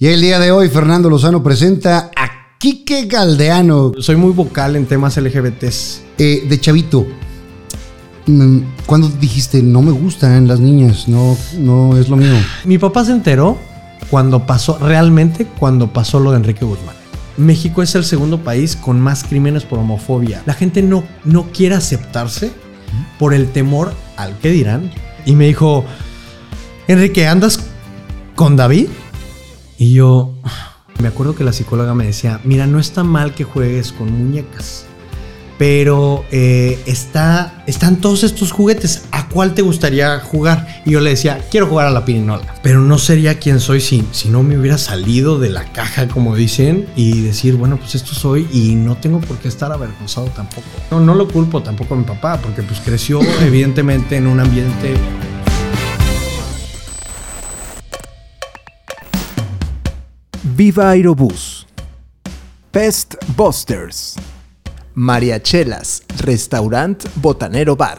Y el día de hoy, Fernando Lozano presenta a Quique Galdeano. Soy muy vocal en temas LGBTs. Eh, de chavito, mm, ¿cuándo dijiste no me gustan las niñas? No, no es lo mío. Mi papá se enteró cuando pasó, realmente cuando pasó lo de Enrique Guzmán. México es el segundo país con más crímenes por homofobia. La gente no, no quiere aceptarse por el temor al que dirán. Y me dijo, Enrique, ¿andas con David? Y yo me acuerdo que la psicóloga me decía, mira, no está mal que juegues con muñecas, pero eh, está, están todos estos juguetes, ¿a cuál te gustaría jugar? Y yo le decía, quiero jugar a la pirinola, pero no sería quien soy si, si no me hubiera salido de la caja, como dicen, y decir, bueno, pues esto soy y no tengo por qué estar avergonzado tampoco. No, no lo culpo tampoco a mi papá, porque pues creció evidentemente en un ambiente Viva Aerobús. Pest Busters. Mariachelas, Restaurant Botanero Bar.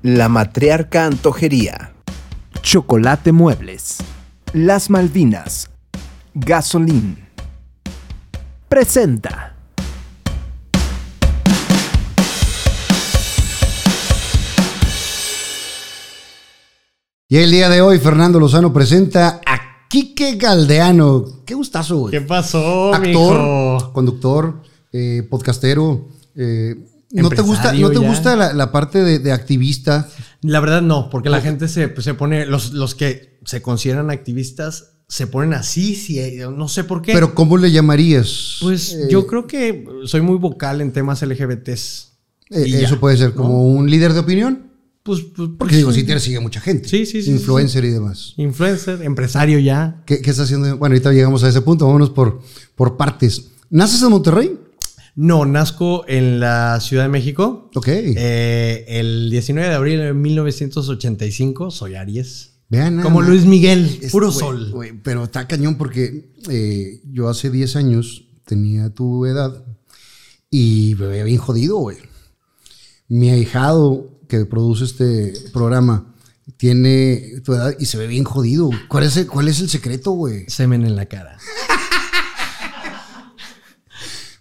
La Matriarca Antojería. Chocolate Muebles. Las Malvinas. Gasolín. Presenta. Y el día de hoy, Fernando Lozano presenta a Quique Galdeano. Qué gustazo, güey. ¿Qué pasó, Actor, mijo? conductor, eh, podcastero. eh, ¿No te gusta, ¿no te ya. gusta la, la parte de, de activista? La verdad no, porque la gente se, se pone, los, los que se consideran activistas se ponen así, sí, no sé por qué. Pero ¿cómo le llamarías? pues Eh, yo creo que soy muy vocal en temas LGBTs. eh, eso puede ser ¿no? como un líder de opinión. Pues, pues, Porque digo, sí. te sigue mucha gente. Sí, sí, sí, Influencer y demás. Influencer, empresario ya. ¿Qué, qué está haciendo? Bueno, ahorita llegamos a ese punto. Vámonos por, por partes. ¿Naces en Monterrey? No, nazco en la Ciudad de México. Ok. Eh, el 19 de abril de 1985, soy Aries. Vean. Como. Luis Miguel, Es- puro sol. pero está cañón porque eh, yo hace 10 años tenía tu edad y me veía bien jodido, güey. Mi ahijado que produce este programa tiene tu edad y se ve bien jodido. ¿Cuál es el, cuál es el secreto, güey? Semen en la cara.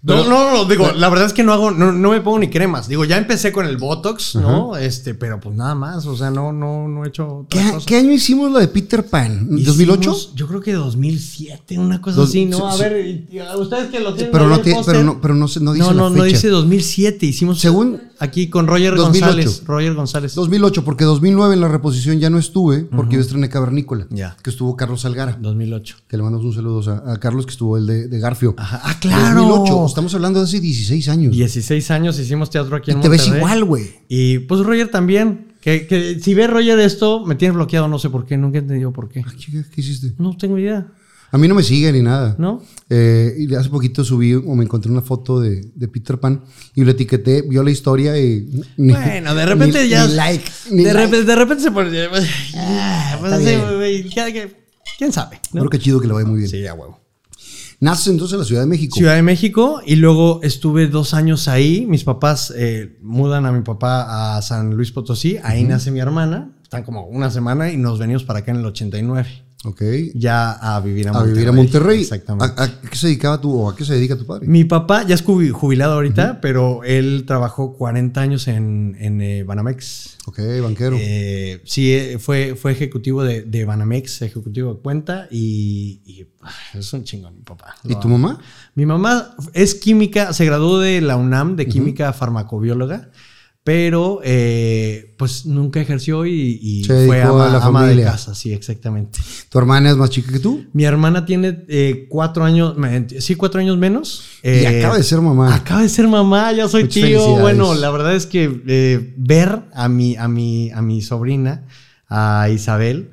No, no, no, digo, la verdad es que no hago, no, no me pongo ni cremas. Digo, ya empecé con el Botox, ¿no? Este, pero pues nada más, o sea, no, no, no he hecho ¿Qué, otra cosa. qué año hicimos lo de Peter Pan? Hicimos, ¿2008? Yo creo que 2007, una cosa Dos- así, ¿no? sí, A ver, ustedes que lo tienen Pero no, pero no, pero no, no dice no, no, la no fecha. dice 2007, hicimos Según- aquí con Roger 2008. González, Roger González. 2008, porque 2009 en la reposición ya no estuve porque yo estrené Cavernícola. Ya. Que estuvo Carlos Salgara. 2008. Que le mandamos un saludo a, a Carlos, que estuvo el de, de Garfio. Ajá. Ah, claro. 2008. Estamos hablando de hace 16 años. 16 años hicimos teatro aquí y en te ves Monterrey. igual, güey. Y pues Roger también. Que, que si ve Roger esto, me tiene bloqueado, no sé por qué, nunca he entendido por qué. ¿Qué, qué hiciste? No tengo idea, A mí no me sigue ni nada. ¿no? Eh, y hace poquito subí o me encontré una foto de, de Peter Pan y lo etiqueté, vio la historia y. ni- Bueno, de repente ni- ya. Ni like. ni de, like. de repente se pone. Ah, pues así, ya que- ¿Quién sabe? ¿no? Pero qué chido que le vaya muy bien. Sí, a huevo. Naces entonces en la Ciudad de México. Ciudad de México y luego estuve dos años ahí. Mis papás eh, mudan a mi papá a San Luis Potosí. Ahí nace mi hermana. Están como una semana y nos venimos para acá en el 89. Ok. Ya a vivir a A Monterrey. vivir a Monterrey. Exactamente. ¿A, a qué se dedicaba tú o a qué se dedica tu padre? Mi papá ya es jubi- jubilado ahorita, pero él trabajó 40 años en, en eh, Banamex. Ok, banquero. Eh, sí, eh, fue, fue ejecutivo de, de Banamex, ejecutivo de cuenta y, y, es un chingón mi papá. ¿Y tu mamá? Mi mamá es química, se graduó de la UNAM de química farmacobióloga, pero eh, pues nunca ejerció y, fue ama, a la ama de casa, sí, exactamente. ¿Tu hermana es más chica que tú? Mi hermana tiene eh, cuatro años, sí, cuatro años menos. y Eh, acaba de ser mamá. Acaba de ser mamá, ya soy Muchas tío. Bueno, la verdad es que ver a mi, a, mi, a mi sobrina, a Isabel,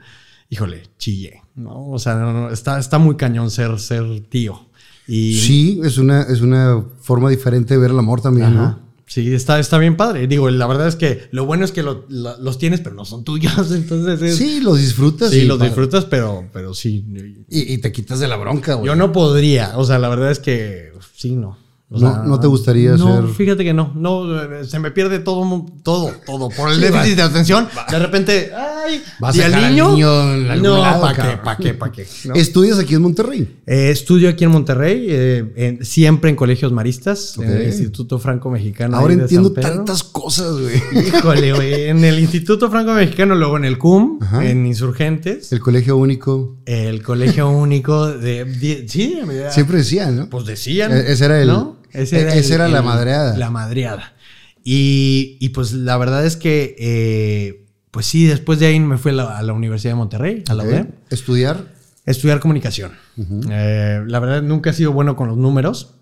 híjole, chillé. ¿no? O sea, no, no, está, está muy cañón ser, ser tío. Y, Sí, es una, es una forma diferente de ver el amor también, Ajá. ¿no? Sí, está, está bien padre. Digo, la verdad es que lo bueno es que lo- la- los tienes, pero no son tuyos. Entonces, es- Sí, los disfrutas. sí, los disfrutas, pero, pero sí. Y, y te quitas de la bronca, güey. Yo no podría. O sea, la verdad es que sí, no. O No- sea, no te gustaría no, ser- fíjate que no. No, eh, se me pierde todo, todo, todo. Por el Sí, déficit de atención, de repente, ay, Vas ¿y a al niño? niño no, ¿para qué? ¿Para qué? ¿Para qué? ¿no? Estudias aquí en Monterrey. Eh, estudio aquí en Monterrey, eh, en- siempre en colegios maristas, en el Instituto Franco Mexicano. Ahora de entiendo San Pedro. tantas cosas, güey. Híjole, güey. En el Instituto Franco Mexicano, luego en el CUM, Ajá. en Insurgentes, El colegio único. el colegio único de. de- sí, Siempre decían, ¿no? Pues decían. E- ese era el- ¿no? Esa era la madreada. La madreada. Y, y, pues la verdad es que, eh, pues sí, después de ahí me fui a la, a la Universidad de Monterrey, a la. UDEM, Estudiar. estudiar comunicación. Eh, la verdad nunca he sido bueno con los números.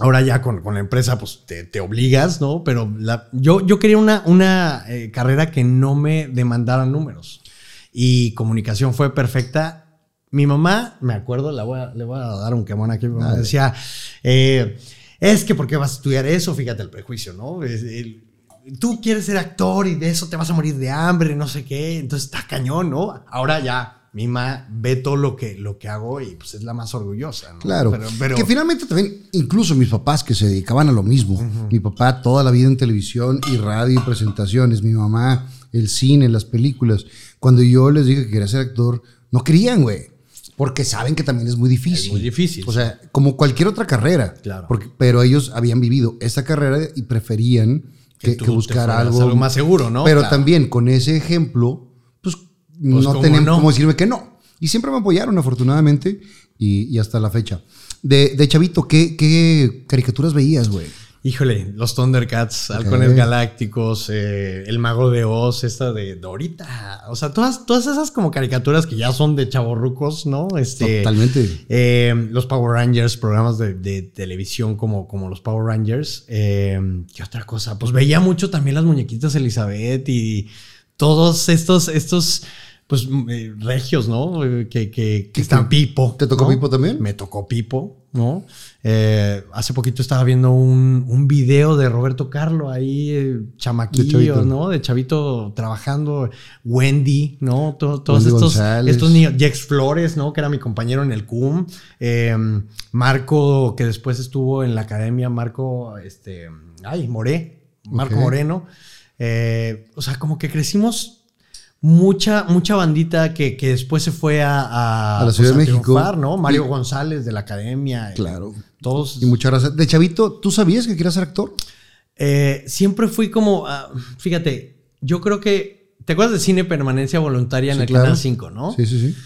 Ahora ya con, con la empresa, pues te, te obligas, ¿no? Pero la- yo, yo quería una, una eh, carrera que no me demandara números. Y comunicación fue perfecta. Mi mamá, me acuerdo, la voy a- le voy a dar un quemón aquí, me decía, eh, es que ¿por qué vas a estudiar eso? Fíjate el prejuicio, ¿no? Es- el- tú quieres ser actor y de eso te vas a morir de hambre, no sé qué. Entonces está cañón, ¿no? Ahora ya mi mamá ve todo lo que, lo que hago y pues es la más orgullosa, ¿no? Claro. Pero, pero- Que finalmente también, incluso mis papás que se dedicaban a lo mismo. Mi papá toda la vida en televisión y radio y presentaciones. Mi mamá, el cine, las películas. Cuando yo les dije que quería ser actor, no querían, güey. Porque saben que también es muy difícil. Es muy difícil. O sea, como cualquier otra carrera. Claro. Porque, pero ellos habían vivido esta carrera y preferían que, buscar algo, algo más seguro, ¿no? Pero Claro. también con ese ejemplo, pues, no ¿cómo tenían no? cómo decirme que no. Y siempre me apoyaron, afortunadamente, y, y hasta la fecha. De, de chavito, ¿qué, qué caricaturas veías, güey? Híjole, los Thundercats, Halcones Galácticos, eh, El Mago de Oz, esta de Dorita. O sea, todas, todas esas como caricaturas que ya son de chavorrucos, ¿no? Este, Totalmente. eh, los Power Rangers, programas de, de televisión como, como los Power Rangers. Eh, ¿Qué otra cosa? Pues veía mucho también las muñequitas Elizabeth y todos estos, estos pues, eh, regios, ¿no? Eh, Que, que, que están Pipo. ¿Te tocó ¿no? Pipo también? Me tocó Pipo, ¿no? Eh, hace poquito estaba viendo un, un video de Roberto Carlo ahí, chamaquillo, De. ¿no? De chavito trabajando, Wendy, ¿no? To- todos Wendy estos, González. estos niños, Jex Flores, ¿no? Que era mi compañero en el CUM, Marco, que después estuvo en la academia, Marco, este, ay, Moré, Marco Ok. Moreno. O sea, como que crecimos mucha, mucha bandita que, que después se fue a, a, A la Ciudad de México. triunfar, ¿no? Mario Y- González de la academia. eh, Claro. Todos. Y muchas gracias. De chavito, ¿tú sabías que querías ser actor? Eh, siempre fui como, ah, fíjate, yo creo que, ¿te acuerdas de cine permanencia voluntaria en el claro. Canal 5, no? Sí, sí, sí.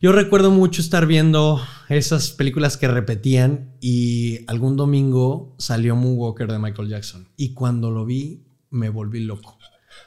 Yo recuerdo mucho estar viendo esas películas que repetían y algún domingo salió Moonwalker de Michael Jackson y cuando lo vi me volví loco. O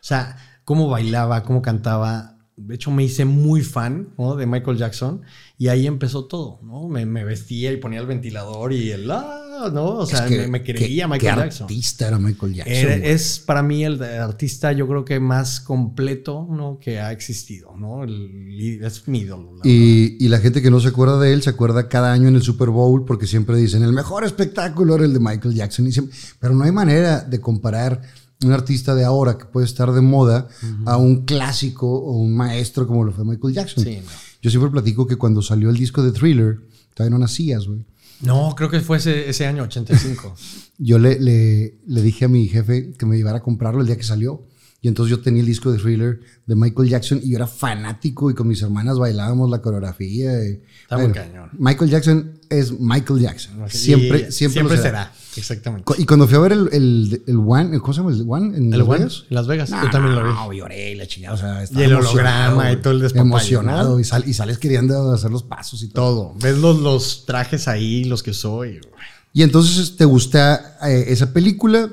sea, cómo bailaba, cómo cantaba. De hecho, me hice muy fan ¿no? de Michael Jackson y ahí empezó todo, ¿no? Me, me vestía y ponía el ventilador y el... ah, ¿no? O sea, Es que- me, me creía Michael qué Jackson. artista era Michael Jackson. Era- es para mí el artista, yo creo que más completo ¿no? que ha existido, ¿no? El- es mi ídolo. la verdad. Y, y la gente que no se acuerda de él se acuerda cada año en el Super Bowl porque siempre dicen el mejor espectáculo era el de Michael Jackson. Y siempre- pero no hay manera de comparar un artista de ahora que puede estar de moda a un clásico o un maestro como lo fue Michael Jackson. Sí, no. Yo siempre platico que cuando salió el disco de Thriller, todavía no nacías, güey. No, creo que fue ese, ese año 85. Yo le, le, le dije a mi jefe que me llevara a comprarlo el día que salió. Y entonces yo tenía el disco de Thriller de Michael Jackson y yo era fanático y con mis hermanas bailábamos la coreografía. y- Está muy cañón. Michael Jackson es Michael Jackson. Siempre, siempre, lo será. Exactamente. Y cuando fui a ver el, el, el One, ¿cómo se llama? ¿El One? ¿En ¿El Las One? Vegas? En Las Vegas. No, Yo también lo vi. No, lloré y la chingada. O sea, Y el holograma y todo el despapalle, Emocionado. ¿no? Y, sal- y sales queriendo hacer los pasos y todo. Todo. Ves los, los trajes ahí, los que soy. Y entonces te gusta eh, esa película,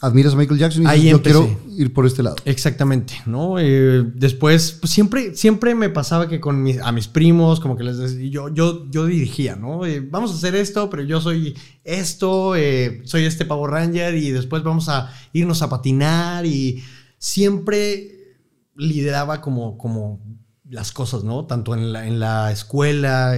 admiras a Michael Jackson y Ahí yo empecé. quiero ir por este lado. Exactamente, ¿no? Eh, después, pues siempre, siempre me pasaba que con mis, a mis primos, como que les decía, yo, yo, yo dirigía, ¿no? Eh, vamos a hacer esto, pero yo soy esto, eh, soy este Power Ranger y después vamos a irnos a patinar y siempre lideraba como, como las cosas, ¿no? Tanto en la, en la escuela,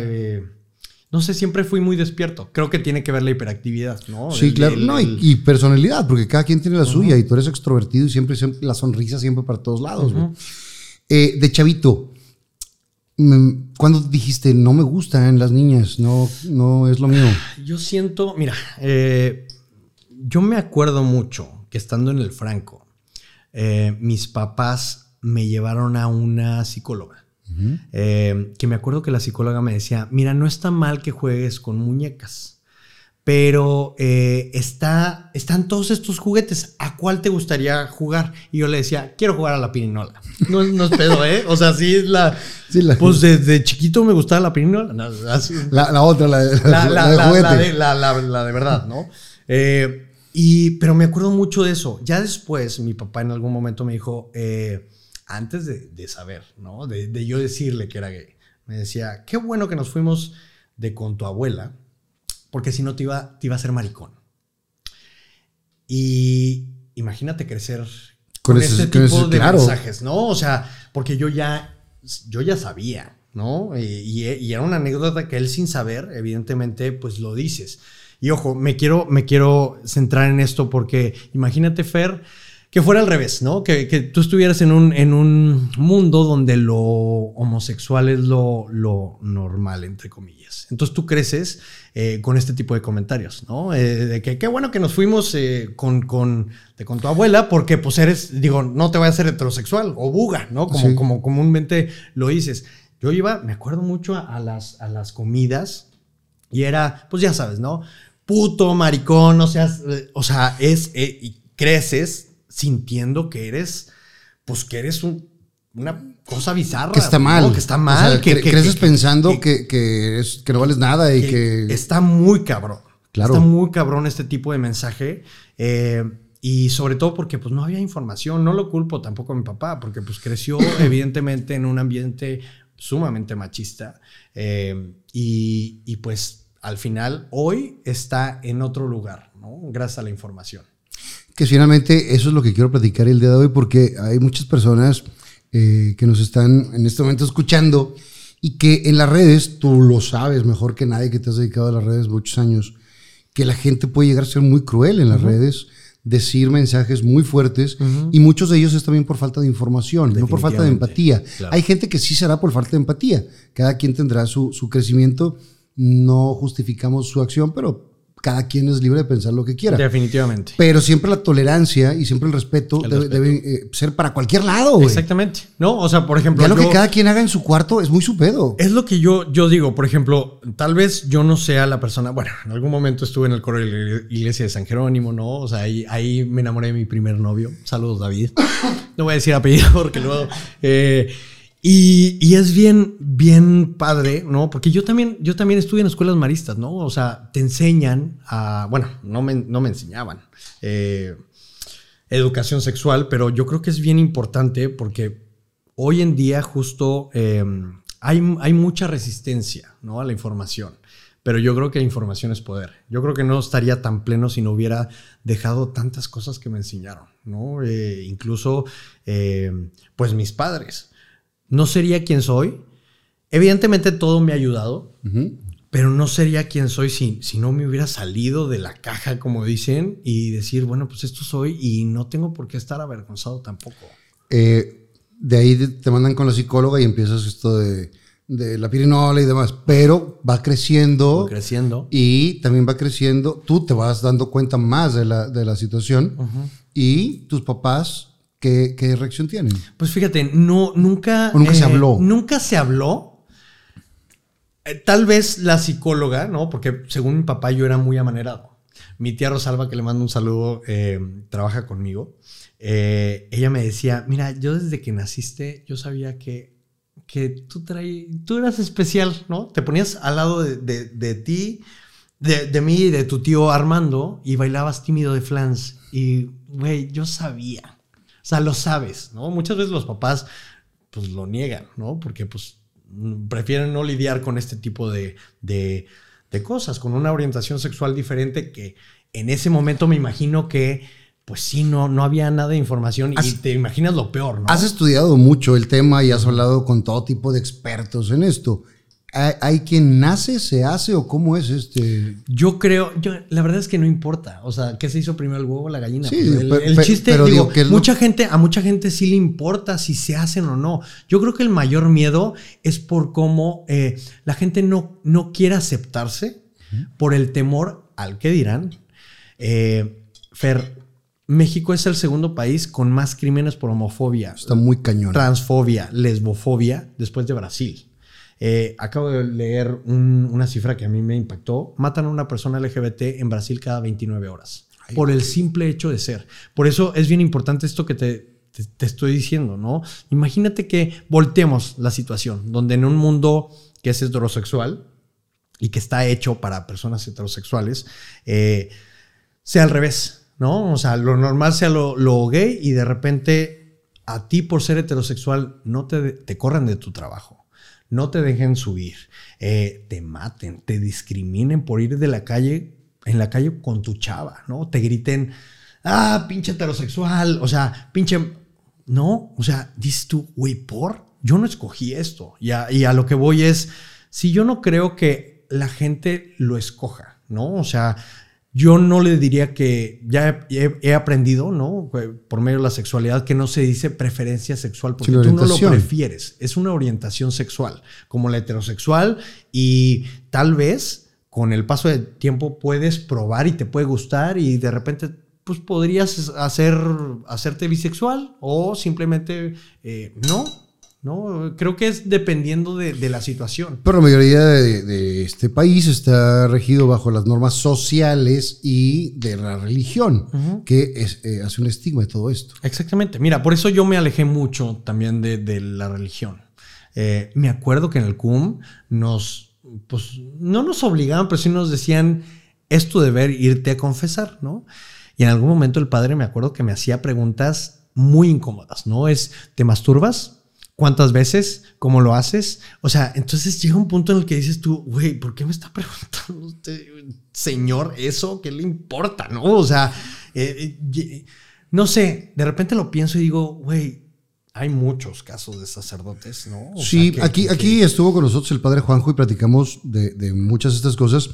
no sé, siempre fui muy despierto. Creo que tiene que ver la hiperactividad, ¿no? Sí, El- claro. el- no, y, personalidad, porque cada quien tiene la suya y tú eres extrovertido y siempre, siempre la sonrisa siempre para todos lados. Eh, de chavito, ¿cuándo dijiste no me gustan las niñas? No, no es lo mío. Yo siento, mira, eh, yo me acuerdo mucho que estando en el Franco, eh, mis papás me llevaron a una psicóloga. Eh, que me acuerdo que la psicóloga me decía, mira, no está mal que juegues con muñecas, pero eh, está, están todos estos juguetes, ¿a cuál te gustaría jugar? Y yo le decía, quiero jugar a la pirinola. No, no es pedo, ¿eh? O sea, sí es la... Pues desde chiquito me gustaba la pirinola. la, otra, la, la, la, de, verdad, ¿no? Eh, y, pero me acuerdo mucho de eso. Ya después, mi papá en algún momento me dijo, eh, antes de, saber, ¿no? De, yo decirle que era gay, me decía, qué bueno que nos fuimos de con tu abuela, porque si no te iba, te iba a ser maricón. Y imagínate crecer con, ese, tipo de mensajes, ¿no? O sea, porque yo ya, yo ya sabía, ¿no? Y, y, era una anécdota que él sin saber, evidentemente, pues lo dices. Y ojo, me quiero, me quiero centrar en esto porque imagínate, Fer, que fuera al revés, ¿no? Que, tú estuvieras en un, en un mundo donde lo homosexual es lo, lo normal, entre comillas. Entonces tú creces eh, con este tipo de comentarios, ¿no? Eh, de que qué bueno que nos fuimos eh, con, con, con tu abuela porque pues eres, digo, no te voy a hacer heterosexual o buga, ¿no? Como, como comúnmente lo dices. Yo iba, me acuerdo mucho a, las, a las comidas y era, pues ya sabes, ¿no? puto, maricón, o sea, o sea, es, y creces sintiendo que eres, pues que eres una cosa bizarra. Que está mal. Que está mal. que, creces pensando que, que, no vales nada y que, Está muy cabrón. Claro. Está muy cabrón este tipo de mensaje. Eh, y sobre todo porque pues no había información. No lo culpo tampoco a mi papá, porque pues creció evidentemente en un ambiente sumamente machista. Eh, y, y pues al final hoy está en otro lugar, ¿no? Gracias a la información. Que finalmente eso es lo que quiero platicar el día de hoy porque hay muchas personas eh, que nos están en este momento escuchando y que en las redes, tú lo sabes mejor que nadie que te has dedicado a las redes muchos años, que la gente puede llegar a ser muy cruel en las redes, decir mensajes muy fuertes y muchos de ellos es también por falta de información, no por falta de empatía. Hay gente que sí será por falta de empatía. Cada quien tendrá su, su crecimiento no justificamos su acción, pero cada quien es libre de pensar lo que quiera. Definitivamente. Pero siempre la tolerancia y siempre el respeto, debe, eh, ser para cualquier lado. Exactamente. No, o sea, por ejemplo. Ya lo que cada quien haga en su cuarto es muy su pedo. Es lo que yo, yo digo, por ejemplo, tal vez yo no sea la persona. Bueno, en algún momento estuve en el coro de la iglesia de San Jerónimo, ¿no? O sea, ahí, ahí me enamoré de mi primer novio. Saludos, David. No voy a decir apellido porque luego. Eh, y, es bien, bien padre, ¿no? Porque yo también, yo también estuve en escuelas maristas, ¿no? O sea, te enseñan a, bueno, no me, no me enseñaban eh, educación sexual, pero yo creo que es bien importante porque hoy en día justo eh, hay, hay mucha resistencia, ¿no? A la información. Pero yo creo que la información es poder. Yo creo que no estaría tan pleno si no hubiera dejado tantas cosas que me enseñaron, ¿no? Eh, incluso, pues mis padres no sería quien soy. Evidentemente todo me ha ayudado, pero no sería quien soy si, si no me hubiera salido de la caja, como dicen, y decir, bueno, pues esto soy y no tengo por qué estar avergonzado tampoco. Eh, de ahí te mandan con la psicóloga y empiezas esto de, la pirinola y demás, pero va creciendo. Va creciendo. Y también va creciendo, tú te vas dando cuenta más de la, de la situación y tus papás ¿Qué, reacción tienen? Pues fíjate, no, nunca. nunca se eh, habló. Nunca se habló. Eh, tal vez la psicóloga, ¿no? Porque según mi papá yo era muy amanerado. Mi tía Rosalba, que le mando un saludo, eh, trabaja conmigo. ella me decía, mira, yo desde que naciste, yo sabía que, que tú, traí, tú eras especial, ¿no? Te ponías al lado de, de, ti, de, de, mí y de tu tío Armando y bailabas tímido de flans. Y, güey, yo sabía. Sea, lo sabes, ¿no? Muchas veces los papás pues lo niegan, ¿no? Porque pues prefieren no lidiar con este tipo de, de, cosas, con una orientación sexual diferente que en ese momento me imagino que pues sí, no, no había nada de información y te imaginas lo peor, ¿no? Has estudiado mucho el tema y has hablado con todo tipo de expertos en esto. ¿Hay, quien nace, se hace o cómo es este? Yo creo, yo, la verdad es que no importa. O sea, ¿qué se hizo primero el huevo o la gallina? Sí, el, chiste, digo, mucha gente, a mucha gente sí le importa si se hacen o no. Yo creo que el mayor miedo es por cómo eh, la gente no, no quiere aceptarse por el temor al que dirán. Eh, Fer, México es el segundo país con más crímenes por homofobia, Está muy cañón. transfobia, lesbofobia, después de Brasil. Eh, acabo de leer un- una cifra que a mí me impactó. Matan a una persona LGBT en Brasil cada 29 horas. por el simple hecho de ser. Por eso es bien importante esto que te, te- te estoy diciendo, ¿no? Imagínate que volteemos la situación, donde en un mundo que es heterosexual y que está hecho para personas heterosexuales, eh, sea al revés, ¿no? O sea, lo normal sea lo, lo gay y de repente a ti por ser heterosexual no te, te corran de tu trabajo, no te dejen subir, eh, te maten, te discriminen por ir de la calle, en la calle con tu chava, ¿no? Te griten, ah, pinche heterosexual, o sea, pinche... No, o sea, dices tú, güey, por, yo no escogí esto. Y a, y a lo que voy es, si yo no creo que la gente lo escoja, ¿no? O sea, yo no le diría que ya he, aprendido, ¿no? Por medio de la sexualidad, que no se dice preferencia sexual, porque tú no lo prefieres. Es una orientación sexual, como la heterosexual, y tal vez con el paso del tiempo puedes probar y te puede gustar, y de repente, pues podrías hacer, hacerte bisexual, o simplemente eh, no. ¿No? Creo que es dependiendo de, de la situación. Pero la mayoría de, de este país está regido bajo las normas sociales y de la religión, que es, eh, hace un estigma de todo esto. Exactamente. Mira, por eso yo me alejé mucho también de, de la religión. Eh, me acuerdo que en el CUM nos, pues, no nos obligaban, pero sí nos decían, es tu deber irte a confesar, ¿no? Y en algún momento el padre me acuerdo que me hacía preguntas muy incómodas, ¿no? Es, ¿te masturbas? ¿Cuántas veces? ¿Cómo lo haces? O sea, entonces llega un punto en el que dices tú, güey, ¿por qué me está preguntando usted, señor, eso? ¿Qué le importa? ¿No? O sea, eh, eh, no sé, de repente lo pienso y digo, güey, hay muchos casos de sacerdotes, ¿no? O sí, sea, que- aquí, que- aquí estuvo con nosotros el padre Juanjo y platicamos de, de muchas de estas cosas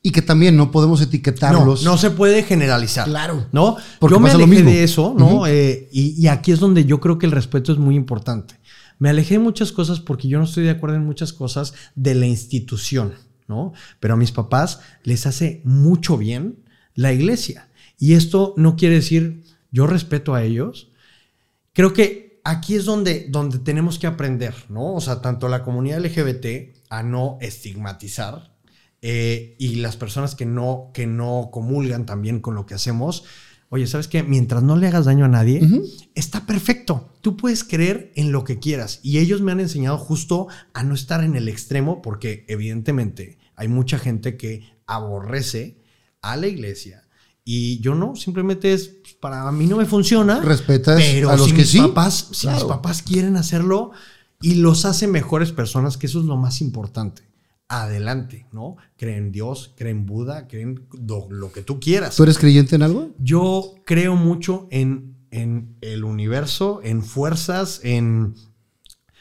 y que también no podemos no, etiquetarlos. no se puede generalizar. Claro. ¿No? Porque yo me pasa lo alejé mismo. de eso, ¿no? Ujú. Eh, y, y aquí es donde yo creo que el respeto es muy importante. Me alejé de muchas cosas porque yo no estoy de acuerdo en muchas cosas de la institución, ¿no? Pero a mis papás les hace mucho bien la iglesia. Y esto no quiere decir yo respeto a ellos. Creo que aquí es donde, donde tenemos que aprender, ¿no? O sea, tanto la comunidad LGBT a no estigmatizar eh, y las personas que no, que no comulgan también con lo que hacemos. Oye, ¿sabes qué? Mientras no le hagas daño a nadie, está perfecto. Tú puedes creer en lo que quieras. Y ellos me han enseñado justo a no estar en el extremo porque evidentemente hay mucha gente que aborrece a la iglesia. Y yo no, simplemente es, pues, para mí no me funciona. Respetas pero a los si que mis sí. Papás, si mis Claro. papás quieren hacerlo y los hace mejores personas, que eso es lo más importante. Adelante, ¿no? Creen en Dios, creen en Buda, creen lo, lo que tú quieras. ¿Tú eres creyente en algo? Yo creo mucho en, en el universo, en fuerzas, en,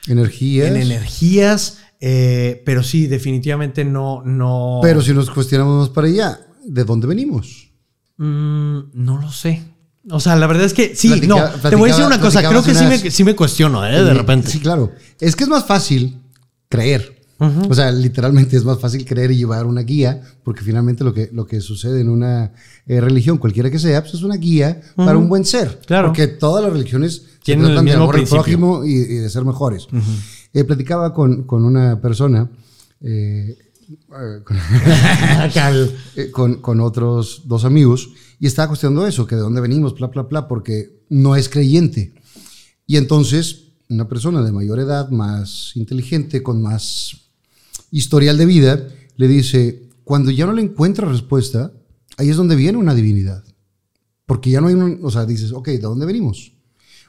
Energías. en energías, eh, pero sí, definitivamente no, no. Pero si nos cuestionamos más para allá, ¿de dónde venimos? Mm, no lo sé. O sea, la verdad es que sí, Platica- no. Te voy a decir una cosa, creo que sí me, sí me cuestiono, ¿eh? De repente. Sí, claro. Es que es más fácil creer. Ujú. O sea, literalmente es más fácil creer y llevar una guía, porque finalmente lo que, lo que sucede en una eh, religión, cualquiera que sea, pues es una guía para un buen ser. Claro. Porque todas las religiones Tienen el tratan de mismo amor al prójimo y, y de ser mejores. Eh, platicaba con, con una persona, eh, eh, con, con otros dos amigos y estaba cuestionando eso, que de dónde venimos, bla, bla, bla, porque no es creyente. Y entonces una persona de mayor edad, más inteligente, con más historial de vida, le dice, cuando ya no le encuentra respuesta, ahí es donde viene una divinidad. Porque ya no hay un, o sea, dices, ok, ¿de dónde venimos?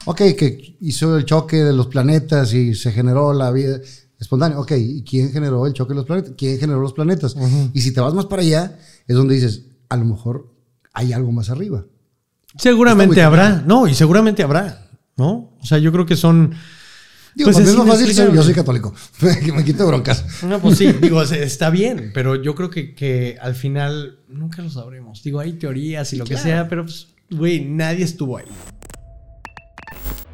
Ok, que hizo el choque de los planetas y se generó la vida espontánea. Ok, ¿y quién generó el choque de los planetas? ¿Quién generó los planetas? Y si te vas más para allá, es donde dices, a lo mejor hay algo más arriba. Seguramente habrá, no, y seguramente habrá, ¿no? O sea, yo creo que son. Digo, Pues es más fácil yo soy católico. que me quito broncas. No, pues sí, digo, está bien, pero yo creo que, que al final nunca lo sabremos. Digo, hay teorías y lo que sea, pero pues, güey, nadie estuvo ahí.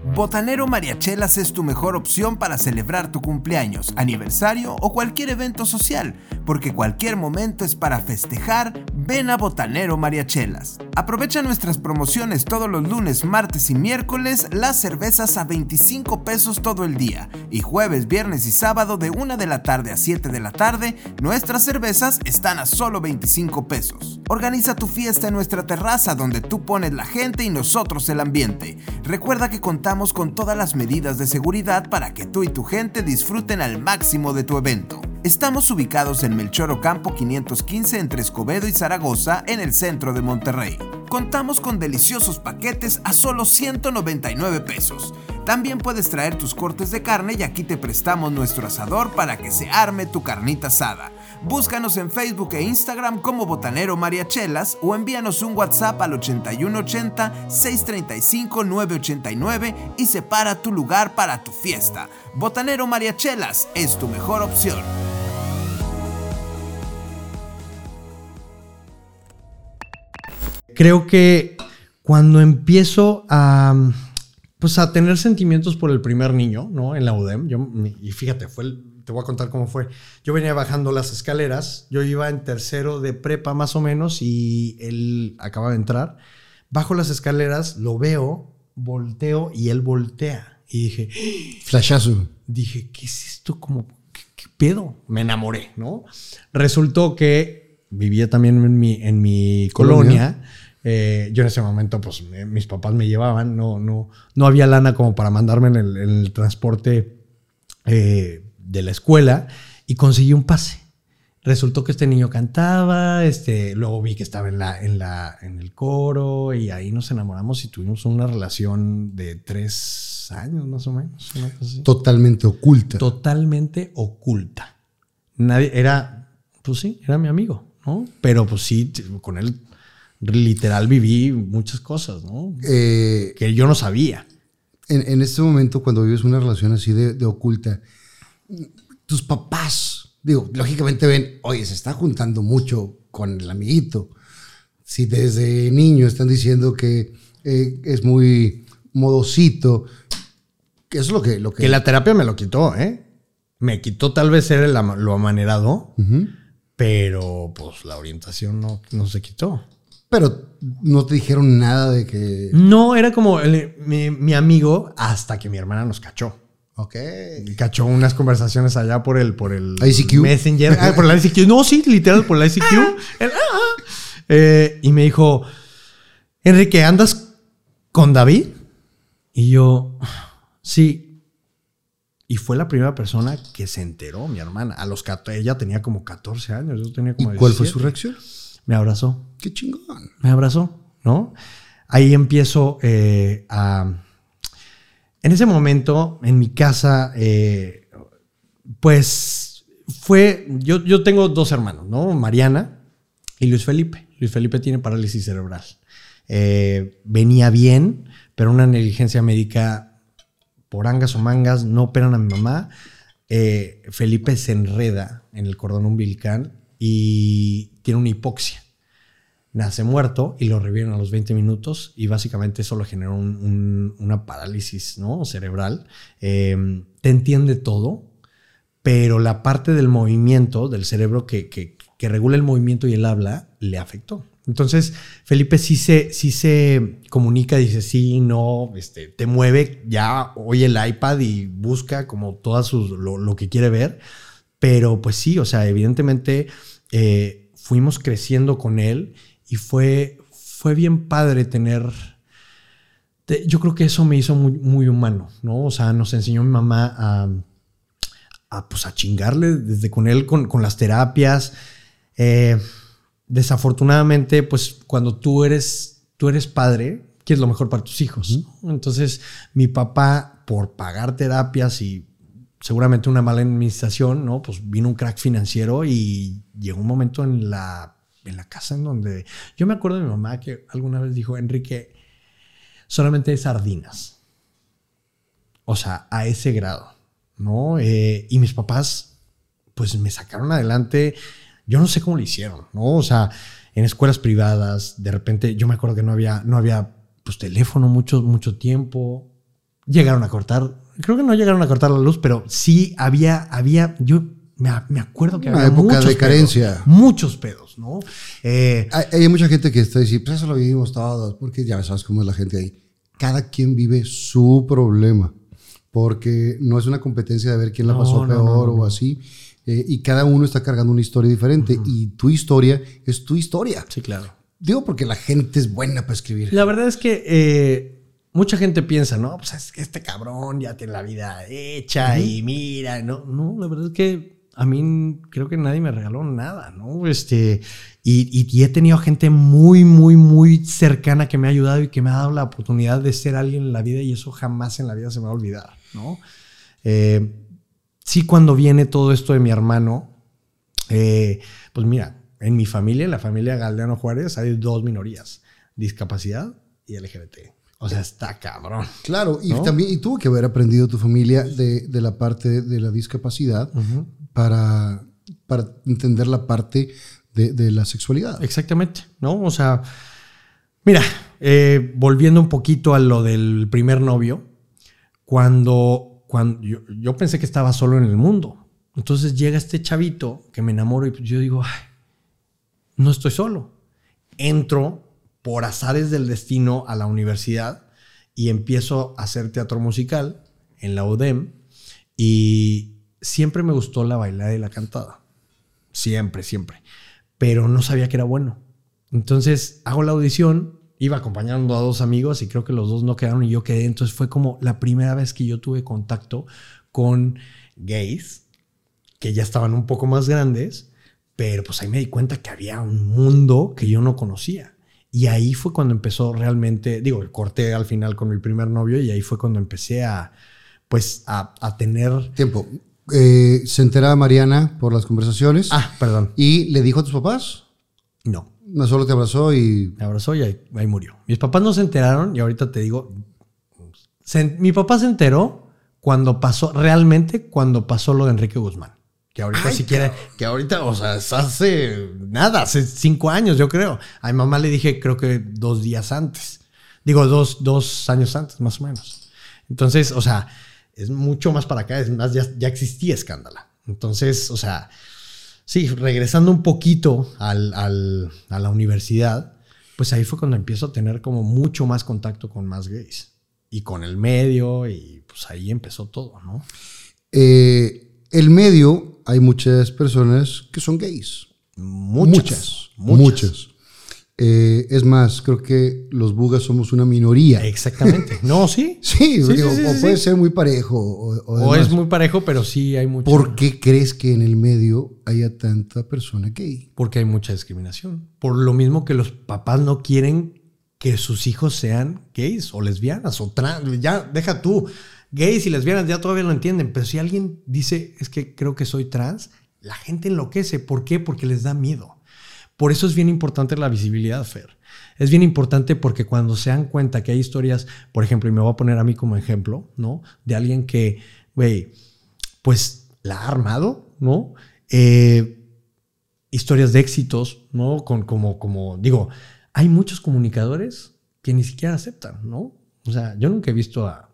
Botanero Mariachelas es tu mejor opción para celebrar tu cumpleaños, aniversario o cualquier evento social, porque cualquier momento es para festejar, ven a Botanero Mariachelas. Aprovecha nuestras promociones todos los lunes, martes y miércoles, las cervezas a 25 pesos todo el día, y jueves, viernes y sábado de 1 de la tarde a 7 de la tarde, nuestras cervezas están a solo 25 pesos. Organiza tu fiesta en nuestra terraza donde tú pones la gente y nosotros el ambiente. Recuerda que contamos con todas las medidas de seguridad para que tú y tu gente disfruten al máximo de tu evento. Estamos ubicados en Melchor Ocampo 515 entre Escobedo y Zaragoza en el centro de Monterrey. Contamos con deliciosos paquetes a solo 199 pesos. También puedes traer tus cortes de carne y aquí te prestamos nuestro asador para que se arme tu carnita asada. Búscanos en Facebook e Instagram como Botanero Mariachelas o envíanos un WhatsApp al 8180-635-989 y separa tu lugar para tu fiesta. Botanero Mariachelas es tu mejor opción. Creo que cuando empiezo a pues a tener sentimientos por el primer niño, ¿no? En la UDEM. Yo, y fíjate, fue el, te voy a contar cómo fue. Yo venía bajando las escaleras, yo iba en tercero de prepa más o menos y él acaba de entrar. Bajo las escaleras, lo veo, volteo y él voltea. Y dije, flashazo. Dije, ¿qué es esto? Como, ¿qué, pedo? Me enamoré, ¿no? Resultó que vivía también en mi, en mi colonia. Eh, yo en ese momento, pues mis papás me llevaban, no, no, no había lana como para mandarme en el, transporte eh, de la escuela y conseguí un pase. Resultó que este niño cantaba, este, luego vi que estaba en, la, en, la, en el coro y ahí nos enamoramos y tuvimos una relación de tres años más o menos. Totalmente oculta. Totalmente oculta. Nadie, era, pues sí, era mi amigo, ¿no? Pero pues sí, con él literal viví muchas cosas, ¿no? Eh, que yo no sabía. En, en, este momento, cuando vives una relación así de, de oculta, tus papás, digo, lógicamente ven, oye, se está juntando mucho con el amiguito. Si desde niño están diciendo que eh, es muy modosito, que eso es lo que, lo que... Que la terapia me lo quitó, ¿eh? Me quitó tal vez ser lo amanerado, pero pues la orientación no, no se quitó. Pero no te dijeron nada de que... No, era como mi, mi, amigo hasta que mi hermana nos cachó. Ok. Cachó unas conversaciones allá por el, por el ICQ. Messenger. Ah, por el ICQ. No, sí, literal, por el ICQ. Ah. Ah, eh, y me dijo, Enrique, ¿andas con David? Y yo, sí. Y fue la primera persona que se enteró, mi hermana. A los ella tenía como 14 años, yo tenía como ¿Y ¿Cuál fue su reacción? Me abrazó. Qué chingón. Me abrazó, ¿no? Ahí empiezo eh, a en ese momento, en mi casa, eh, pues fue, yo, yo tengo dos hermanos, ¿no? Mariana y Luis Felipe. Luis Felipe tiene parálisis cerebral. Eh, venía bien, pero una negligencia médica por angas o mangas, no operan a mi mamá. Eh, Felipe se enreda en el cordón umbilical y tiene una hipoxia nace muerto y lo reviven a los 20 minutos y básicamente eso le generó una parálisis ¿no? cerebral. Em, te entiende todo, pero la parte del movimiento del cerebro que, que, regula el movimiento y el habla le afectó. Entonces, Felipe sí se, sí se comunica, dice sí, no, este, te mueve, ya oye el iPad y busca como todo lo, lo, que quiere ver. Pero pues sí, o sea, evidentemente eh, fuimos creciendo con él y fue, fue bien padre tener... Yo creo que eso me hizo muy, muy humano, ¿no? O sea, nos enseñó mi mamá a, a, pues a chingarle desde con él, con, con las terapias. Eh, desafortunadamente, pues cuando tú eres, tú eres padre, quieres lo mejor para tus hijos. Entonces, mi papá, por pagar terapias y seguramente una mala administración, ¿no? Pues vino un crack financiero y llegó un momento en la en la casa en donde... Yo me acuerdo de mi mamá que alguna vez dijo, Enrique, solamente hay sardinas. O sea, a ese grado, ¿no? Eh, y mis papás, pues me sacaron adelante, yo no sé cómo lo hicieron, ¿no? O sea, en escuelas privadas, de repente, yo me acuerdo que no había, no había pues teléfono mucho, mucho tiempo. llegaron a cortar, creo que no llegaron a cortar la luz, pero sí había, había, yo me, me acuerdo que Una había época muchos de carencia. pedos, muchos pedos, ¿no? Eh, Hay, hay mucha gente que está diciendo, pues eso lo vivimos todos, porque ya sabes cómo es la gente ahí. Cada quien vive su problema, porque no es una competencia de ver quién la No, pasó no, peor no, o así. eh, y cada uno está cargando una historia diferente y tu historia es tu historia. sí, claro. Digo porque la gente es buena para escribir. La verdad es que eh, mucha gente piensa, no, pues es que este cabrón ya tiene la vida hecha y mira, no, no, la verdad es que a mí creo que nadie me regaló nada, ¿no? Este, y, y- y he tenido gente muy, muy, muy cercana que me ha ayudado y que me ha dado la oportunidad de ser alguien en la vida y eso jamás en la vida se me va a olvidar, ¿no? Eh, sí, cuando viene todo esto de mi hermano, eh, pues mira, en mi familia, en la familia Galdeano Juárez, hay dos minorías, discapacidad y LGBT. O sea, está cabrón. Claro, y ¿No? también y tuvo que haber aprendido tu familia de, de la parte de la discapacidad para, para entender la parte de, de la sexualidad. Exactamente, ¿no? O sea, mira, eh, volviendo un poquito a lo del primer novio, cuando, cuando yo, yo pensé que estaba solo en el mundo. Entonces llega este chavito que me enamoro y yo digo, "Ay, no estoy solo. Entro por azares del destino a la universidad y empiezo a hacer teatro musical en la UDEM y siempre me gustó la bailada y la cantada. Siempre, siempre. Pero no sabía que era bueno. Entonces hago la audición, iba acompañando a dos amigos y creo que los dos no quedaron y yo quedé. Entonces fue como la primera vez que yo tuve contacto con gays que ya estaban un poco más grandes, pero pues ahí me di cuenta que había un mundo que yo no conocía. Y ahí fue cuando empezó realmente, digo, corté al final con mi primer novio y ahí fue cuando empecé a, pues, a, a tener... Tiempo. Eh, se entera Mariana por las conversaciones Ah, perdón. y le dijo a tus papás. No, No solo te abrazó y. me abrazó y ahí, ahí murió. Mis papás no se enteraron y ahorita te digo, se- mi papá se enteró cuando pasó, realmente cuando pasó lo de Enrique Guzmán. Que ahorita si quiere, que ahorita, o sea, es hace nada, hace cinco años yo creo. A mi mamá le dije creo que dos días antes. Digo, dos, dos años antes, más o menos. Entonces, o sea, es mucho más para acá, es más, ya, ya existía escándala. Entonces, o sea, sí, regresando un poquito al- al- a la universidad, pues ahí fue cuando empiezo a tener como mucho más contacto con más gays. Y con el medio, y pues ahí empezó todo, ¿no? Eh, el medio, hay muchas personas que son gays. Muchas. Muchas. Muchas. Eh, es más, creo que los bugas somos una minoría. Exactamente. No, sí. Sí, Sí, digo, sí, sí, o puede ser muy parejo. O, o es muy parejo, pero sí hay mucho. ¿Por qué crees que en el medio haya tanta persona gay? Porque hay mucha discriminación. Por lo mismo que los papás no quieren que sus hijos sean gays o lesbianas o trans. Ya, deja tú. Gays y lesbianas ya todavía lo entienden. Pero si alguien dice, es que creo que soy trans, la gente enloquece. ¿Por qué? Porque les da miedo. Por eso es bien importante la visibilidad, Fer. Es bien importante porque cuando se dan cuenta que hay historias, por ejemplo, y me voy a poner a mí como ejemplo, ¿no? De alguien que, güey, pues la ha armado, ¿no? Eh, historias de éxitos, ¿no? Con, como, como, digo, hay muchos comunicadores que ni siquiera aceptan, ¿no? O sea, yo nunca he visto a,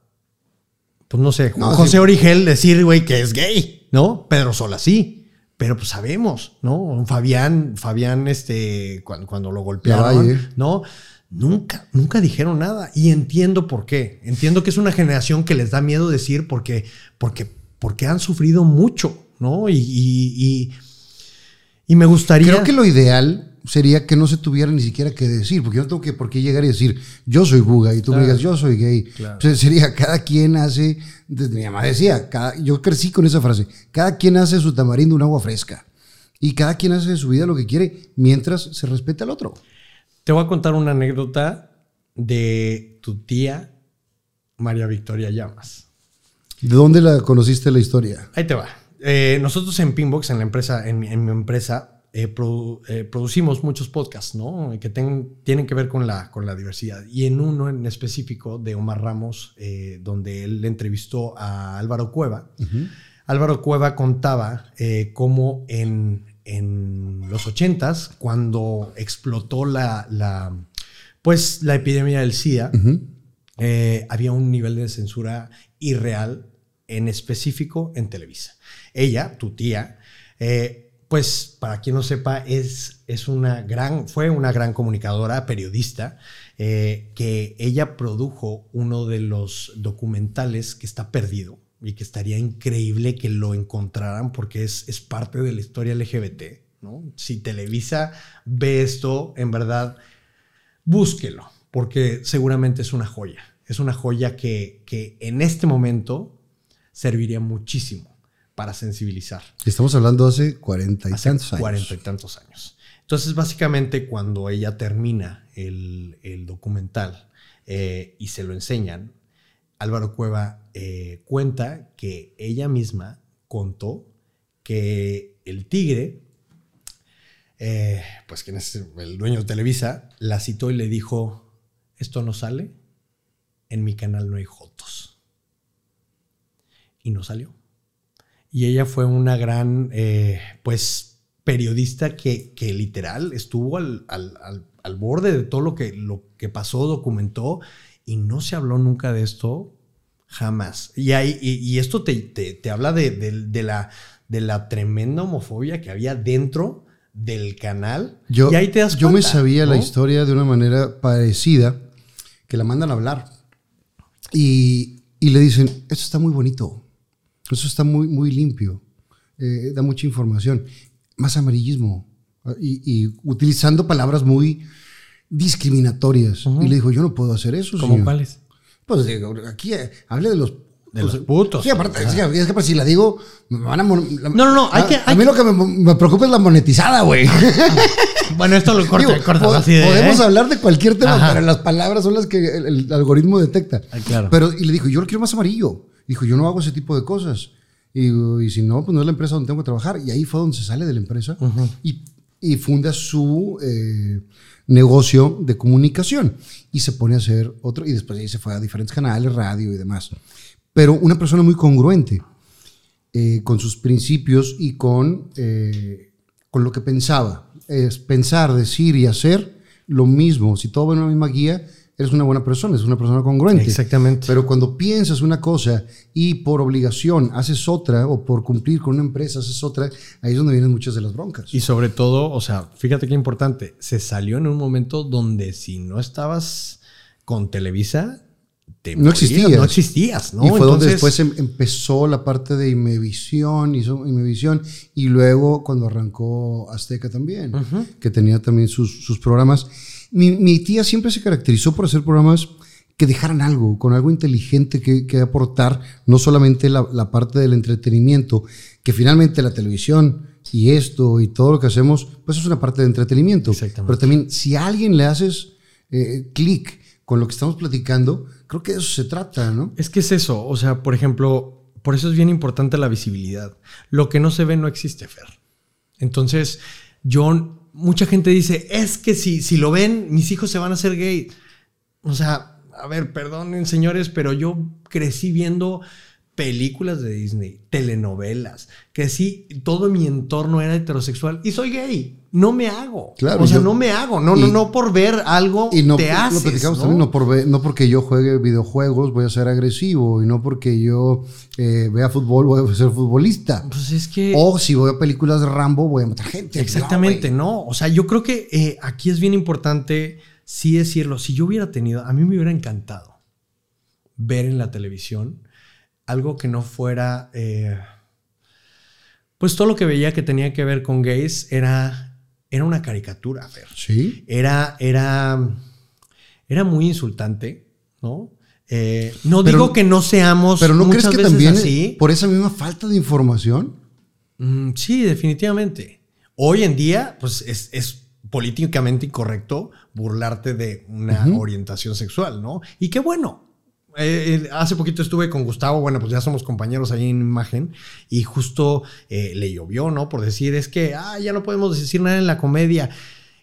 pues no sé, No, José sí. Origel decir, güey, que es gay, ¿no? Pedro Sola sí. Pero pues sabemos, ¿no? Fabián, Fabián, este, cuando, cuando lo golpearon. ¿no? Nunca, nunca dijeron nada. Y entiendo por qué. Entiendo que es una generación que les da miedo decir porque, porque, porque han sufrido mucho, ¿no? Y, y, y, y me gustaría. Creo que lo ideal sería que no se tuviera ni siquiera que decir, porque yo no tengo que por qué llegar y decir, yo soy buga, y tú me digas, yo soy gay. Claro. Sería, cada quien hace, mi mamá decía, cada- yo crecí con esa frase, cada quien hace su tamarindo un agua fresca. Y cada quien hace de su vida lo que quiere mientras se respeta al otro. Te voy a contar una anécdota de tu tía María Victoria Llamas. ¿De dónde la conociste la historia? Ahí te va. Eh, nosotros en Pinbox, en la empresa, en mi, en mi empresa, eh, produ- eh, producimos muchos podcasts, ¿no? Que ten- tienen que ver con la, con la diversidad. Y en uno en específico de Omar Ramos, eh, donde él entrevistó a Álvaro Cueva. Álvaro Cueva contaba cómo en, en los ochentas, cuando explotó la, la, pues, la epidemia del SIDA, había un nivel de censura irreal, en específico en Televisa. Ella, tu tía, eh, pues para quien no sepa, es, es una gran, fue una gran comunicadora, periodista, eh, que ella produjo uno de los documentales que está perdido y que estaría increíble que lo encontraran porque es, es parte de la historia LGBT. Si Televisa ve esto, en verdad, búsquelo, porque seguramente es una joya. Es una joya que, que en este momento serviría muchísimo para sensibilizar. Estamos hablando hace cuarenta y Hace tantos años. Cuarenta y tantos años. Entonces, básicamente, cuando ella termina el, el documental eh, y se lo enseñan, Álvaro Cueva eh, cuenta que ella misma contó que el tigre, eh, pues quien es el dueño de Televisa, la citó y le dijo, esto no sale, en mi canal no hay jotos. Y no salió. Y ella fue una gran, eh, pues, periodista que, que literal estuvo al, al- al- al borde de todo lo que, lo que pasó, documentó, y no se habló nunca de esto jamás. Y, ahí, y, y esto te, te- te habla de, de- de la, de la tremenda homofobia que había dentro del canal. Yo, y ahí te das yo me sabía la historia de una manera parecida, que la mandan a hablar. Y, y le dicen, esto está muy bonito, eso está muy, muy limpio, eh, da mucha información, más amarillismo, y, y utilizando palabras muy discriminatorias. Y le dijo, yo no puedo hacer eso. ¿Cómo señor". cuáles? Pues digo, aquí eh, hable de los... De pues, los putos. Sí, aparte, es que, es que pues, si la digo, me van a... No, no, no, hay a, que- a hay mí que- lo que me, me preocupa es la monetizada, güey. Bueno, esto lo corta, Digo, así de. Podemos ¿eh? hablar de cualquier tema, Ajá. pero las palabras son las que el, el algoritmo detecta. Ah, claro. Pero, y le dijo, yo lo quiero más amarillo. Dijo, yo no hago ese tipo de cosas. Y, y si no, pues no es la empresa donde tengo que trabajar. Y ahí fue donde se sale de la empresa y, y funda su eh, negocio de comunicación. Y se pone a hacer otro. Y después ahí se fue a diferentes canales, radio y demás. Pero una persona muy congruente eh, con sus principios y con, eh, con lo que pensaba. Es pensar, decir y hacer lo mismo. Si todo va en una misma guía, eres una buena persona, eres una persona congruente. Exactamente. Pero cuando piensas una cosa y por obligación haces otra o por cumplir con una empresa haces otra, ahí es donde vienen muchas de las broncas. Y sobre todo, o sea, fíjate qué importante, se salió en un momento donde si no estabas con Televisa, te No morías, existías. No existías, ¿no? Y fue donde después em- empezó la parte de Imevisión, hizo Imevisión, y luego cuando arrancó Azteca también, que tenía también sus, sus programas. Mi, mi tía siempre se caracterizó por hacer programas que dejaran algo, con algo inteligente que, que aportar, no solamente la, la parte del entretenimiento, que finalmente la televisión y esto y todo lo que hacemos, pues es una parte de entretenimiento. Pero también si a alguien le haces eh, clic con lo que estamos platicando, creo que de eso se trata, ¿no? Es que es eso, o sea, por ejemplo, por eso es bien importante la visibilidad. Lo que no se ve no existe, Fer. Entonces, yo, mucha gente dice, es que si, si lo ven, mis hijos se van a hacer gay. O sea, a ver, perdonen señores, pero yo crecí viendo películas de Disney, telenovelas, crecí, todo mi entorno era heterosexual y soy gay. No me hago. Claro, o sea, yo- no me hago. No, no, no por ver algo Y no, te lo haces. platicamos ¿no? también, no, por ver- no porque yo juegue videojuegos voy a ser agresivo y no porque yo eh, vea fútbol voy a ser futbolista. Pues es que... O si voy a películas de Rambo voy a matar gente. Exactamente, No, no. O sea, yo creo que eh, aquí es bien importante sí decirlo. Si yo hubiera tenido, a mí me hubiera encantado ver en la televisión algo que no fuera, eh, pues todo lo que veía que tenía que ver con gays era, era una caricatura, Fer. Sí. Era, era, era muy insultante, ¿no? Eh, no Pero- digo que no seamos Pero ¿no crees que también así. por esa misma falta de información? Mm, sí, definitivamente. Hoy en día, pues es, es políticamente incorrecto burlarte de una orientación sexual, ¿no? Y qué bueno. Eh, eh, hace poquito estuve con Gustavo, bueno, pues ya somos compañeros ahí en imagen, y justo eh, le llovió, ¿no? Por decir, es que, ah, ya no podemos decir nada en la comedia.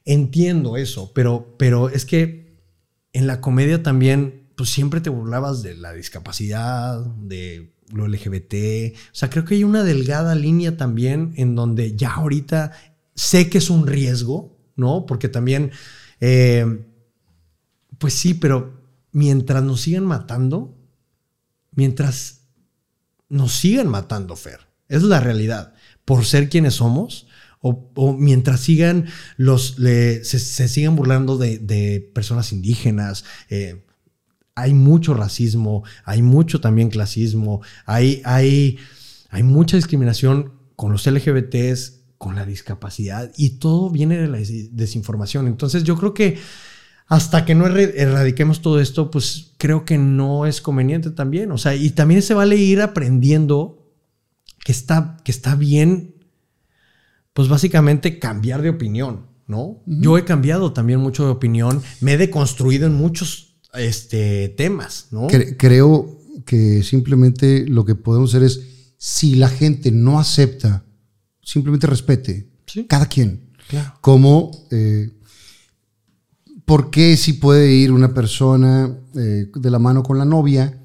Entiendo eso, pero, pero es que en la comedia también, pues siempre te burlabas de la discapacidad, de lo LGBT. O sea, creo que hay una delgada línea también en donde ya ahorita sé que es un riesgo, ¿no? Porque también, pues sí, pero mientras nos sigan matando, mientras nos sigan matando, Fer. Es la realidad. Por ser quienes somos, o, mientras sigan los, se, sigan burlando de, personas indígenas. Eh, hay mucho racismo, hay mucho también clasismo, hay, hay, hay mucha discriminación con los LGBTs, con la discapacidad y todo viene de la desinformación. Entonces yo creo que hasta que no erradiquemos todo esto, pues creo que no es conveniente también. O sea, y también se vale ir aprendiendo que está, que está bien, pues básicamente cambiar de opinión, ¿no? Yo he cambiado también mucho de opinión, me he deconstruido en muchos este, temas, ¿no? creo que simplemente lo que podemos hacer es, si la gente no acepta simplemente respete. Cada quien. Como, eh, ¿por qué si puede ir una persona eh, de la mano con la novia,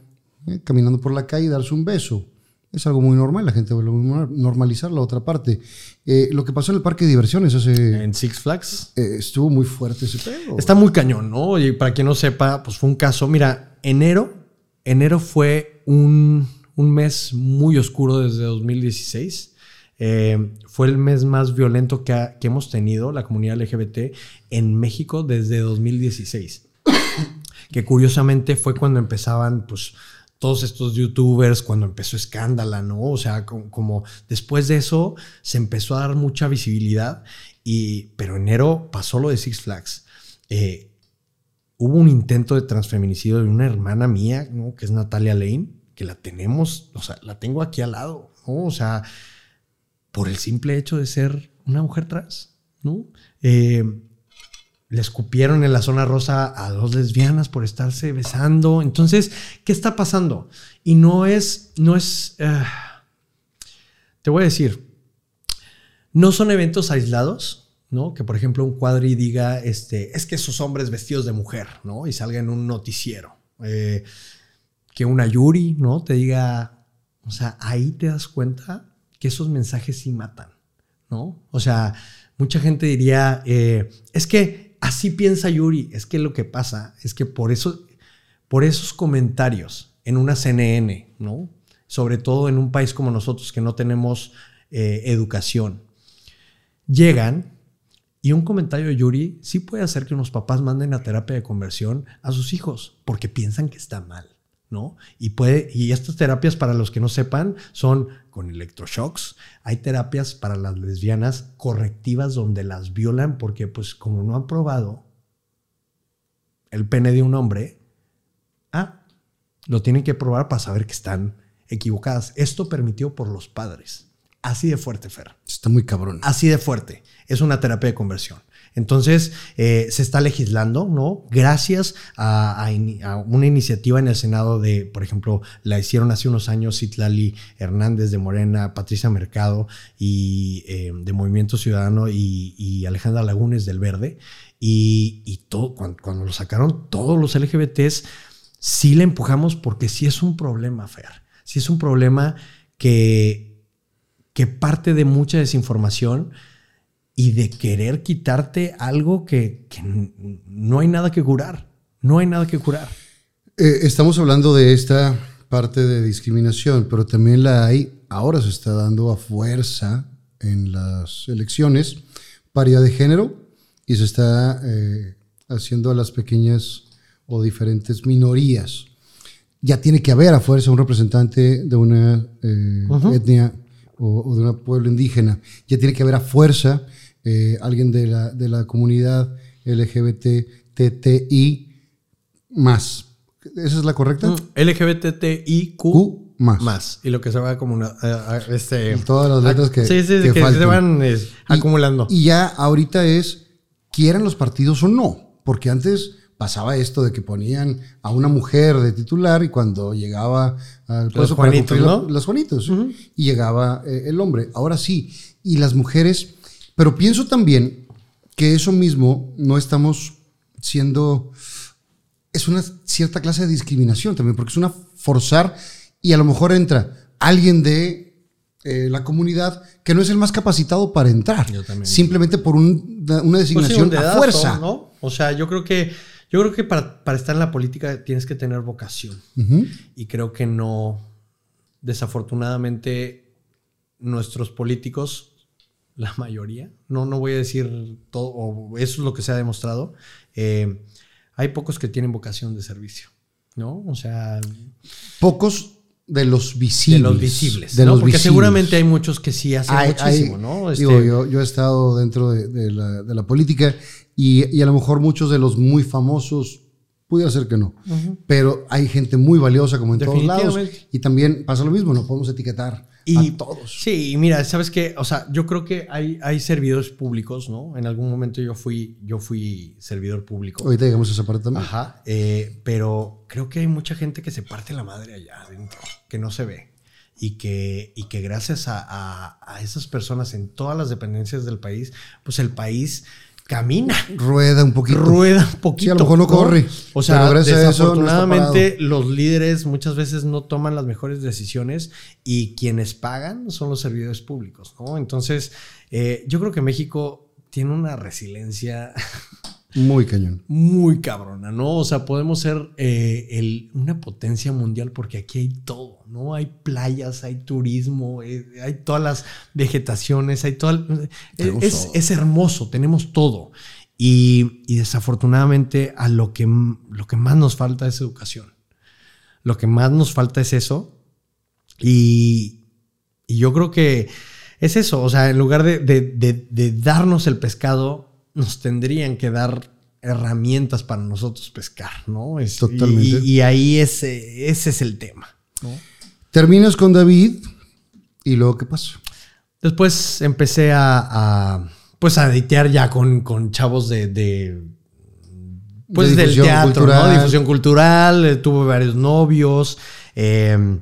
eh, caminando por la calle y darse un beso? Es algo muy normal, la gente vuelve a normalizar la otra parte. lo que pasó en el parque de diversiones hace... En Six Flags. estuvo muy fuerte ese pedo. Está muy cañón, ¿no? Y para quien no sepa, pues fue un caso... Mira, enero, enero fue un, un mes muy oscuro desde 2016 eh, fue el mes más violento que, hemos tenido la comunidad LGBT en México desde 2016. que curiosamente fue cuando empezaban, pues, todos estos youtubers, cuando empezó Escándala, ¿no? O sea, como, después de eso se empezó a dar mucha visibilidad, y, pero enero pasó lo de Six Flags. Eh, hubo un intento de transfeminicidio de una hermana mía, ¿no? Que es Natalia Lane, que la tenemos, o sea, la tengo aquí al lado, ¿no? O sea, por el simple hecho de ser una mujer trans, ¿no? Eh, le escupieron en la zona rosa a dos lesbianas por estarse besando. Entonces, ¿qué está pasando? Y no es, no es, eh, te voy a decir, no son eventos aislados, ¿no? Que por ejemplo un cuadri diga, este, es que esos hombres vestidos de mujer, ¿no? Y salga en un noticiero. Eh, que una Yuri, ¿no? Te diga, o sea, ahí te das cuenta que esos mensajes sí matan, ¿no? O sea, mucha gente diría, eh, es que así piensa Yuri, es que lo que pasa es que por, eso, por esos comentarios en una CNN, ¿no? Sobre todo en un país como nosotros que no tenemos eh, educación, llegan y un comentario de Yuri sí puede hacer que unos papás manden a terapia de conversión a sus hijos porque piensan que está mal. ¿No? Y, puede, y estas terapias, para los que no sepan, son con electroshocks. Hay terapias para las lesbianas correctivas donde las violan porque, pues, como no han probado el pene de un hombre, ah, lo tienen que probar para saber que están equivocadas. Esto permitido por los padres. Así de fuerte, Fer. Está muy cabrón. Así de fuerte. Es una terapia de conversión. Entonces, eh, se está legislando, ¿no? Gracias a, una iniciativa en el Senado de, por ejemplo, la hicieron hace unos años Citlali Hernández de Morena, Patricia Mercado y eh, de Movimiento Ciudadano y, Alejandra Lagunes del Verde. Y, cuando, lo sacaron, todos los LGBTs sí le empujamos porque sí es un problema, Fer. Sí es un problema que parte de mucha desinformación y de querer quitarte algo que, no hay nada que curar. No hay nada que curar. Eh, estamos hablando de esta parte de discriminación, pero también la hay, ahora se está dando a fuerza en las elecciones, paridad de género, y se está eh, haciendo a las pequeñas o diferentes minorías. Ya tiene que haber a fuerza un representante de una eh, etnia o, o, de un pueblo indígena. Ya tiene que haber a fuerza eh, alguien de la, de la comunidad LGBTTI más. ¿Esa es la correcta? Mm, LGBTIQ más. más. Y lo que se va como una, este, Todas las letras que, sí, sí, que, se van acumulando. Y ya ahorita es, quieran los partidos o no. Porque antes pasaba esto de que ponían a una mujer de titular y cuando llegaba al los Juanitos, ¿no? los Juanitos y llegaba eh, el hombre. Ahora sí. Y las mujeres pero pienso también que eso mismo no estamos siendo, es una cierta clase de discriminación también, porque es una forzar y a lo mejor entra alguien de eh, la comunidad que no es el más capacitado para entrar, simplemente por una, designación pues a fuerza. ¿no? O sea, yo creo que Yo creo que para, para estar en la política tienes que tener vocación. Y creo que no, desafortunadamente, nuestros políticos, la mayoría, no, no voy a decir todo, o eso es lo que se ha demostrado, eh, hay pocos que tienen vocación de servicio, ¿no? O sea, Pocos de los visibles. de los visibles, de ¿no? los Porque visibles. seguramente hay muchos que sí hacen Hay- muchísimo, hay- ¿no? Este, Digo, yo, yo he estado dentro de, de la, de la política y, y a lo mejor muchos de los muy famosos, pudiera ser que no, pero hay gente muy valiosa como en todos lados y también pasa lo mismo, no podemos etiquetar Y a todos. Sí, y mira, sabes qué, o sea, yo creo que hay, hay servidores públicos, ¿no? En algún momento yo fui, yo fui servidor público. Ahorita llegamos a esa parte también. Ajá. eh, pero creo que hay mucha gente que se parte la madre allá adentro, que no se ve. Y que, y que gracias a, a- a esas personas en todas las dependencias del país, pues el país camina. Rueda un poquito. Rueda un poquito. Sí, a lo mejor no corre, O sea, eso no desafortunadamente los líderes muchas veces no toman las mejores decisiones y quienes pagan son los servidores públicos, ¿no? Entonces, eh, yo creo que México tiene una resiliencia Muy cañón. muy cabrona, ¿no? O sea, podemos ser eh, el- una potencia mundial porque aquí hay todo, ¿no? Hay playas, hay turismo, eh, hay todas las vegetaciones, hay todo. el- Tenemos es, todo. es hermoso, tenemos todo. Y, y desafortunadamente a lo que, lo que más nos falta es educación. Lo que más nos falta es eso. Y, y yo creo que es eso, o sea, en lugar de, de- de- de darnos el pescado, nos tendrían que dar herramientas para nosotros pescar, ¿no? Es- Totalmente. Y, y ahí ese, ese es el tema. ¿no? Terminas con David y luego ¿qué pasa? Después empecé a, a, pues a editear ya con, con chavos de, de, pues De del teatro, ¿no? Difusión cultural, eh, tuve varios novios. eh,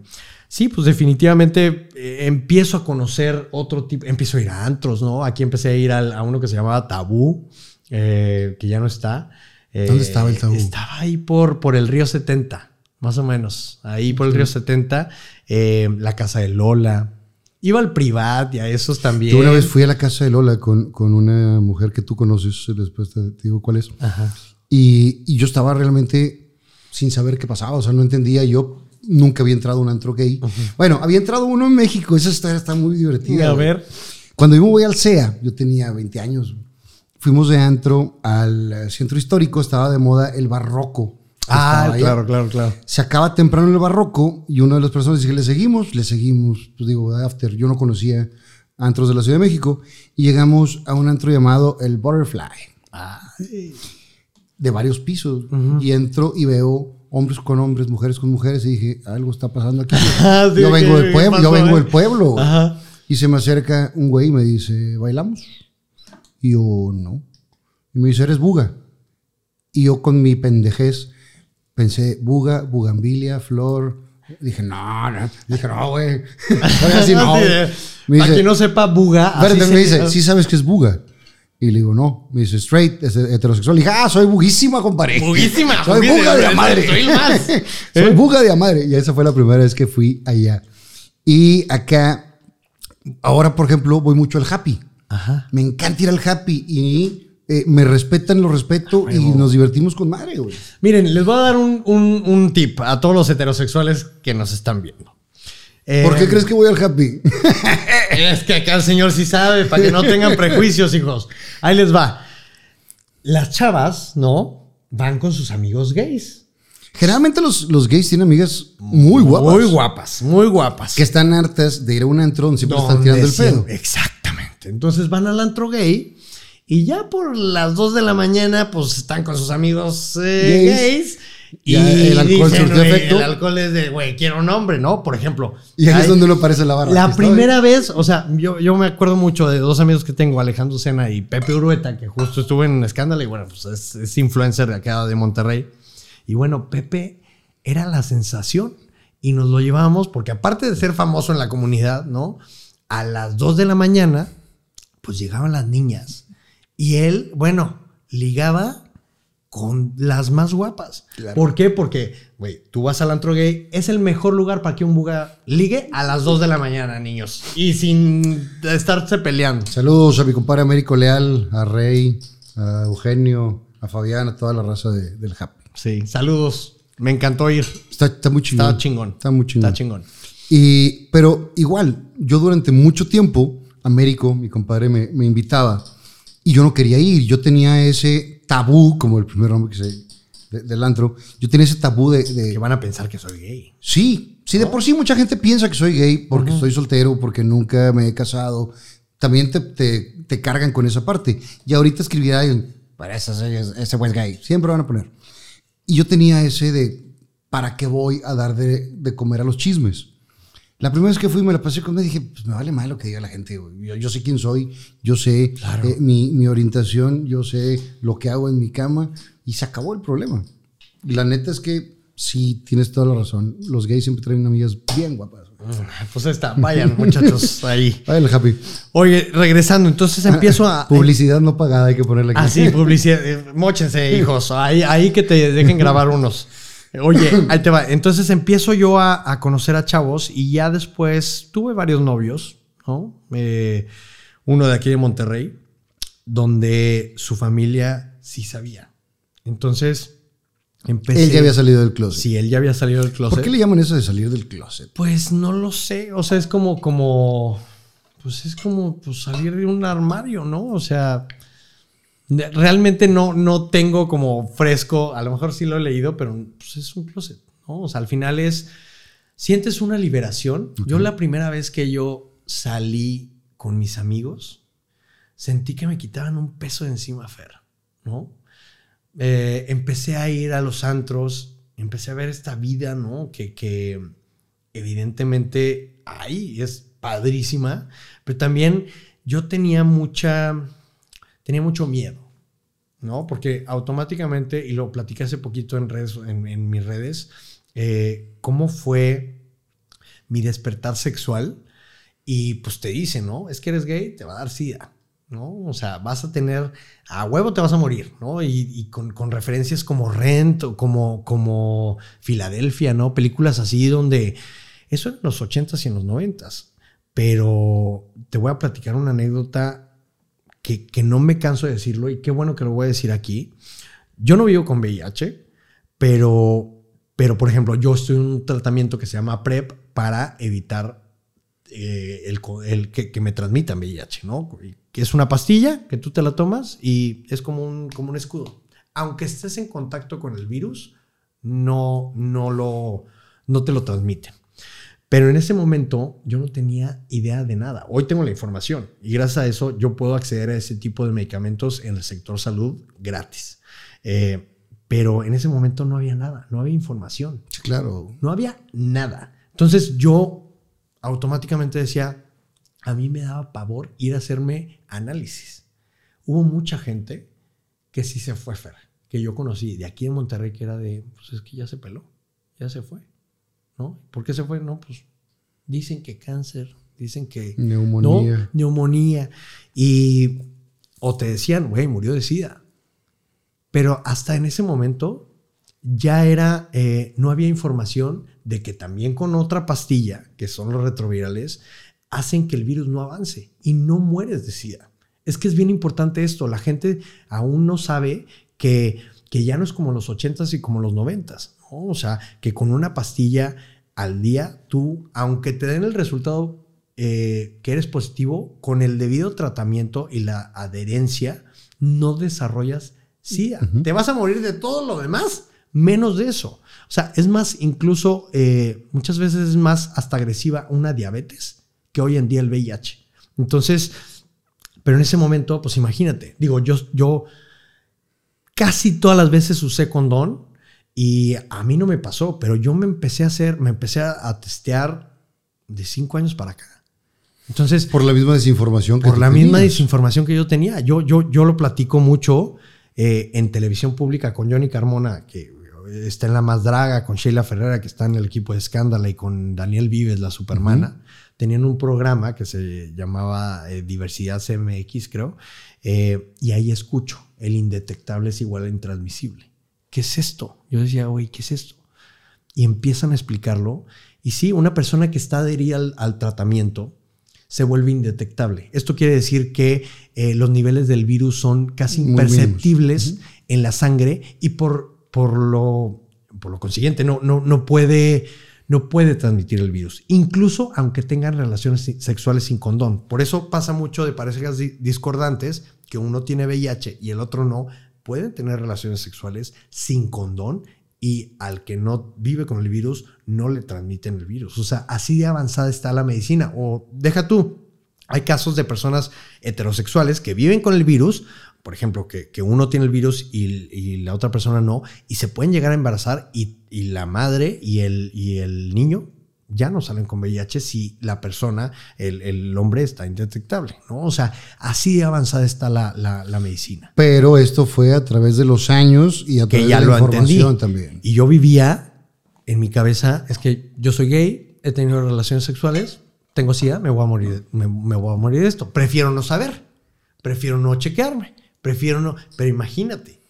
sí, pues definitivamente eh, empiezo a conocer otro tipo, empiezo a ir a antros, ¿no? Aquí empecé a ir al- a uno que se llamaba Tabú, eh, que ya no está. Eh, ¿Dónde estaba el Tabú? Estaba ahí por, por el río 70, más o menos. Ahí por el río 70, eh, la casa de Lola. Iba al privat y a esos también. Yo una vez fui a la casa de Lola con, con una mujer que tú conoces, después te, te digo cuál es. Ajá. Y, y yo estaba realmente sin saber qué pasaba, o sea, no entendía. Yo nunca había entrado a un antro gay. Bueno, había entrado uno en México, esa historia está muy divertida. A güey. ver. Cuando yo me voy al CEA, yo tenía 20 años, fuimos de antro al eh, centro histórico, estaba de moda el barroco. Ah, claro, claro, claro. Se acaba temprano el barroco y una de las personas dice, ¿le seguimos? Le seguimos. Pues digo, after, yo no conocía antros de la Ciudad de México y llegamos a un antro llamado el Butterfly, de varios pisos. Y entro y veo hombres con hombres, mujeres con mujeres y dije, algo está pasando aquí. Ah, sí, yo vengo ¿qué del pueblo, yo vengo del pueblo. Ajá. Y se me acerca un güey y me dice, ¿bailamos? Y yo, no. Y me dice, ¿eres buga? Y yo con mi pendejez pensé, buga, bugambilia, flor. Dije, no, no. Dije, no, güey. No. Eh. Para no sepa, buga. así me dice, ¿sí sabes qué es buga? Y le digo, no. Me dice, straight, es heterosexual. Y dije, ah, soy buguísima, compadre. Buguísima, Soy buga de soy- a madre. soy más. soy buga de a madre. Y esa fue la primera vez que fui allá. Y acá, ahora, por ejemplo, voy mucho al happy. Ajá. Me encanta ir al happy y eh, me respetan, lo respeto y nos divertimos con madre, güey. Miren, les voy a dar un, un- un tip a todos los heterosexuales que nos están viendo. Eh, ¿Por qué crees que voy al happy? Es que acá el señor sí sabe, para que no tengan prejuicios, hijos. Ahí les va. Las chavas, ¿no? Van con sus amigos gays. Generalmente los, los gays tienen amigas muy guapas. Muy guapas, muy guapas. Que están hartas de ir a un antro donde siempre están tirando el pedo. Exactamente. Entonces van al antro gay y ya por las 2 de la mañana, pues están con sus amigos eh, Gays. gays. Y Ya el alcohol dicen, surtió "Güey, efecto". El alcohol es de, güey, quiero un hombre, ¿no? Por ejemplo. Y ahí es hay- donde uno parece la barra. La primera vez, o sea, yo, yo me acuerdo mucho de dos amigos que tengo, Alejandro Sena y Pepe Urueta, que justo estuvo en Escándalo y bueno, pues es, es influencer de acá de Monterrey. Y bueno, Pepe era la sensación y nos lo llevábamos porque aparte de ser famoso en la comunidad, ¿no? A las 2 de la mañana, pues llegaban las niñas y él, bueno, ligaba con las más guapas. ¿Por qué? Porque, güey, tú vas al antro gay, es el mejor lugar para que un buga ligue a las 2 de la mañana, niños. Y sin estarse peleando. Saludos a mi compadre Américo Leal, a Rey, a Eugenio, a Fabián, a toda la raza de- del Happy. Sí, saludos. Me encantó ir. Está, está muy chingón. Está chingón. Está muy chingón. Está chingón. Y, pero igual, yo durante mucho tiempo, Américo, mi compadre, me, me invitaba y yo no quería ir. Yo tenía ese tabú, como el primer hombre que se, de- del antro, yo tenía ese tabú de, de- Que van a pensar que soy gay. Sí, sí, de por sí mucha gente piensa que soy gay porque estoy soltero, porque nunca me he casado. También te, te- te cargan con esa parte. Y ahorita escribirá alguien, para ese, ese güey es gay. Siempre van a poner. Y yo tenía ese de, ¿para qué voy a dar de, de comer a los chismes? La primera vez que fui me la pasé con él y dije, pues me vale mal lo que diga la gente. Yo, yo sé quién soy, yo sé eh, mi, mi orientación, yo sé lo que hago en mi cama y se acabó el problema. Y la neta es que sí, tienes toda la razón. Los gays siempre traen amigas bien guapas. Pues ahí está. Vayan, muchachos, ahí. Vale, happy. Oye, regresando, entonces empiezo a. Publicidad no pagada, hay que ponerle aquí. Ah, sí, publicidad. Eh, Móchense, hijos. Ahí, ahí que te dejen grabar unos. Oye, ahí te va. Entonces empiezo yo a, a conocer a chavos y ya después tuve varios novios, ¿no? Eh, uno de aquí de Monterrey, donde su familia sí sabía. Entonces empecé. Él ya había salido del closet. Sí, él ya había salido del closet. ¿Por qué le llaman eso de salir del closet? Pues no lo sé. O sea, es como, como. Pues es como pues, salir de un armario, ¿no? O sea. Realmente no, no tengo como fresco. A lo mejor sí lo he leído, pero pues, es un closet, ¿no? O sea, al final es. Sientes una liberación. Yo la primera vez que yo salí con mis amigos, sentí que me quitaban un peso de encima, Fer, ¿no? Eh, empecé a ir a los antros, empecé a ver esta vida, ¿no? Que, que evidentemente hay, es padrísima, pero también yo tenía mucha, tenía mucho miedo, ¿no? Porque automáticamente, y lo platiqué hace poquito en, redes, en, mis redes, eh, cómo fue mi despertar sexual y pues te dicen, ¿no? Es que eres gay, te va a dar sida. ¿no? O sea, vas a tener, a huevo te vas a morir, ¿no? Y, con referencias como Rent o como, como Filadelfia, ¿no? Películas así donde, eso en los 80s y en los 90s, pero te voy a platicar una anécdota que, que no me canso de decirlo y qué bueno que lo voy a decir aquí. Yo no vivo con VIH, pero, pero por ejemplo, yo estoy en un tratamiento que se llama PrEP para evitar eh, el, el que, que me transmitan VIH, ¿no? Que es una pastilla que tú te la tomas y es como un, como un escudo. Aunque estés en contacto con el virus, no, no, lo, no te lo transmiten. Pero en ese momento yo no tenía idea de nada. Hoy tengo la información y gracias a eso yo puedo acceder a ese tipo de medicamentos en el sector salud gratis. Eh, pero en ese momento no había nada, no había información. Claro. No había nada. Entonces yo automáticamente decía, a mí me daba pavor ir a hacerme análisis. Hubo mucha gente que sí se fue, Fer, que yo conocí de aquí en Monterrey, que era de, pues es que ya se peló, ya se fue. ¿No? ¿Por qué se fue? No, pues dicen que cáncer, dicen que... Neumonía. ¿no? Neumonía. Y, o te decían, güey, murió de SIDA. Pero hasta en ese momento ya era, eh, no había información de que también con otra pastilla, que son los retrovirales, hacen que el virus no avance y no mueres de SIDA. Es que es bien importante esto. La gente aún no sabe que, que ya no es como los 80s y como los 90s. ¿No? O sea, que con una pastilla al día, tú, aunque te den el resultado eh, que eres positivo, con el debido tratamiento y la adherencia, no desarrollas SIDA. Te vas a morir de todo lo demás, menos de eso. O sea, es más, incluso eh, muchas veces es más hasta agresiva una diabetes que hoy en día el VIH. Entonces, pero en ese momento, pues imagínate, digo, yo, yo casi todas las veces usé condón y a mí no me pasó, pero yo me empecé a hacer, me empecé a, testear de cinco años para acá. Entonces, Por la misma desinformación que por la misma desinformación que yo tenía. Yo, yo, yo lo platico mucho eh, en televisión pública con Johnny Carmona, que está en La Más Draga, con Sheila Ferrera, que está en el equipo de Escándala, y con Daniel Vives, la Supermana. Tenían un programa que se llamaba eh, Diversidad CMX, creo, eh, y ahí escucho, el indetectable es igual a intransmisible. ¿Qué es esto? Yo decía, güey, ¿qué es esto? Y empiezan a explicarlo. Y sí, una persona que está adherida al, al tratamiento, se vuelve indetectable. Esto quiere decir que eh, los niveles del virus son casi Muy imperceptibles en la sangre y por, por, lo, por lo consiguiente no, no, no, puede, no puede transmitir el virus, incluso aunque tengan relaciones sexuales sin condón. Por eso pasa mucho de parejas discordantes que uno tiene VIH y el otro no, pueden tener relaciones sexuales sin condón y al que no vive con el virus no le transmiten el virus. O sea, así de avanzada está la medicina. O deja tú, hay casos de personas heterosexuales que viven con el virus, por ejemplo, que, uno tiene el virus y, la otra persona no, y se pueden llegar a embarazar y, la madre y el, y el niño ya no salen con VIH si la persona, el, hombre está indetectable, ¿no? O sea, así de avanzada está la, medicina. Pero esto fue a través de los años y a través ya de la información también. Y yo vivía en mi cabeza, es que yo soy gay, he tenido relaciones sexuales, tengo SIDA, me voy a morir, me, voy a morir de esto. Prefiero no saber, prefiero no chequearme, prefiero no, pero imagínate.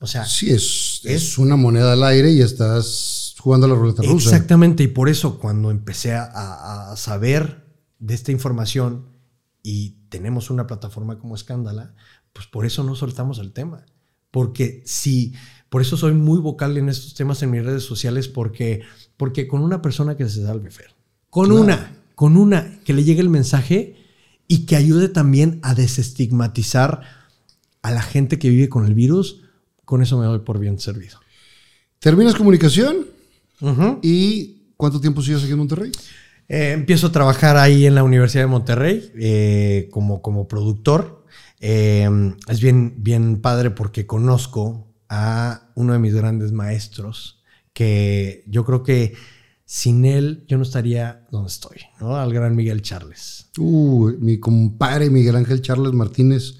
O sea, sí, es, es una moneda al aire y estás jugando la ruleta rusa. Exactamente, y por eso cuando empecé a, saber de esta información y tenemos una plataforma como Escándala, pues por eso no soltamos el tema. Porque si, por eso soy muy vocal en estos temas en mis redes sociales, porque, porque con una persona que se salve, Fer, con una, con una, que le llegue el mensaje y que ayude también a desestigmatizar a la gente que vive con el virus, con eso me doy por bien servido. ¿Terminas comunicación? ¿Y cuánto tiempo sigues aquí en Monterrey? Eh, empiezo a trabajar ahí en la Universidad de Monterrey eh, como, como productor. Eh, es bien, bien padre porque conozco a uno de mis grandes maestros que yo creo que sin él yo no estaría donde estoy, ¿no? Al gran Miguel Charles. Uh, mi compadre Miguel Ángel Charles Martínez,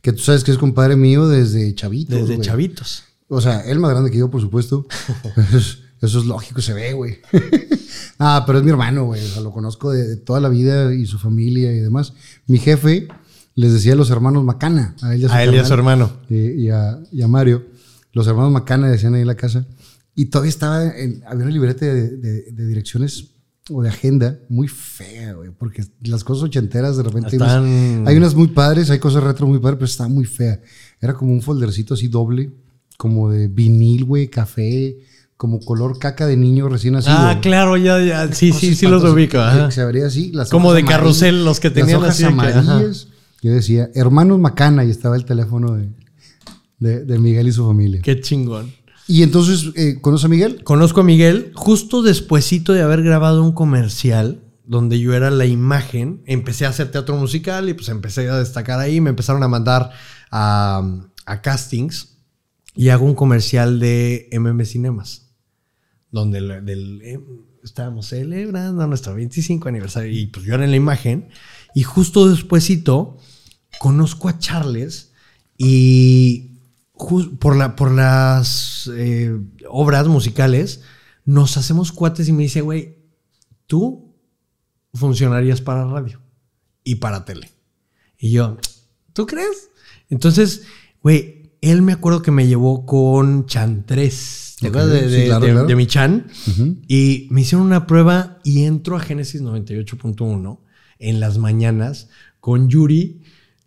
que tú sabes que es compadre mío desde chavitos. Desde chavitos. O sea, él más grande que yo, por supuesto. Eso es lógico, se ve, güey. ah, pero es mi hermano, güey. O sea, lo conozco de, toda la vida y su familia y demás. Mi jefe les decía a los hermanos Macana, a él y a su, hermano. Y, a, Mario. Los hermanos Macana decían ahí en la casa. Y todavía estaba, en, había una libreta de, direcciones o de agenda muy fea, güey. Porque las cosas ochenteras de repente... hay unas muy padres, hay cosas retro muy padres, pero está muy fea. Era como un foldercito así doble, como de vinil, güey, café como color caca de niño recién nacido. Ah, claro, ya, ya. Sí, sí, sí los ubico. Se abría así. Las como de carrusel, los que tenían las hojas amarillas. Yo decía, hermanos Macana, y estaba el teléfono de, de, Miguel y su familia. Qué chingón. Y entonces, eh, ¿conoces a Miguel? Conozco a Miguel justo despuesito de haber grabado un comercial donde yo era la imagen. Empecé a hacer teatro musical y pues empecé a destacar ahí. Me empezaron a mandar a, a castings y hago un comercial de MM Cinemas donde eh, estábamos celebrando nuestro 25 aniversario y pues yo era en la imagen y justo despuesito conozco a Charles y por las eh, obras musicales nos hacemos cuates y me dice, güey, tú funcionarías para radio y para tele. Y yo, ¿tú crees? Entonces, güey, él me acuerdo que me llevó con Chantres ¿Te de, mi chan? Y me hicieron una prueba y entro a Génesis 98.1 en las mañanas con Yuri.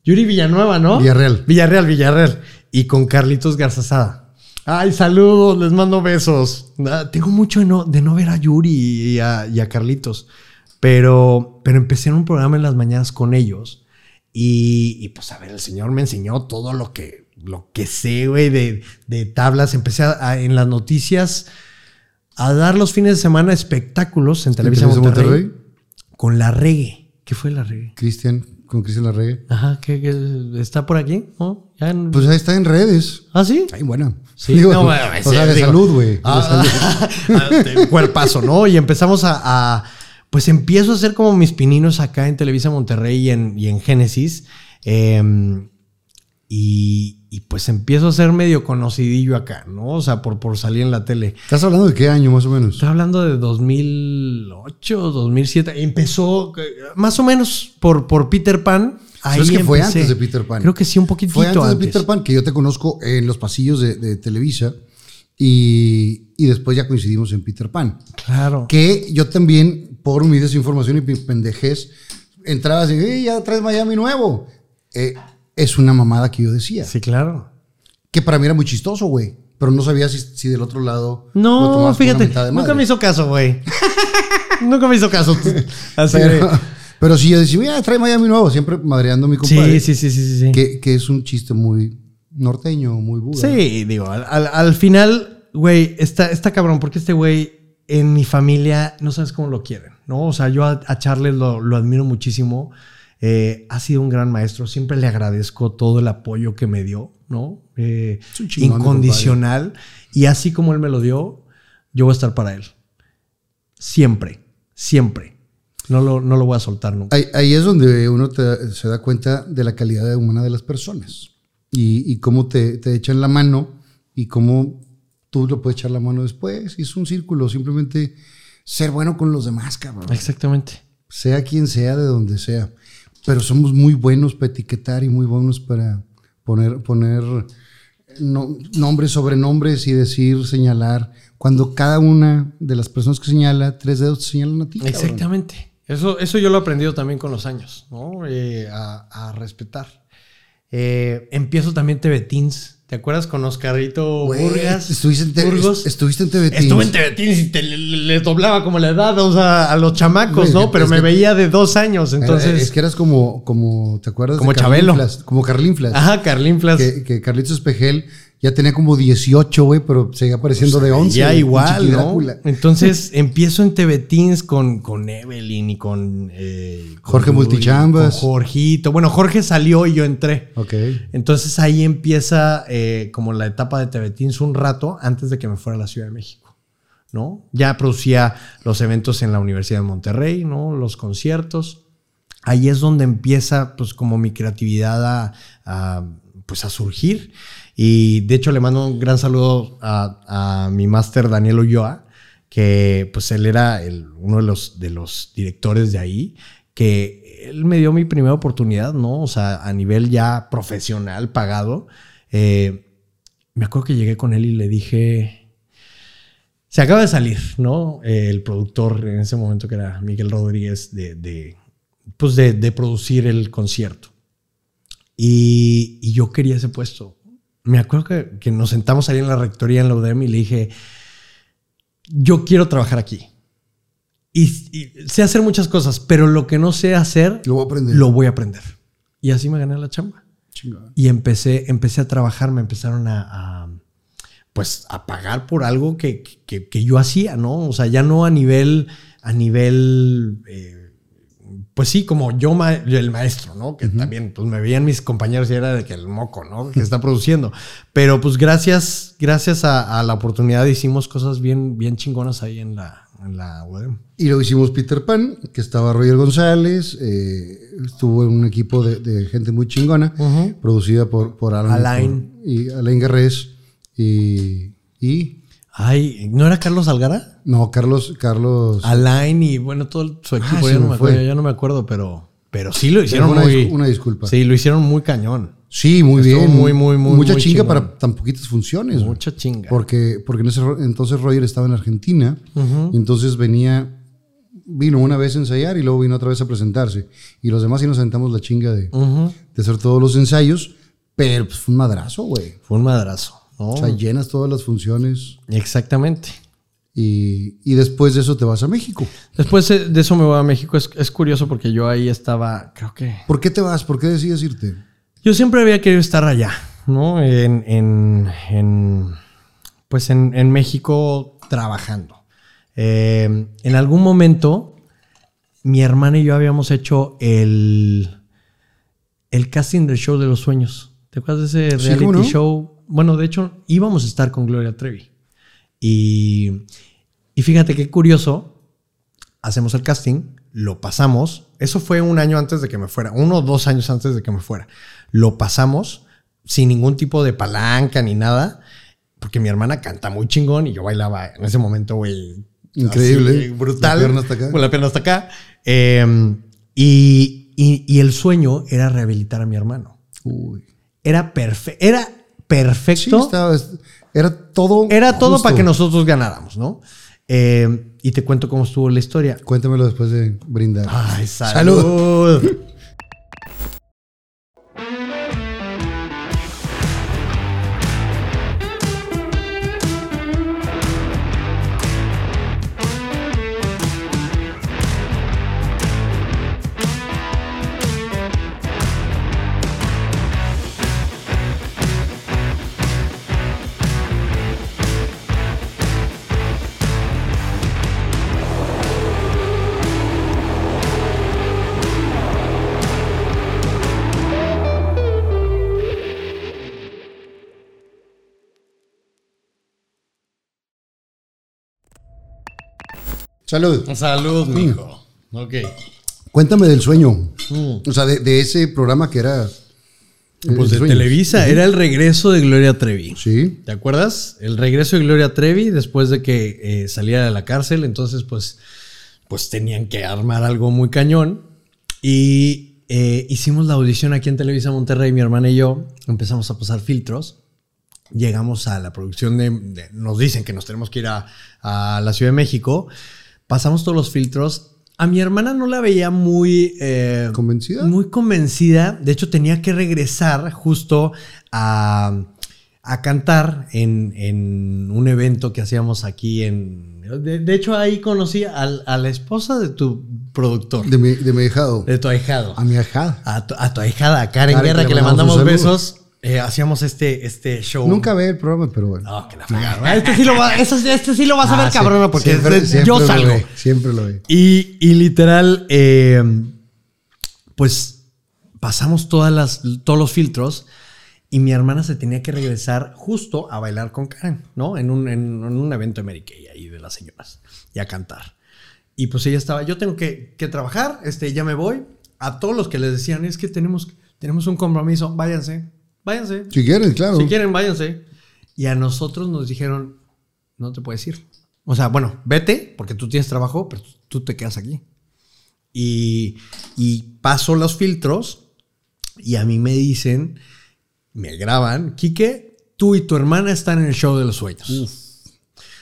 Yuri Villanueva, ¿no? Villarreal. Villarreal, Villarreal. Y con Carlitos Garzazada. Ay, saludos, les mando besos. Ah, tengo mucho de no, de no ver a Yuri y a, Carlitos. Pero, pero empecé en un programa en las mañanas con ellos. Y, y pues a ver, el Señor me enseñó todo lo que lo que sé, güey, de, tablas. Empecé en las noticias a dar los fines de semana espectáculos en Televisión Monterrey, con la reggae. ¿Qué fue la reggae? Cristian, con Cristian la reggae. Ajá, ¿qué, está por aquí? Pues ahí está en redes. ¿Ah, sí? Ay, bueno. Sí, no, o sea, de salud, güey. Ah, cuerpazo, ¿no? Y empezamos a, Pues empiezo a hacer como mis pininos acá en Televisa Monterrey y en, y en Génesis. Eh, y, pues empiezo a ser medio conocidillo acá, ¿no? O sea, por, por salir en la tele. ¿Estás hablando de qué año más o menos? Estoy hablando de 2008, 2007. Empezó eh, más o menos por, por Peter Pan. Ahí que fue antes de Peter Pan? Creo que sí, un poquito Fue antes, de Peter Pan, que yo te conozco en los pasillos de, Televisa. Y, y, después ya coincidimos en Peter Pan. Claro. Que yo también, por mi desinformación y mi pendejez, entrabas y "Eh, ya traes Miami nuevo. Eh, es una mamada que yo decía. Sí, claro. Que para mí era muy chistoso, güey. Pero no sabía si, si del otro lado. No, fíjate, de nunca me hizo caso, güey. nunca me hizo caso. Así Pero, de- pero si yo decía, "Mira, trae Miami nuevo, siempre madreando a mi compadre. Sí, sí, sí, sí, sí. Que, que es un chiste muy norteño, muy buda. Sí, digo, al, al- al final, güey, está, está cabrón, porque este güey en mi familia no sabes cómo lo quieren, ¿no? O sea, yo a, a Charles lo, lo admiro muchísimo. Eh, ha sido un gran maestro. Siempre le agradezco todo el apoyo que me dio, ¿no? Eh, incondicional. Y así como él me lo dio, yo voy a estar para él. Siempre, siempre. No lo, no lo voy a soltar nunca. Ahí, ahí es donde uno te- se da cuenta de la calidad humana de las personas y, y cómo te, te echan la mano y cómo tú lo puedes echar la mano después. Es un círculo, simplemente ser bueno con los demás, cabrón. Exactamente. Sea quien sea, de donde sea. Pero somos muy buenos para etiquetar y muy buenos para poner, poner no- nombres y decir, señalar. Cuando cada una de las personas que señala, tres dedos te señalan a ti. Exactamente. Eso, eso yo lo he aprendido también con los años, ¿no? Eh, a, a respetar. Eh, empiezo también TV Teens. ¿Te acuerdas con Oscarito Güey, Burgas? Estuviste en, te- Burgos? estuviste en TV Estuve en. TV y te, le, le doblaba como la edad o sea, a los chamacos, ¿no? Pero me que- veía de dos años, entonces... Es que eras como, como ¿te acuerdas? Como de Chabelo. Carlinflas? Como Carlinflas. Ajá, Carlín Flas. Que, que Carlitos Espejel ya tenía como 18, güey, pero seguía apareciendo de 11. Ya igual, ¿no? Drácula. Entonces empiezo en TV Teens con, con Evelyn y con... eh, con Jorge Rudy, Multichambas. Con Jorgito. Bueno, Jorge salió y yo entré. Ok. Entonces ahí empieza eh, como la etapa de TV Teens un rato antes de que me fuera a la Ciudad de México, ¿no? Ya producía los eventos en la Universidad de Monterrey, ¿no? Los conciertos. Ahí es donde empieza pues como mi creatividad a, a, pues a surgir. Y de hecho le mando un gran saludo a, a mi máster Daniel Ulloa, que pues él era el- uno de los, de los directores de ahí, que él me dio mi primera oportunidad, ¿no? O sea, a nivel ya profesional, pagado. Eh, me acuerdo que llegué con él y le dije, se acaba de salir, ¿no? Eh, el productor en ese momento que era Miguel Rodríguez de, de, pues de, de producir el concierto. Y, y yo quería ese puesto. Me acuerdo que, que nos sentamos ahí en la rectoría en la UDEM y le dije, yo quiero trabajar aquí. Y, y sé hacer muchas cosas, pero lo que no sé hacer, Lo voy a aprender. lo voy a aprender. Y así me gané la chamba. Chingón. Y empecé, empecé a trabajar, me empezaron a, a, pues, a pagar por algo que, que- que yo hacía, ¿no? O sea, ya no a nivel, a nivel, eh, pues sí, como yo, ma- el maestro, ¿no? Que también, pues me veían mis compañeros y era de que el moco, ¿no? Que está produciendo. Pero pues gracias, gracias a, a la oportunidad hicimos cosas bien, bien chingonas ahí en la, en la. Y luego hicimos Peter Pan, que estaba Roger González, eh, estuvo en un equipo de, de gente muy chingona, producida por, por Alan Alain. por- y Alain Garrés y, y Ay, ¿no era Carlos Algara? no, Carlos, Carlos Alain y bueno, todo su equipo, Ah, ya, no me acuerdo, ya no me acuerdo, pero, pero sí lo hicieron una, muy. dis- una disculpa. Sí, lo hicieron muy cañón. Sí, muy Estuvo bien. muy, muy, muy, Mucha muy chinga chingón. para tan poquitas funciones. güey. Mucha chinga. Porque, porque en ese entonces Roger estaba en Argentina. Y entonces venía, vino una vez a ensayar y luego vino otra vez a presentarse. Y los demás sí nos sentamos la chinga de, de hacer todos los ensayos. Pero pues, fue un madrazo, güey. Fue un madrazo. O sea, llenas todas las funciones. Exactamente. Y, y después de eso te vas a México. Después de eso me voy a México. Es, es curioso porque yo ahí estaba, creo que. ¿Por qué te vas? ¿Por qué decides irte? Yo siempre había querido estar allá, ¿no? En, en- en, pues en, en México trabajando. Eh, en algún momento, mi hermana y yo habíamos hecho el, el casting del show de los sueños. ¿Te acuerdas de ese reality show? Bueno, de hecho, íbamos a estar con Gloria Trevi. Y, y fíjate qué curioso. Hacemos el casting, lo pasamos. Eso fue un año antes de que me fuera, uno o dos años antes de que me fuera. Lo pasamos sin ningún tipo de palanca ni nada, porque mi hermana canta muy chingón y yo bailaba en ese momento, güey. Increíble. así, brutal. La pierna hasta acá. Con la pierna hasta acá. Eh, y, y- y el sueño era rehabilitar a mi hermano. Uy. Era, perfe era Sí, perfecto. estaba, era todo. Era todo para que nosotros ganáramos, ¿no? Eh, y te cuento cómo estuvo la historia. Cuéntamelo después de brindar. Ay, salud. Salud. Salud, mijo. Ok. Cuéntame del sueño. Mm. O sea, de, de ese programa que era. eh, Pues de Sueños. Televisa, era el regreso de Gloria Trevi. Sí. ¿Te acuerdas? El regreso de Gloria Trevi después de que eh, saliera de la cárcel. Entonces, pues, pues tenían que armar algo muy cañón. Y eh, hicimos la audición aquí en Televisa Monterrey, mi hermana y yo. Empezamos a pasar filtros. Llegamos a la producción de, de- Nos dicen que nos tenemos que ir a, a la Ciudad de México. Pasamos todos los filtros. A mi hermana no la veía muy... eh, ¿Convencida? muy convencida. De hecho, tenía que regresar justo a, a cantar en, en un evento que hacíamos aquí en... De, de hecho, ahí conocí al- a, la esposa de tu productor, De mi, de mi ahijado. de tu ahijado. A mi ahijada. A tu, a tu ahijada, a Karen, Karen, Guerra, que le mandamos mandamos un saludo. besos. Eh, hacíamos este, este show. Nunca ve el programa, pero bueno. No, que la fregada. Este sí lo, va- este, este sí lo vas a ver, Ah, sí. cabrona, porque Siempre- este- siempre yo lo salgo. ve, siempre lo ve. Y, y literal, eh, pues pasamos todas las, todos los filtros y mi hermana se tenía que regresar justo a bailar con Karen, ¿no? En un, en, en un evento de Mary Kay ahí de las señoras y a cantar. Y pues ella estaba, yo tengo que, que trabajar, este, ya me voy. A todos los que les decían, es que tenemos, tenemos un compromiso, váyanse, váyanse. Si quieren, claro. Si quieren, váyanse. Y a nosotros nos dijeron, no te puedes ir. O sea, bueno, vete, porque tú tienes trabajo, pero tú te quedas aquí. Y, y paso los filtros y a mí me dicen, me graban, Quique, tú y tu hermana están en el show de los sueños.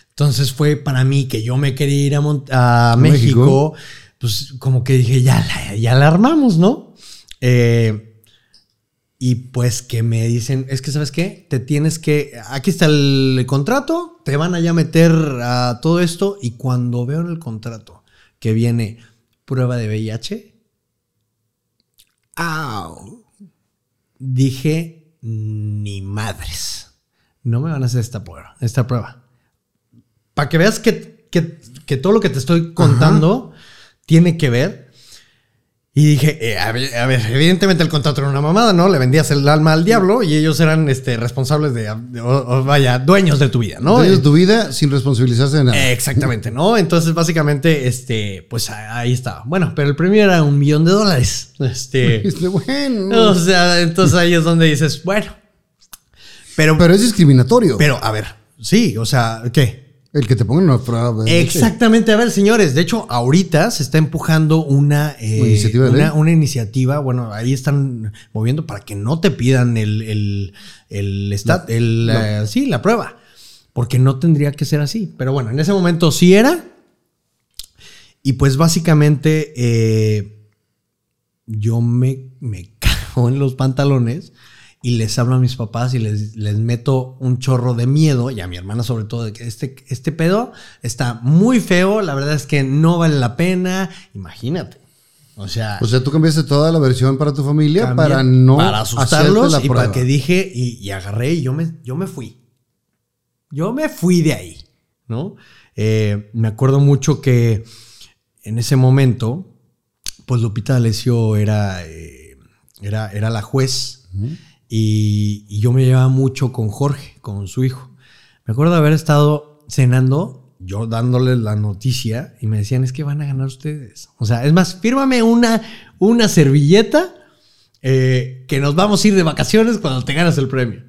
Entonces fue para mí que yo me quería ir a, Mont- a México, México. pues como que dije, ya la, ya la armamos, ¿no? Eh, y pues que me dicen, es que sabes qué, te tienes que, aquí está el contrato, te van a ya meter a todo esto y cuando veo en el contrato que viene prueba de VIH, Au. dije, ni madres, no me van a hacer esta prueba, esta prueba. Para que veas que, que- que todo lo que te estoy contando tiene que ver. Y dije, eh, a, ver, a ver, evidentemente el contrato era una mamada, ¿no? Le vendías el alma al diablo y ellos eran este, responsables de, de- o- o vaya, dueños de tu vida, ¿no? Tienes tu vida sin responsabilizarse de nada. Exactamente, ¿no? Entonces, básicamente, este, pues ahí estaba. Bueno, pero el premio era un millón de dólares. Este, Este, bueno. o sea, entonces ahí es donde dices, bueno. Pero, Pero es discriminatorio. pero, a ver, sí, o sea, ¿qué? El que te pongan una prueba. Exactamente, a ver, señores, de hecho, ahorita se está empujando una, eh, Una iniciativa de una, ley. una iniciativa, bueno, ahí están moviendo para que no te pidan el, el, el, stat- el, eh, sí, la prueba, porque no tendría que ser así. Pero bueno, en ese momento sí era. Y pues básicamente eh, yo me, me cago en los pantalones y les hablo a mis papás y les, les meto un chorro de miedo, y a mi hermana sobre todo, de que este, este pedo está muy feo, la verdad es que no vale la pena, imagínate. O sea, O sea, tú cambiaste toda la versión para tu familia cambié para no para asustarlos hacerte y la para que dije y, y agarré y yo me, yo me fui. Yo me fui de ahí, ¿no? Eh, me acuerdo mucho que en ese momento, pues Lupita D'Alessio era, eh, era, era la juez y, y yo me llevaba mucho con Jorge, con su hijo. Me acuerdo de haber estado cenando, yo dándoles la noticia y me decían, es que van a ganar ustedes. O sea, es más, fírmame una, una servilleta eh, que nos vamos a ir de vacaciones cuando te ganas el premio.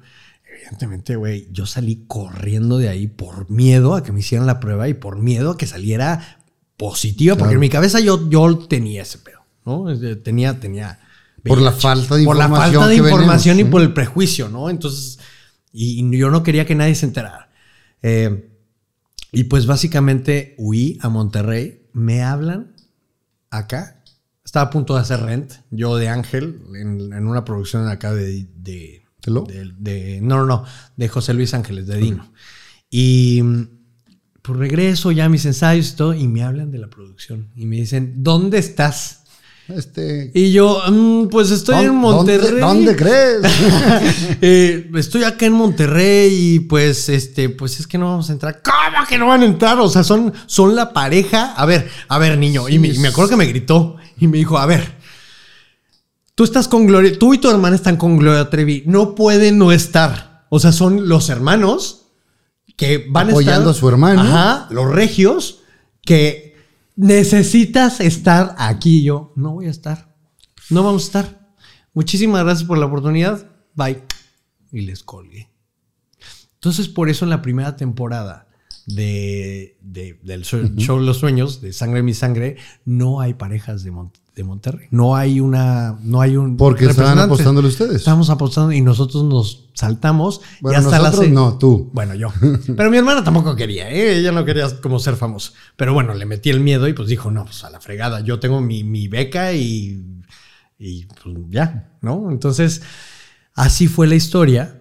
Evidentemente, güey, yo salí corriendo de ahí por miedo a que me hicieran la prueba y por miedo a que saliera positiva, porque en mi cabeza yo, yo tenía ese pedo, ¿no? Tenía, tenía. Por la falta de Por la información falta de venimos, información y por el prejuicio, ¿no? Entonces, y, y yo no quería que nadie se enterara. Eh, y pues básicamente huí a Monterrey. Me hablan acá. Estaba a punto de hacer Rent, yo de Ángel, en, en una producción acá de... de, de- de- no, no, no, de José Luis Ángeles, de Dino. Y mm, pues regreso ya a mis ensayos y todo, y me hablan de la producción. Y me dicen, ¿dónde estás? Este, Y yo, "Mm, pues estoy en ¿dónde- Monterrey. ¿Dónde crees? Eh, estoy acá en Monterrey y pues este, pues es que no vamos a entrar. ¿Cómo que no van a entrar? O sea, son, son la pareja. A ver, a ver, niño. y, me, y me acuerdo que me gritó y me dijo, a ver, tú estás con Gloria, tú y tu hermana están con Gloria Trevi. No pueden no estar. O sea, son los hermanos que van Apoyando a estar. a su hermano. Ajá, los regios que necesitas estar aquí. Yo no voy a estar. No vamos a estar. Muchísimas gracias por la oportunidad. Bye. Y les colgué. Entonces, por eso en la primera temporada de, de- del show, show Los Sueños, de Sangre Mi Sangre, no hay parejas de, de Monterrey. No hay una. No hay un. Porque estaban apostándole ustedes. Estábamos apostando y nosotros nos saltamos. Bueno, y hasta nosotros la no, tú. Bueno, yo. Pero mi hermana tampoco quería, ¿eh? ella no quería como ser famoso. Pero bueno, le metí el miedo y pues dijo, no, pues a la fregada, yo tengo mi, mi beca y, y pues ya, ¿no? Entonces, así fue la historia.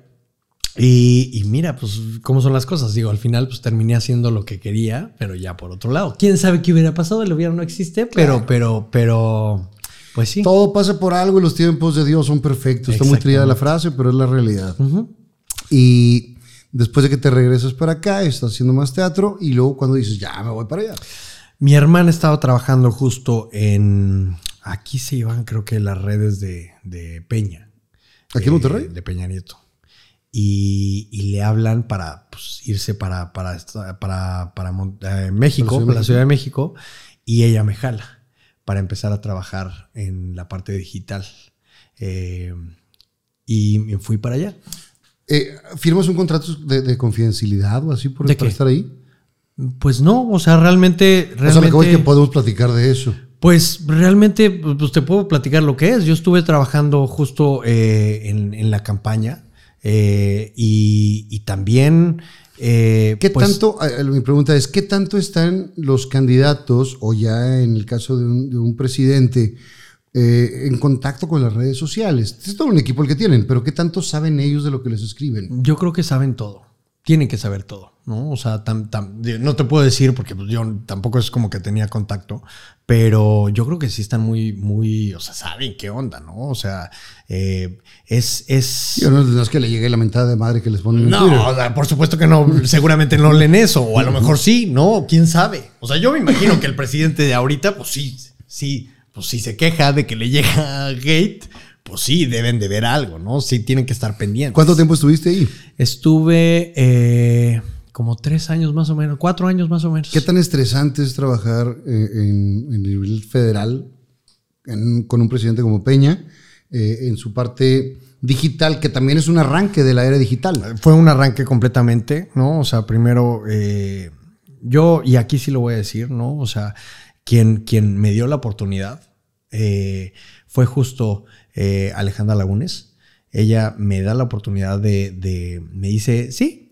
Y, y mira, pues cómo son las cosas. Digo, al final pues terminé haciendo lo que quería, pero ya por otro lado. ¿Quién sabe qué hubiera pasado? El hubiera no existe, pero, pero, pero, pues sí. Todo pasa por algo y los tiempos de Dios son perfectos. Está muy trillada la frase, pero es la realidad. Y después de que te regresas para acá, estás haciendo más teatro y luego cuando dices, ya me voy para allá. Mi hermana estaba trabajando justo en. Aquí se llevan, creo que las redes de, de Peña. ¿Aquí en Eh, Monterrey? De Peña Nieto. Y, y le hablan para pues, irse para, para, para, para eh, México, Para la Ciudad de México. Y ella me jala para empezar a trabajar en la parte digital. Eh, y me fui para allá. Eh, ¿Firmas un contrato de, de confidencialidad o así por, ¿De para estar ahí? Pues no, o sea, realmente. O sea, lo que es realmente- que podemos platicar de eso. Pues realmente, pues te puedo platicar lo que es. Yo estuve trabajando justo eh, en, en la campaña eh, y, y también... eh, ¿Qué pues, tanto, eh, mi pregunta es, ¿qué tanto están los candidatos o ya en el caso de un, de un presidente eh, en contacto con las redes sociales? Es todo un equipo el que tienen, pero ¿qué tanto saben ellos de lo que les escriben? Yo creo que saben todo. Tienen que saber todo, ¿no? O sea, tam- tam- no te puedo decir porque pues, yo tampoco es como que tenía contacto, pero yo creo que sí están muy, muy, o sea, saben qué onda, ¿no? O sea, eh, es, es... Yo no, no es que le llegue la mentada de madre que les ponen. No, o sea, por supuesto que no, seguramente no leen eso, o a lo mejor sí, no, quién sabe. O sea, yo me imagino que el presidente de ahorita, pues sí, sí, pues sí se queja de que le llega hate, pues sí, deben de ver algo, ¿no? Sí, tienen que estar pendientes. ¿Cuánto tiempo estuviste ahí? Estuve eh, como tres años más o menos, cuatro años más o menos. ¿Qué tan estresante es trabajar eh, en, en nivel federal en- con un presidente como Peña eh, en su parte digital, que también es un arranque de la era digital? Fue un arranque completamente, ¿no? O sea, primero, eh, yo, y aquí sí lo voy a decir, ¿no? O sea, quien, quien me dio la oportunidad eh, fue justo eh, Alejandra Lagunes. Ella me da la oportunidad de, de- me dice, sí,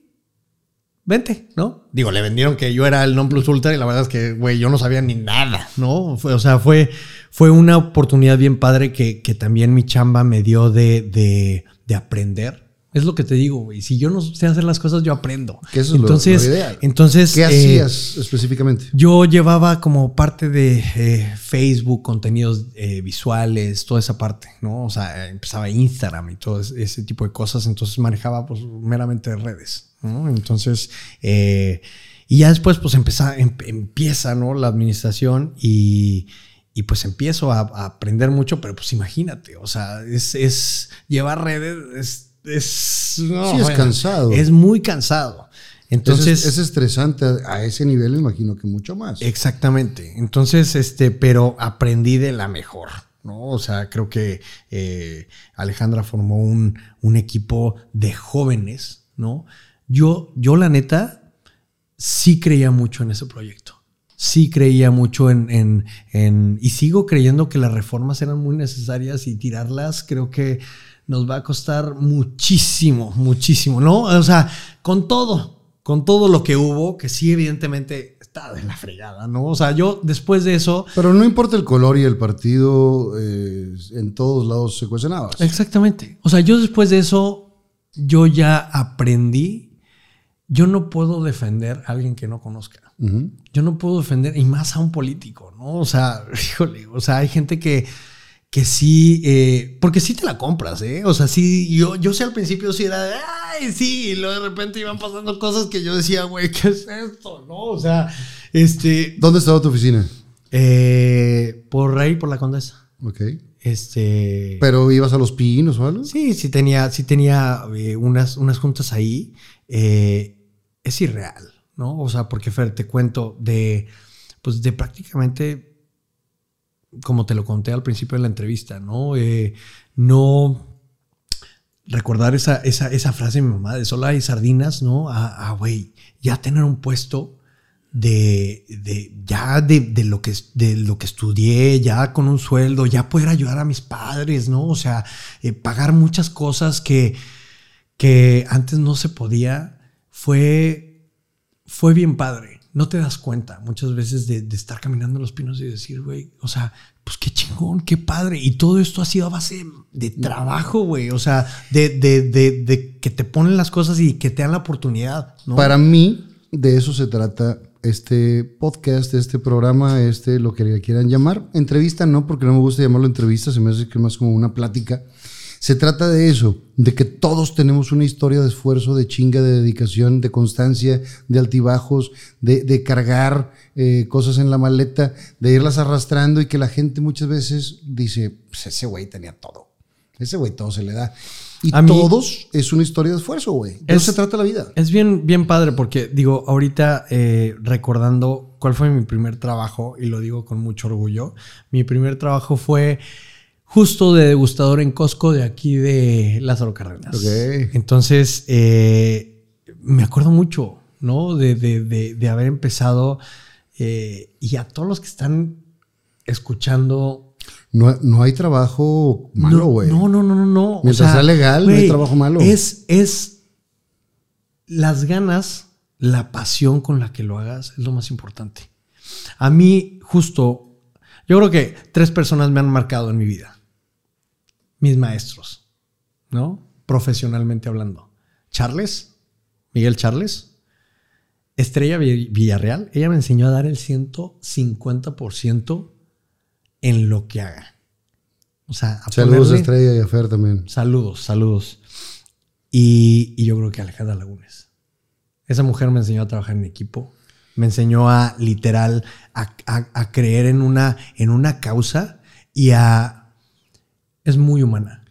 vente, ¿no? Digo, le vendieron que yo era el non plus ultra y la verdad es que, güey, yo no sabía ni nada, ¿no? Fue- o sea, fue, fue una oportunidad bien padre que, que también mi chamba me dio de, de, de aprender. Es lo que te digo, güey. Si yo no sé hacer las cosas, yo aprendo. Que eso es lo- entonces, lo ideal. entonces ¿Qué eh, hacías específicamente? yo llevaba como parte de eh, Facebook, contenidos eh, visuales, toda esa parte, ¿no? O sea, empezaba Instagram y todo ese, tipo de cosas, entonces manejaba pues meramente redes, ¿no? Entonces, eh, y ya después pues empeza- em- empieza, ¿no? La administración y, y, pues empiezo a, a aprender mucho, pero pues imagínate, o sea, es, es llevar redes, es... es no, Sí, es bueno, cansado. Es muy cansado. Entonces, es, es estresante a, ese nivel, imagino que mucho más. Exactamente. Entonces, este, pero aprendí de la mejor, ¿no? O sea, creo que eh, Alejandra formó un, un equipo de jóvenes, ¿no? Yo, yo la neta, sí creía mucho en ese proyecto. Sí creía mucho en, en, en- y sigo creyendo que las reformas eran muy necesarias y tirarlas creo que nos va a costar muchísimo, muchísimo, ¿no? O sea, con todo, con todo lo que hubo, que sí, evidentemente está de la fregada, ¿no? O sea, yo después de eso. Pero no importa el color y el partido, eh, en todos lados se cuecen habas. Exactamente. O sea, yo después de eso, yo ya aprendí. Yo no puedo defender a alguien que no conozca. Yo no puedo defender, y más a un político, ¿no? O sea, híjole, o sea, hay gente que, que sí, eh, porque sí te la compras, ¿eh? O sea, sí, yo, yo sé al principio sí era de, ay, sí, y luego de repente iban pasando cosas que yo decía, güey, ¿qué es esto? ¿No? O sea, este, ¿Dónde estaba tu oficina? eh, por ahí, por la condesa. Ok. Este. ¿Pero ibas a los pinos o algo? Sí, sí tenía, sí tenía eh, unas, unas juntas ahí. Es irreal, ¿no? O sea, porque Fer, te cuento de, pues de prácticamente, como te lo conté al principio de la entrevista, ¿no? Eh, no recordar esa, esa, esa frase de mi mamá de sola y sardinas, ¿no? A, a, güey, ya tener un puesto de, de ya de, de lo que, de lo que estudié, ya con un sueldo, ya poder ayudar a mis padres, ¿no? O sea, eh, pagar muchas cosas que, que antes no se podía, fue, fue bien padre. No te das cuenta muchas veces de, estar caminando en los pinos y decir, güey, o sea, pues qué chingón, qué padre. Y todo esto ha sido a base de trabajo, güey. O sea, de, de, de, que te ponen las cosas y que te dan la oportunidad. Para mí, de eso se trata este podcast, este programa, este, lo que quieran llamar. Entrevista no, porque no me gusta llamarlo entrevista, se me hace que es más como una plática. Se trata de eso, de que todos tenemos una historia de esfuerzo, de chinga, de dedicación, de constancia, de altibajos, de, de cargar eh, cosas en la maleta, de irlas arrastrando y que la gente muchas veces dice, pues ese güey tenía todo. Ese güey todo se le da. Y A mí- todos es una historia de esfuerzo, güey. De Es- eso se trata la vida. Es bien, bien padre porque digo, ahorita eh, recordando cuál fue mi primer trabajo, y lo digo con mucho orgullo, mi primer trabajo fue justo de degustador en Costco de aquí de Lázaro Cárdenas. Entonces, eh, me acuerdo mucho, ¿no? De, de- de- de haber empezado eh, y a todos los que están escuchando No, no hay trabajo malo, güey. No, no, no, no, no. Mientras sea legal, no hay trabajo malo. Es, es las ganas, la pasión con la que lo hagas es lo más importante. A mí, justo, yo creo que tres personas me han marcado en mi vida. Mis maestros, ¿no? Profesionalmente hablando. Charles, Miguel Charles, Estrella Vill- Villarreal, ella me enseñó a dar el 150% en lo que haga. O sea, a Saludos a Estrella y a Fer también. Saludos, saludos. Y, y yo creo que Alejandra Lagunes. Esa mujer me enseñó a trabajar en equipo. Me enseñó a literal a, a- a creer en una, en una causa y a. Es muy humana.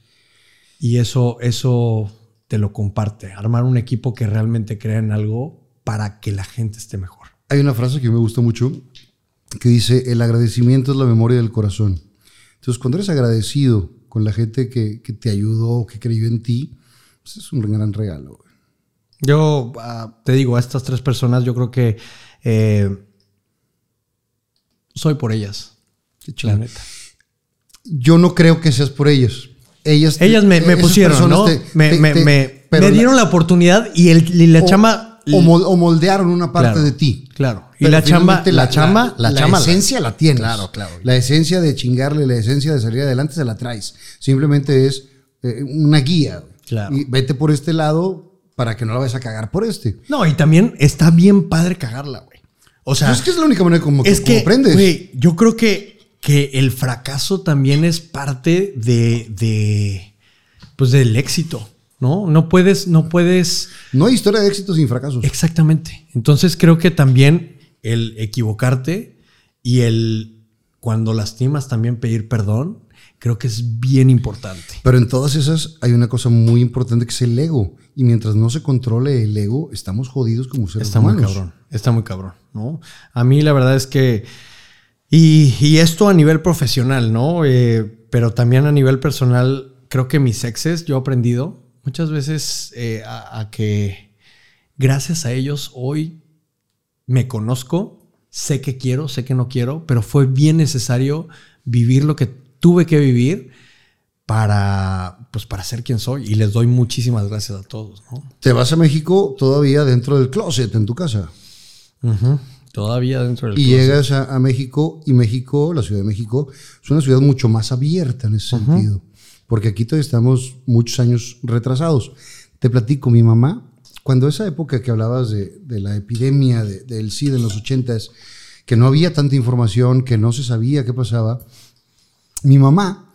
Y eso, eso te lo comparte. Armar un equipo que realmente crea en algo para que la gente esté mejor. Hay una frase que me gusta mucho que dice, el agradecimiento es la memoria del corazón. Entonces, cuando eres agradecido con la gente que, que te ayudó, que creyó en ti, pues es un gran regalo. Yo ah, te digo, a estas tres personas, yo creo que eh, soy por ellas. Qué La neta. Yo no creo que seas por ellas. Ellas, Ellas me, pusieron, ¿no? te- me, te- me- te- me- la- dieron la oportunidad y, el, y la o- chamba. O, mol- o moldearon una parte Claro, de ti. Claro. Y la chamba, la, chamba, la, chamba esencia la tienes. Claro, claro. La esencia de chingarle, la esencia de salir adelante se la traes. Simplemente es eh, una guía. Claro. Y vete por este lado para que no la vayas a cagar por este. No, y también está bien padre cagarla, güey. O sea, Pues es que es la única manera como, es como que, aprendes. güey, yo creo que, que el fracaso también es parte de, de, pues del éxito, ¿no? No puedes, no puedes, No hay historia de éxito sin fracasos. exactamente. Entonces creo que también el equivocarte y el cuando lastimas también pedir perdón, creo que es bien importante. Pero en todas esas hay una cosa muy importante que es el ego. Y mientras no se controle el ego, estamos jodidos como seres Está muy humanos. cabrón, está muy cabrón, ¿no? A mí la verdad es que, y, y esto a nivel profesional, ¿no? Eh, pero también a nivel personal, creo que mis exes, yo he aprendido muchas veces eh, a, a que gracias a ellos hoy me conozco, sé que quiero, sé que no quiero, pero fue bien necesario vivir lo que tuve que vivir para, pues para ser quien soy. Y les doy muchísimas gracias a todos, ¿no? Te vas a México todavía dentro del closet en tu casa. Todavía dentro del Y closet. llegas a, a México y México, la Ciudad de México, es una ciudad mucho más abierta en ese sentido. Porque aquí todavía estamos muchos años retrasados. Te platico, mi mamá, cuando esa época que hablabas de, de la epidemia de- del SIDA en los ochentas, que no había tanta información, que no se sabía qué pasaba, mi mamá,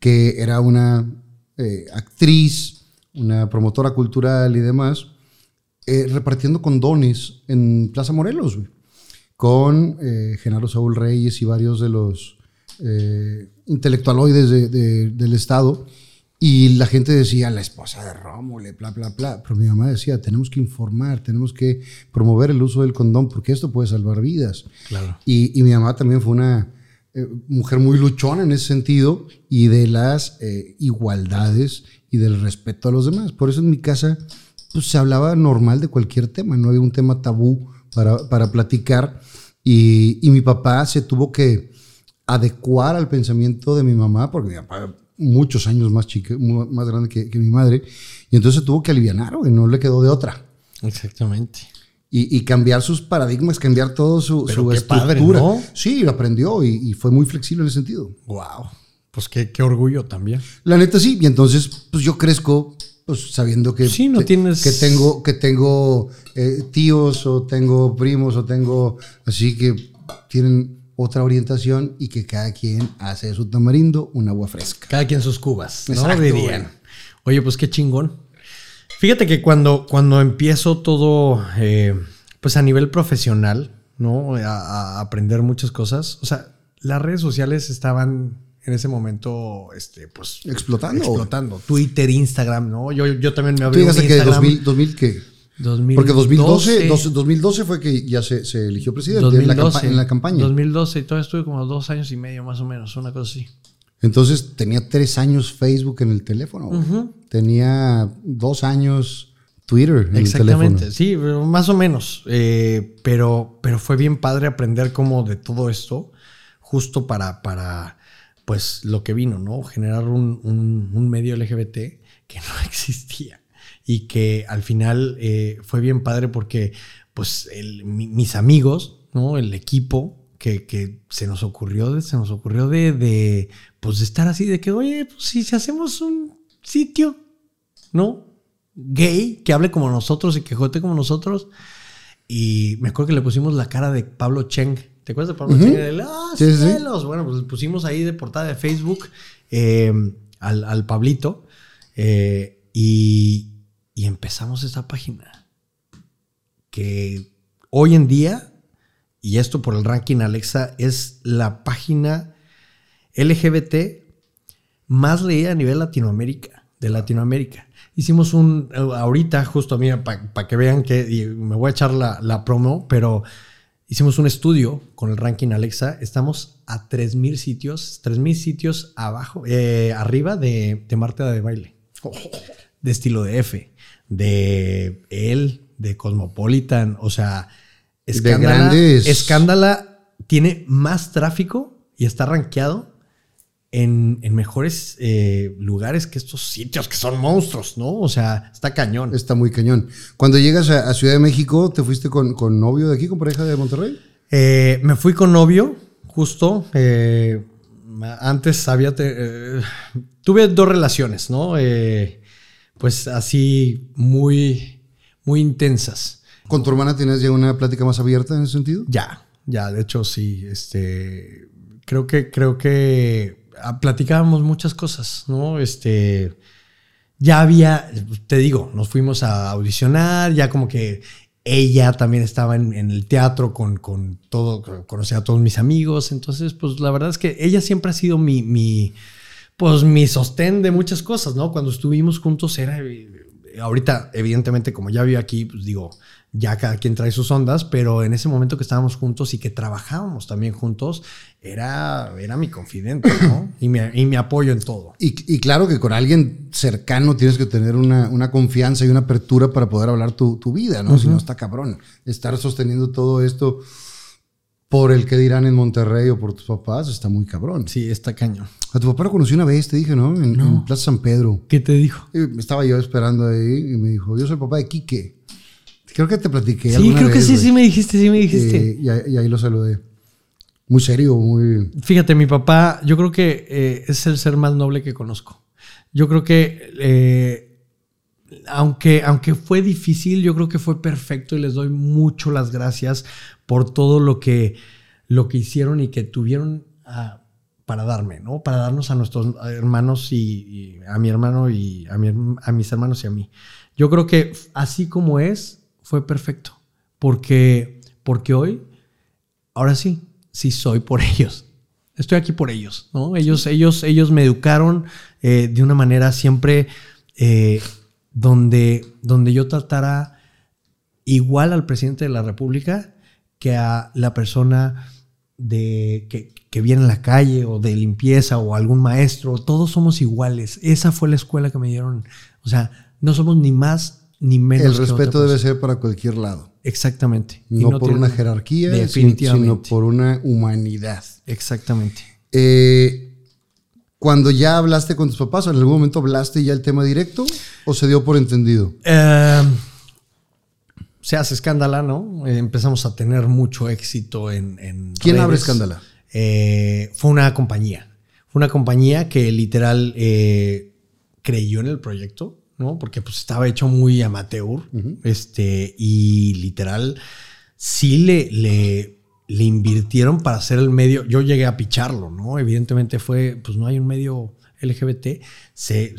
que era una eh, actriz, una promotora cultural y demás, eh, repartiendo condones en Plaza Morelos, güey, con eh, Genaro Saúl Reyes y varios de los eh, intelectualoides de- de- del Estado. Y la gente decía, la esposa de Rómulo, bla, bla, bla. Pero mi mamá decía, tenemos que informar, tenemos que promover el uso del condón, porque esto puede salvar vidas. Claro. Y, y mi mamá también fue una eh, mujer muy luchona en ese sentido y de las eh, igualdades y del respeto a los demás. Por eso en mi casa pues, se hablaba normal de cualquier tema, no había un tema tabú para, para platicar. Y, y mi papá se tuvo que adecuar al pensamiento de mi mamá, porque mi papá muchos años más chica, más grande que, que mi madre, y entonces se tuvo que aliviar, güey, no le quedó de otra. Exactamente. Y, y cambiar sus paradigmas, cambiar todo su, Pero su qué padre, estructura. ¿no? Sí, lo aprendió y, y fue muy flexible en ese sentido. Wow. Pues qué, qué orgullo también. La neta sí, y entonces pues yo crezco pues sabiendo que, Sí, no que- tienes- que tengo, que tengo eh, tíos o tengo primos o tengo así que tienen otra orientación y que cada quien hace de su tamarindo un agua fresca. Cada quien sus cubas, ¿no? Exacto, Dirían. Oye, pues qué chingón. Fíjate que cuando, cuando empiezo todo, eh, pues a nivel profesional, ¿no? A, a aprender muchas cosas. O sea, las redes sociales estaban en ese momento, este, pues... Explotando. Explotando. Twitter, Instagram, ¿no? Yo, yo también me Tú abrí llegaste que Instagram. 2000, 2000 qué? 2012. Porque 2012, 12 2012 fue que ya se, se eligió presidente en, la 2012, campa- en la campaña. 2012 y todavía estuve como dos años y medio más o menos, una cosa así. Entonces tenía tres años Facebook en el teléfono. Tenía dos años Twitter en el Exactamente, teléfono. sí, pero más o menos. Eh, pero, pero fue bien padre aprender como de todo esto, justo para, para pues lo que vino, ¿no? Generar un, un- medio LGBT que no existía. Y que al final eh, fue bien padre porque, pues, mis amigos, ¿no? El equipo que, que se nos ocurrió, de- se nos ocurrió de, de, pues, de estar así, de que, oye, pues, si, si hacemos un sitio, ¿no? Gay, que hable como nosotros y que jote como nosotros. Y me acuerdo que le pusimos la cara de Pablo Cheng. ¿Te acuerdas de. Cheng? El, ¡Ah, Sí, sí, sí. Bueno, pues pusimos ahí de portada de Facebook eh, al, al Pablito. eh, y, y empezamos esta página. Que hoy en día, y esto por el ranking Alexa, es la página LGBT más leída a nivel Latinoamérica, de Latinoamérica. Hicimos un, ahorita justo, mira, para que vean que, y me voy a echar la, la promo, pero hicimos un estudio con el ranking Alexa, estamos a 3.000 sitios, 3.000 sitios abajo, eh, arriba de, de Marta de baile, de estilo de F, de él, de Cosmopolitan, o sea, Escándala, grandes- Escándala tiene más tráfico y está rankeado en, en mejores eh, lugares que estos sitios que son monstruos, ¿no? O sea, está cañón. Está muy cañón. Cuando llegas a, a Ciudad de México, ¿te fuiste con, con novio de aquí, con pareja de Monterrey? Eh, me fui con novio, justo. eh, antes había. te- tuve dos relaciones, ¿no? Pues así muy, muy intensas. ¿Con tu hermana tienes ya una plática más abierta en ese sentido? Ya, ya, de hecho sí, este, creo que, creo que platicábamos muchas cosas, ¿no? Este, ya había, te digo, nos fuimos a audicionar, ya como que ella también estaba en, en el teatro con, con todo, conocía a todos mis amigos, entonces, pues la verdad es que ella siempre ha sido mi, mi pues mi sostén de muchas cosas, ¿no? Cuando estuvimos juntos era, eh, ahorita evidentemente como ya vivo aquí, pues digo, ya cada quien trae sus ondas, pero en ese momento que estábamos juntos y que trabajábamos también juntos, era, era mi confidente, ¿no? Y me, y me apoyo en todo. Y, y claro que con alguien cercano tienes que tener una, una confianza y una apertura para poder hablar tu, tu vida, ¿no? Si no está cabrón. Estar sosteniendo todo esto por el que dirán en Monterrey o por tus papás, está muy cabrón. Sí, está caño. A tu papá lo conocí una vez, te dije, ¿no? En, en Plaza San Pedro. ¿Qué te dijo? Estaba yo esperando ahí y me dijo, yo soy el papá de Quique. Creo que te platiqué. Sí, creo que sí, sí me dijiste, sí me dijiste. Eh, y, ahí- y ahí lo saludé. Muy serio, muy... Fíjate, mi papá, yo creo que eh, es el ser más noble que conozco. Yo creo que, eh, aunque, aunque fue difícil, yo creo que fue perfecto y les doy mucho las gracias por todo lo que, lo que hicieron y que tuvieron ah, para darme, ¿no? Para darnos a nuestros hermanos y, y a mi hermano y a, mi herm- a mis hermanos y a mí. Yo creo que así como es, fue perfecto. Porque, porque hoy ahora sí, sí soy por ellos. Estoy aquí por ellos, ¿no? Ellos, ellos, ellos me educaron eh, de una manera siempre eh, donde, donde yo tratara igual al presidente de la República que a la persona de, que, que viene en la calle o de limpieza o algún maestro. Todos somos iguales. Esa fue la escuela que me dieron. O sea, no somos ni más ni menos. El que respeto debe ser para cualquier lado. Exactamente. No, por una jerarquía, Definitivamente. sino por una humanidad. Exactamente. Eh, cuando ya hablaste con tus papás, ¿en algún momento hablaste ya el tema directo o se dio por entendido? Eh, se hace escándala, ¿no? Eh, empezamos a tener mucho éxito en. en ¿Quién abre escándala? Eh, fue una compañía. Fue una compañía que literal eh, creyó en el proyecto, ¿no? Porque pues estaba hecho muy amateur. Este, y literal, sí le, le, le invirtieron para hacer el medio. Yo llegué a picharlo, ¿no? Evidentemente fue, pues no hay un medio LGBT. Se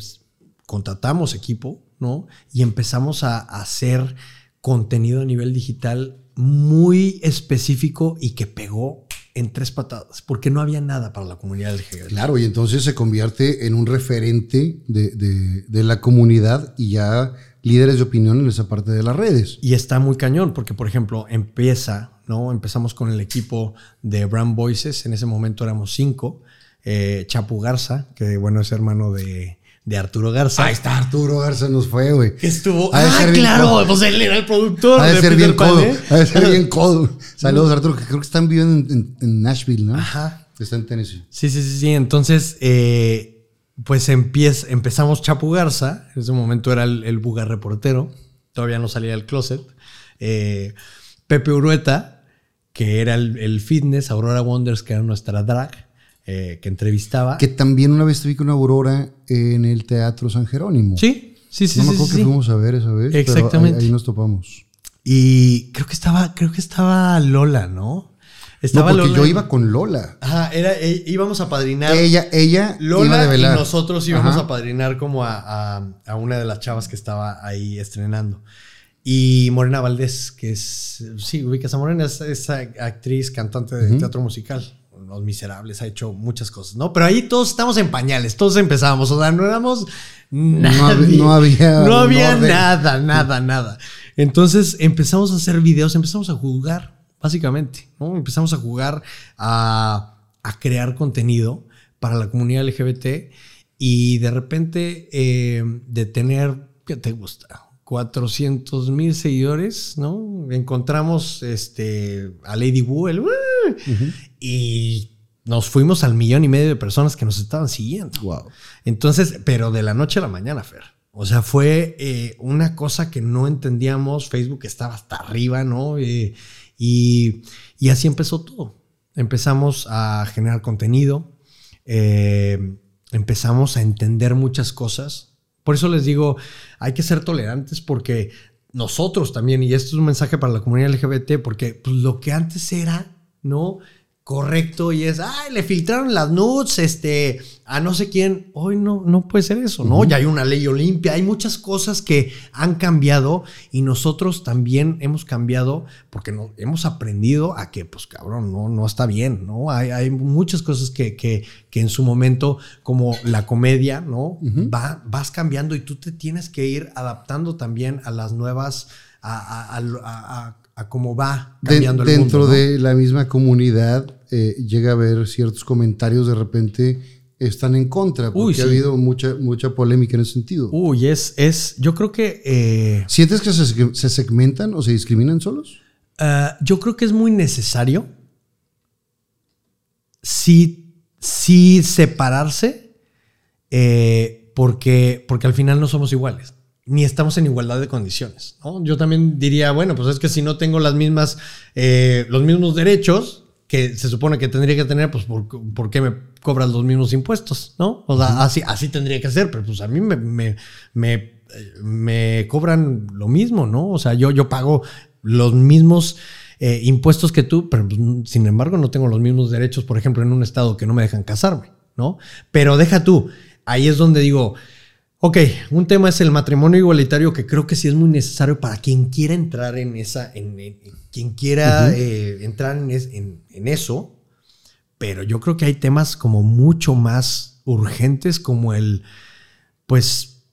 contratamos equipo, ¿no? Y empezamos a, a hacer contenido a nivel digital muy específico y que pegó en tres patadas, porque no había nada para la comunidad LGBT. Claro, y entonces se convierte en un referente de, de- de la comunidad y ya líderes de opinión en esa parte de las redes. Y está muy cañón, porque por ejemplo, empieza, ¿no? Empezamos con el equipo de Brand Voices, en ese momento éramos cinco, eh, Chapu Garza, que bueno, es hermano de, de Arturo Garza. Ahí está, Arturo Garza nos fue, güey. Que estuvo. Ah, claro, codo. pues él era el productor. Ha de de ser bien codo. ¿eh? Ha de ser bien codo. Saludos, Arturo, que creo que están viviendo en, en- en Nashville, ¿no? Ajá. Está en Tennessee. Sí, sí, sí, sí. Entonces, eh, pues empieza, empezamos Chapu Garza. En ese momento era el, el buga reportero. Todavía no salía del closet. Eh, Pepe Urueta, que era el, el fitness. Aurora Wonders, que era nuestra drag, eh, que entrevistaba. Que también una vez vi con Aurora en el Teatro San Jerónimo. Sí, sí, sí. No me acuerdo sí, que sí. fuimos a ver esa vez. pero Exactamente. ahí, ahí nos topamos. Y creo que estaba, creo que estaba Lola, ¿no? Estaba no, porque Lola yo iba con Lola. Ajá, era, eh, íbamos a padrinar. Ella, ella iba Lola y nosotros íbamos Ajá. a padrinar como a, a- a una de las chavas que estaba ahí estrenando. Y Morena Valdés, que es, sí, ubicas a Morena, es esa actriz, cantante de teatro musical. Los Miserables ha hecho muchas cosas, ¿no? Pero ahí todos estamos en pañales, todos empezamos, o sea, no éramos nadie. no había no había nada, nada, nada. Entonces empezamos a hacer videos, empezamos a jugar, básicamente, ¿no? Empezamos a jugar a, a crear contenido para la comunidad LGBT y de repente eh, de tener, ¿qué te gusta? 400 mil seguidores, ¿no? Encontramos este, a Lady Wu, el, "Uh", y nos fuimos al millón y medio de personas que nos estaban siguiendo. Wow. Entonces, pero de la noche a la mañana, Fer. O sea, fue eh, una cosa que no entendíamos. Facebook estaba hasta arriba, ¿no? Eh, y, y así empezó todo. Empezamos a generar contenido, eh, empezamos a entender muchas cosas. Por eso les digo, hay que ser tolerantes porque nosotros también, y esto es un mensaje para la comunidad LGBT, porque pues, lo que antes era, ¿no? Correcto, y es, ay, le filtraron las nudes este, a no sé quién. Hoy no, no puede ser eso, ¿no? Ya hay una ley olimpia, hay muchas cosas que han cambiado y nosotros también hemos cambiado porque no, hemos aprendido a que, pues cabrón, no, no está bien, ¿no? Hay, hay muchas cosas que, que, que en su momento, como la comedia, ¿no? Va, vas cambiando y tú te tienes que ir adaptando también a las nuevas, a, a, a, a- a cómo va De- cambiando el dentro mundo. ¿no? de la misma comunidad eh, llega a haber ciertos comentarios de repente están en contra porque Uy, ha habido mucha mucha polémica en ese sentido. Uy, es, es, yo creo que, eh, ¿Sientes que se, se segmentan o se discriminan solos? ah, yo creo que es muy necesario sí, sí separarse eh, porque, porque al final no somos iguales ni estamos en igualdad de condiciones. Yo también diría, bueno, pues es que si no tengo las mismas, eh, los mismos derechos que se supone que tendría que tener, pues ¿por, qué me cobras los mismos impuestos? ¿No? O sea, así, así tendría que ser, pero pues a mí me, me, me, me cobran lo mismo, ¿no? O sea, yo, yo pago los mismos eh, impuestos que tú, pero pues, sin embargo no tengo los mismos derechos, por ejemplo, en un estado que no me dejan casarme, ¿no? Pero deja tú, ahí es donde digo, Ok, un tema es el matrimonio igualitario que creo que sí es muy necesario para quien quiera entrar en esa, en, quien quiera eh, entrar en, eso, pero yo creo que hay temas como mucho más urgentes como el, pues,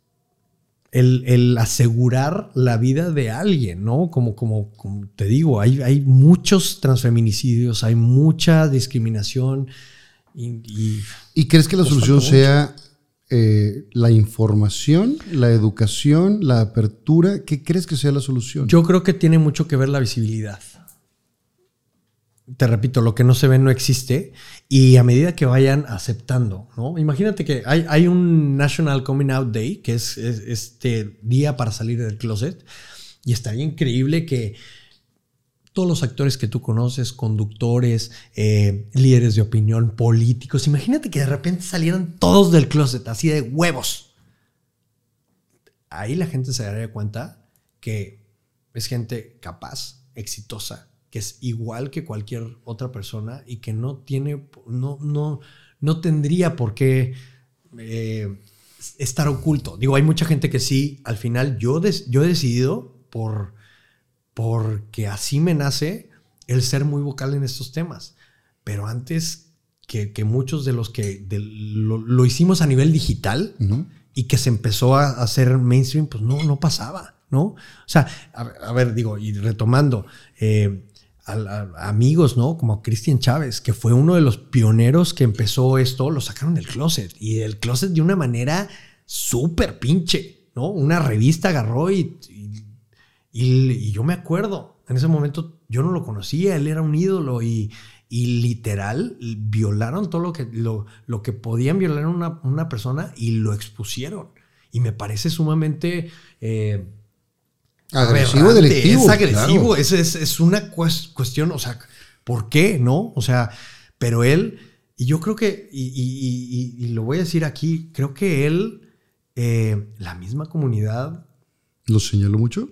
el, asegurar la vida de alguien, ¿no? Como, como, como te digo, hay, hay muchos transfeminicidios, hay mucha discriminación. Y, ¿Y crees que la solución sea eh, la información, la educación, la apertura, ¿qué crees que sea la solución? Yo creo que tiene mucho que ver la visibilidad. Te repito, lo que no se ve no existe y a medida que vayan aceptando, ¿no? Imagínate que hay, un National Coming Out Day, que es, es este día para salir del closet, y estaría increíble que todos los actores que tú conoces, conductores, eh, líderes de opinión, políticos. Imagínate que de repente salieran todos del closet, así de huevos. Ahí la gente se daría cuenta que es gente capaz, exitosa, que es igual que cualquier otra persona y que no tiene, no, no, no tendría por qué eh, estar oculto. Digo, hay mucha gente que sí, al final yo, yo he decidido por porque así me nace el ser muy vocal en estos temas. Pero antes que, muchos de los que lo, hicimos a nivel digital y que se empezó a hacer mainstream, pues no, no pasaba, ¿no? O sea, a, ver, digo, y retomando, eh, amigos, ¿no? Como Cristian Chávez, que fue uno de los pioneros que empezó esto, lo sacaron del closet y del closet de una manera súper pinche, ¿no? Una revista agarró y y, yo me acuerdo, en ese momento yo no lo conocía, él era un ídolo y, literal violaron todo lo que, lo, lo que podían violar a una, una, persona y lo expusieron. Y me parece sumamente... Eh, agresivo, delictivo. Es agresivo, es, es, una cuestión, o sea, ¿por qué? ¿No? O sea, pero él, y yo creo que, y, lo voy a decir aquí, creo que él, eh, la misma comunidad... ¿Lo señaló mucho?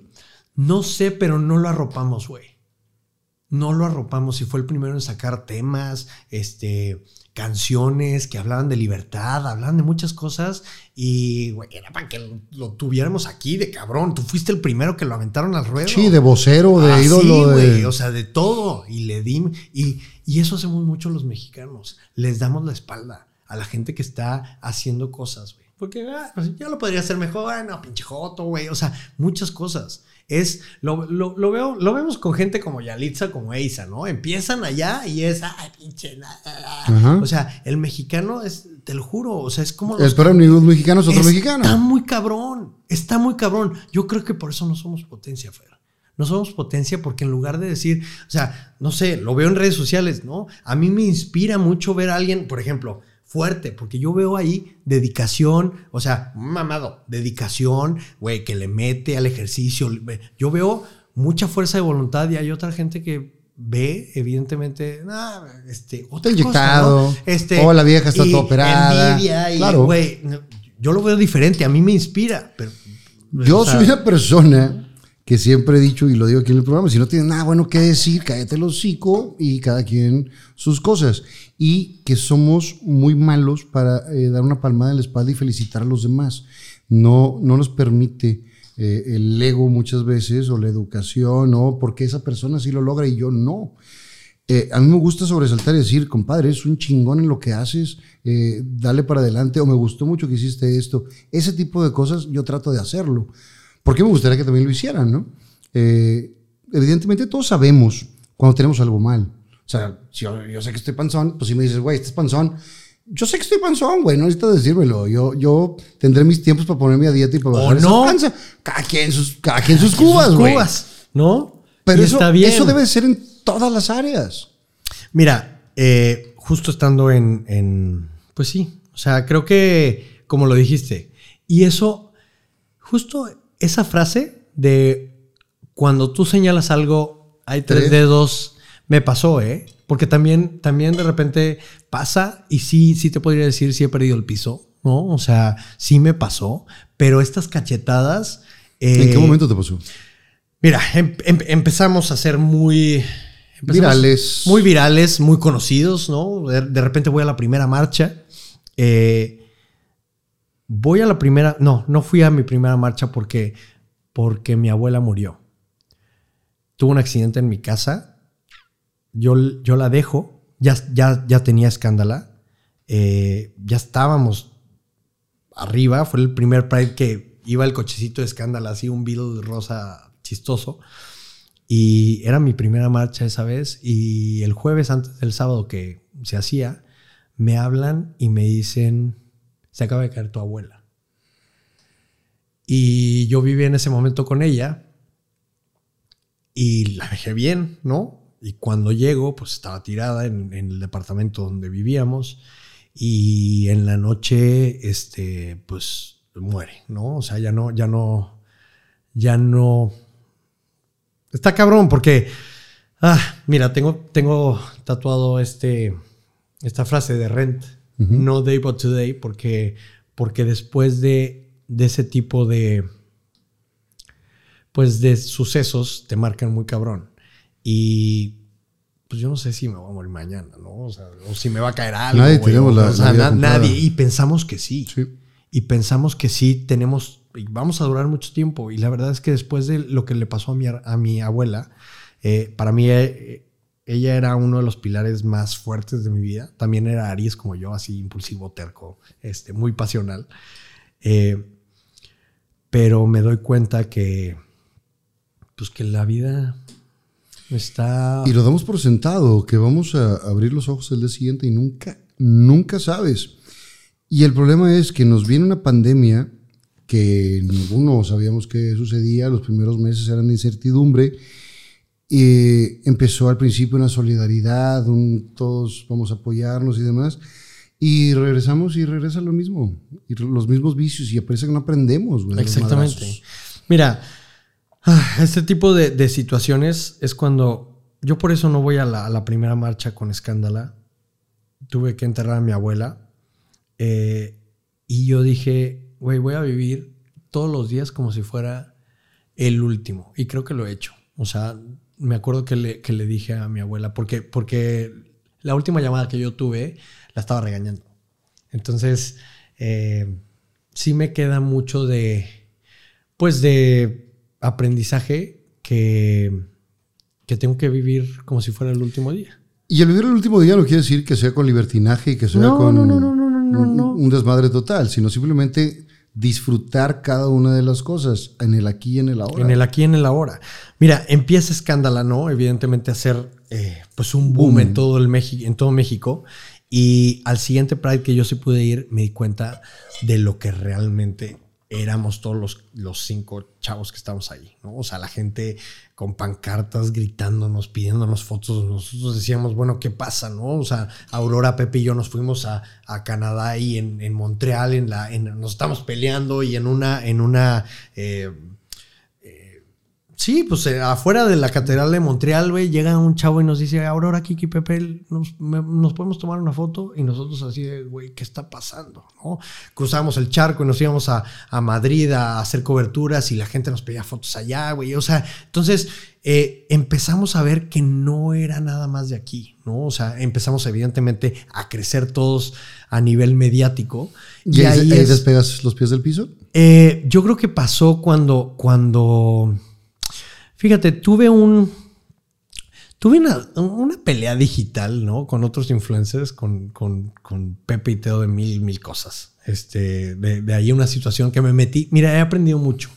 No sé, pero no lo arropamos, güey. No lo arropamos y fue el primero en sacar temas, este, canciones que hablaban de libertad, hablaban de muchas cosas y, güey, era para que lo, tuviéramos aquí de cabrón. Tú fuiste el primero que lo aventaron al ruedo. Sí, de vocero, de ídolo. de... o sea, de todo. Y le di... Y, y eso hacemos mucho los mexicanos. Les damos la espalda a la gente que está haciendo cosas, güey. Porque ah, pues, ya lo podría hacer mejor, no, pinche joto, güey. O sea, muchas cosas es, lo, lo, veo, lo vemos con gente como Yalitza, como Eiza, ¿no? Empiezan allá y es, ay, pinche, O sea, el mexicano es, te lo juro, o sea, es como... Es para amigos mexicanos, otro mexicano. Está muy cabrón, está muy cabrón. Yo creo que por eso no somos potencia, Fer. No somos potencia porque en lugar de decir, o sea, no sé, lo veo en redes sociales, ¿no? A mí me inspira mucho ver a alguien, por ejemplo, fuerte, porque yo veo ahí dedicación, o sea, mamado, dedicación, güey, que le mete al ejercicio. Yo veo mucha fuerza de voluntad y hay otra gente que ve, evidentemente, ah, este, otra inyectado, cosa, este, o la vieja está toda operada. y, claro. güey, yo lo veo diferente, a mí me inspira. Pero, yo soy una persona que siempre he dicho y lo digo aquí en el programa, si no tienes nada bueno que decir, cállate el hocico y cada quien sus cosas. Y que somos muy malos para eh, dar una palmada en la espalda y felicitar a los demás. No, no nos permite eh, el ego muchas veces o la educación, ¿no? Porque esa persona sí lo logra y yo no. Eh, a mí me gusta sobresaltar y decir, compadre, es un chingón en lo que haces, dale para adelante, o me gustó mucho que hiciste esto. Ese tipo de cosas yo trato de hacerlo porque me gustaría que también lo hicieran, ¿no? Eh, evidentemente todos sabemos cuando tenemos algo mal. O sea, si yo, sé que estoy panzón, pues si me dices, güey, estás panzón, yo sé que estoy panzón, güey, no necesitas decírmelo. Yo, yo tendré mis tiempos para ponerme a dieta y para bajar esa panza. Cada quien sus, cada quien sus cubas, güey. cubas, ¿no? Pero eso, eso debe ser en todas las áreas. Mira, eh, justo estando en, en, pues sí, o sea, creo que, como lo dijiste, y eso, justo esa frase de cuando tú señalas algo, hay tres, Tres. dedos, me pasó, ¿eh? Porque también, también de repente pasa y sí, sí te podría decir si he perdido el piso, ¿no? O sea, sí me pasó, pero estas cachetadas... ¿En qué eh, momento te pasó? Mira, em- em- empezamos a ser muy... Virales. Muy virales, muy conocidos, ¿no? De, de repente voy a la primera marcha. eh, voy a la primera... No, no fui a mi primera marcha porque, porque mi abuela murió. Tuvo un accidente en mi casa. Yo, yo la dejo. Ya, ya, ya tenía escándala. eh, ya estábamos arriba. Fue el primer Pride que iba el cochecito de escándala, así un Beetle rosa chistoso. Y era mi primera marcha esa vez. Y el jueves antes del sábado que se hacía, me hablan y me dicen, se acaba de caer tu abuela. Y yo viví en ese momento con ella y la dejé bien, ¿no? Y cuando llego, pues estaba tirada en, el departamento donde vivíamos y en la noche, este, pues muere, ¿no? O sea, ya no, ya no, ya no. Está cabrón porque, ah, mira, tengo, tengo tatuado este, esta frase de Rent, no day but today, porque, porque después de, de ese tipo de, pues de sucesos te marcan muy cabrón. Y pues yo no sé si me voy a morir mañana, ¿no? O sea, o si me va a caer algo. Nadie tenemos o- la- o sea, na- comprada. nadie. Y pensamos que sí. Sí. Y pensamos que sí tenemos, y vamos a durar mucho tiempo. Y la verdad es que después de lo que le pasó a mi, a mi abuela, eh, para mí eh, ella era uno de los pilares más fuertes de mi vida. También era Aries como yo, así impulsivo, terco, este, muy pasional. Eh, pero me doy cuenta que, pues que la vida está... Y lo damos por sentado, que vamos a abrir los ojos el día siguiente y nunca, nunca sabes. Y el problema es que nos viene una pandemia que ninguno sabíamos qué sucedía, los primeros meses eran de incertidumbre. Y empezó al principio una solidaridad, un todos vamos a apoyarnos y demás. Y regresamos y regresa lo mismo. Y los mismos vicios. Y parece que no aprendemos. güey, Exactamente. Mira, ah, este tipo de, de situaciones es cuando yo por eso no voy a la, a la primera marcha con escándala. Tuve que enterrar a mi abuela. eh, y yo dije, güey, voy a vivir todos los días como si fuera el último. Y creo que lo he hecho. O sea, me acuerdo que le, que le dije a mi abuela, porque, porque la última llamada que yo tuve la estaba regañando. Entonces, eh, sí me queda mucho de, pues, de aprendizaje que, que tengo que vivir como si fuera el último día. Y el vivir el último día no quiere decir que sea con libertinaje y que sea No, con no, no, un desmadre total, sino simplemente disfrutar cada una de las cosas en el aquí y en el ahora. En el aquí y en el ahora. Mira, empieza Escándala, ¿no? Evidentemente a hacer eh, pues un boom, Boom. En, todo el México, en todo México. Y al siguiente Pride que yo sí pude ir, me di cuenta de lo que realmente éramos todos los, los cinco chavos que estábamos ahí, ¿no? O sea, la gente con pancartas gritándonos, pidiéndonos fotos. Nosotros decíamos, bueno, ¿qué pasa, no? O sea, Aurora, Pepe y yo nos fuimos a, a Canadá y en, en Montreal, en la, en- nos estamos peleando y en una, en una eh, Sí, pues eh, afuera de la Catedral de Montreal, güey, llega un chavo y nos dice, Aurora, Kiki, Pepe, nos, me- nos podemos tomar una foto y nosotros así de, güey, ¿qué está pasando? ¿No? Cruzamos el charco y nos íbamos a, a Madrid a hacer coberturas y la gente nos pedía fotos allá, güey. O sea, entonces eh, empezamos a ver que no era nada más de aquí, ¿no? O sea, empezamos evidentemente a crecer todos a nivel mediático. ¿Y ahí, ahí es- despegas los pies del piso? eh, yo creo que pasó cuando, cuando, fíjate, tuve un, tuve una, una pelea digital, ¿no? Con otros influencers, con, con, con Pepe y Teo de mil, mil cosas. Este, de, de ahí una situación que me metí. Mira, he aprendido mucho.